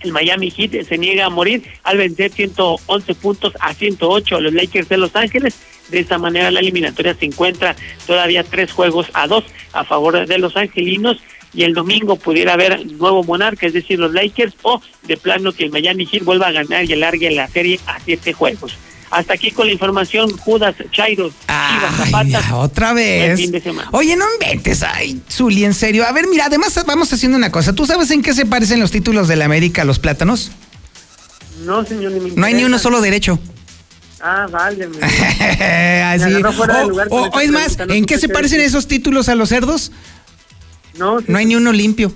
el Miami Heat se niega a morir al vencer 111 puntos a 108 a los Lakers de Los Ángeles. De esta manera la eliminatoria se encuentra todavía tres juegos a dos a favor de los angelinos y el domingo pudiera haber nuevo monarca, es decir, los Lakers, o de plano que el Miami Heat vuelva a ganar y alargue la serie a siete juegos. Hasta aquí con la información, Judas, Chairo, Chivas, Zapata. otra vez. Oye, no inventes, ay, Zuli, en serio. A ver, mira, además vamos haciendo una cosa. ¿Tú sabes en qué se parecen los títulos de la América a los plátanos? No, señor, ni me No hay ni uno solo derecho. Ah, vale. Así. O, es más, ¿en qué se parecen esos títulos a los cerdos? No, no hay ni uno limpio.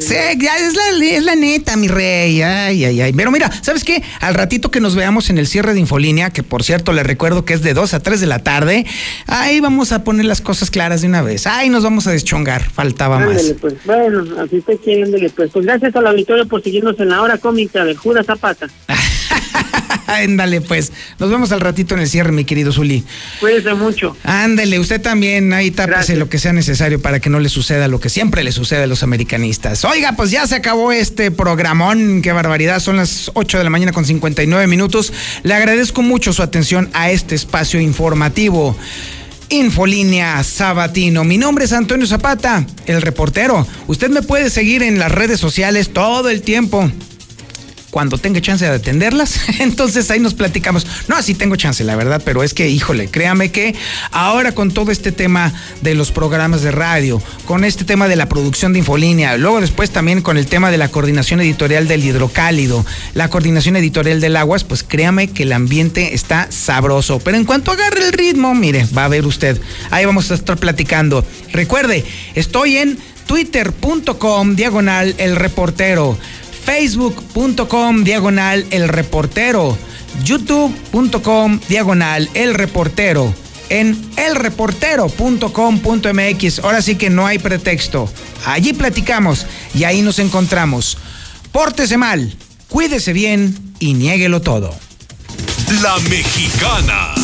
Sí, ya es la, es la neta, mi rey. Ay, ay, ay. Pero mira, ¿sabes qué? Al ratito que nos veamos en el cierre de Infolínea, que por cierto le recuerdo que es de 2 a 3 de la tarde, ahí vamos a poner las cosas claras de una vez. Ay, nos vamos a deschongar. Faltaba más. Pues. Bueno, así está quiere, pues. Pues gracias a la victoria por seguirnos en la hora cómica de Judas Zapata. Ándale, pues. Nos vemos al ratito en el cierre, mi querido Zuli. Cuídese mucho. Ándale, usted también. Ahí tápese lo que sea necesario para que no le suceda lo que siempre le sucede a los americanistas. Oiga, pues ya se acabó este programón. Qué barbaridad. Son las 8 de la mañana con 59 minutos. Le agradezco mucho su atención a este espacio informativo. Infolínea Sabatino. Mi nombre es Antonio Zapata, el reportero. Usted me puede seguir en las redes sociales todo el tiempo cuando tenga chance de atenderlas, entonces ahí nos platicamos. No, así tengo chance, la verdad, pero es que, híjole, créame que ahora con todo este tema de los programas de radio, con este tema de la producción de infolínea, luego después también con el tema de la coordinación editorial del hidrocálido, la coordinación editorial del aguas, pues créame que el ambiente está sabroso. Pero en cuanto agarre el ritmo, mire, va a ver usted, ahí vamos a estar platicando. Recuerde, estoy en twitter.com diagonal el reportero facebook.com diagonal el reportero, youtube.com diagonal el reportero, en elreportero.com.mx. Ahora sí que no hay pretexto. Allí platicamos y ahí nos encontramos. Pórtese mal, cuídese bien y niéguelo todo. La mexicana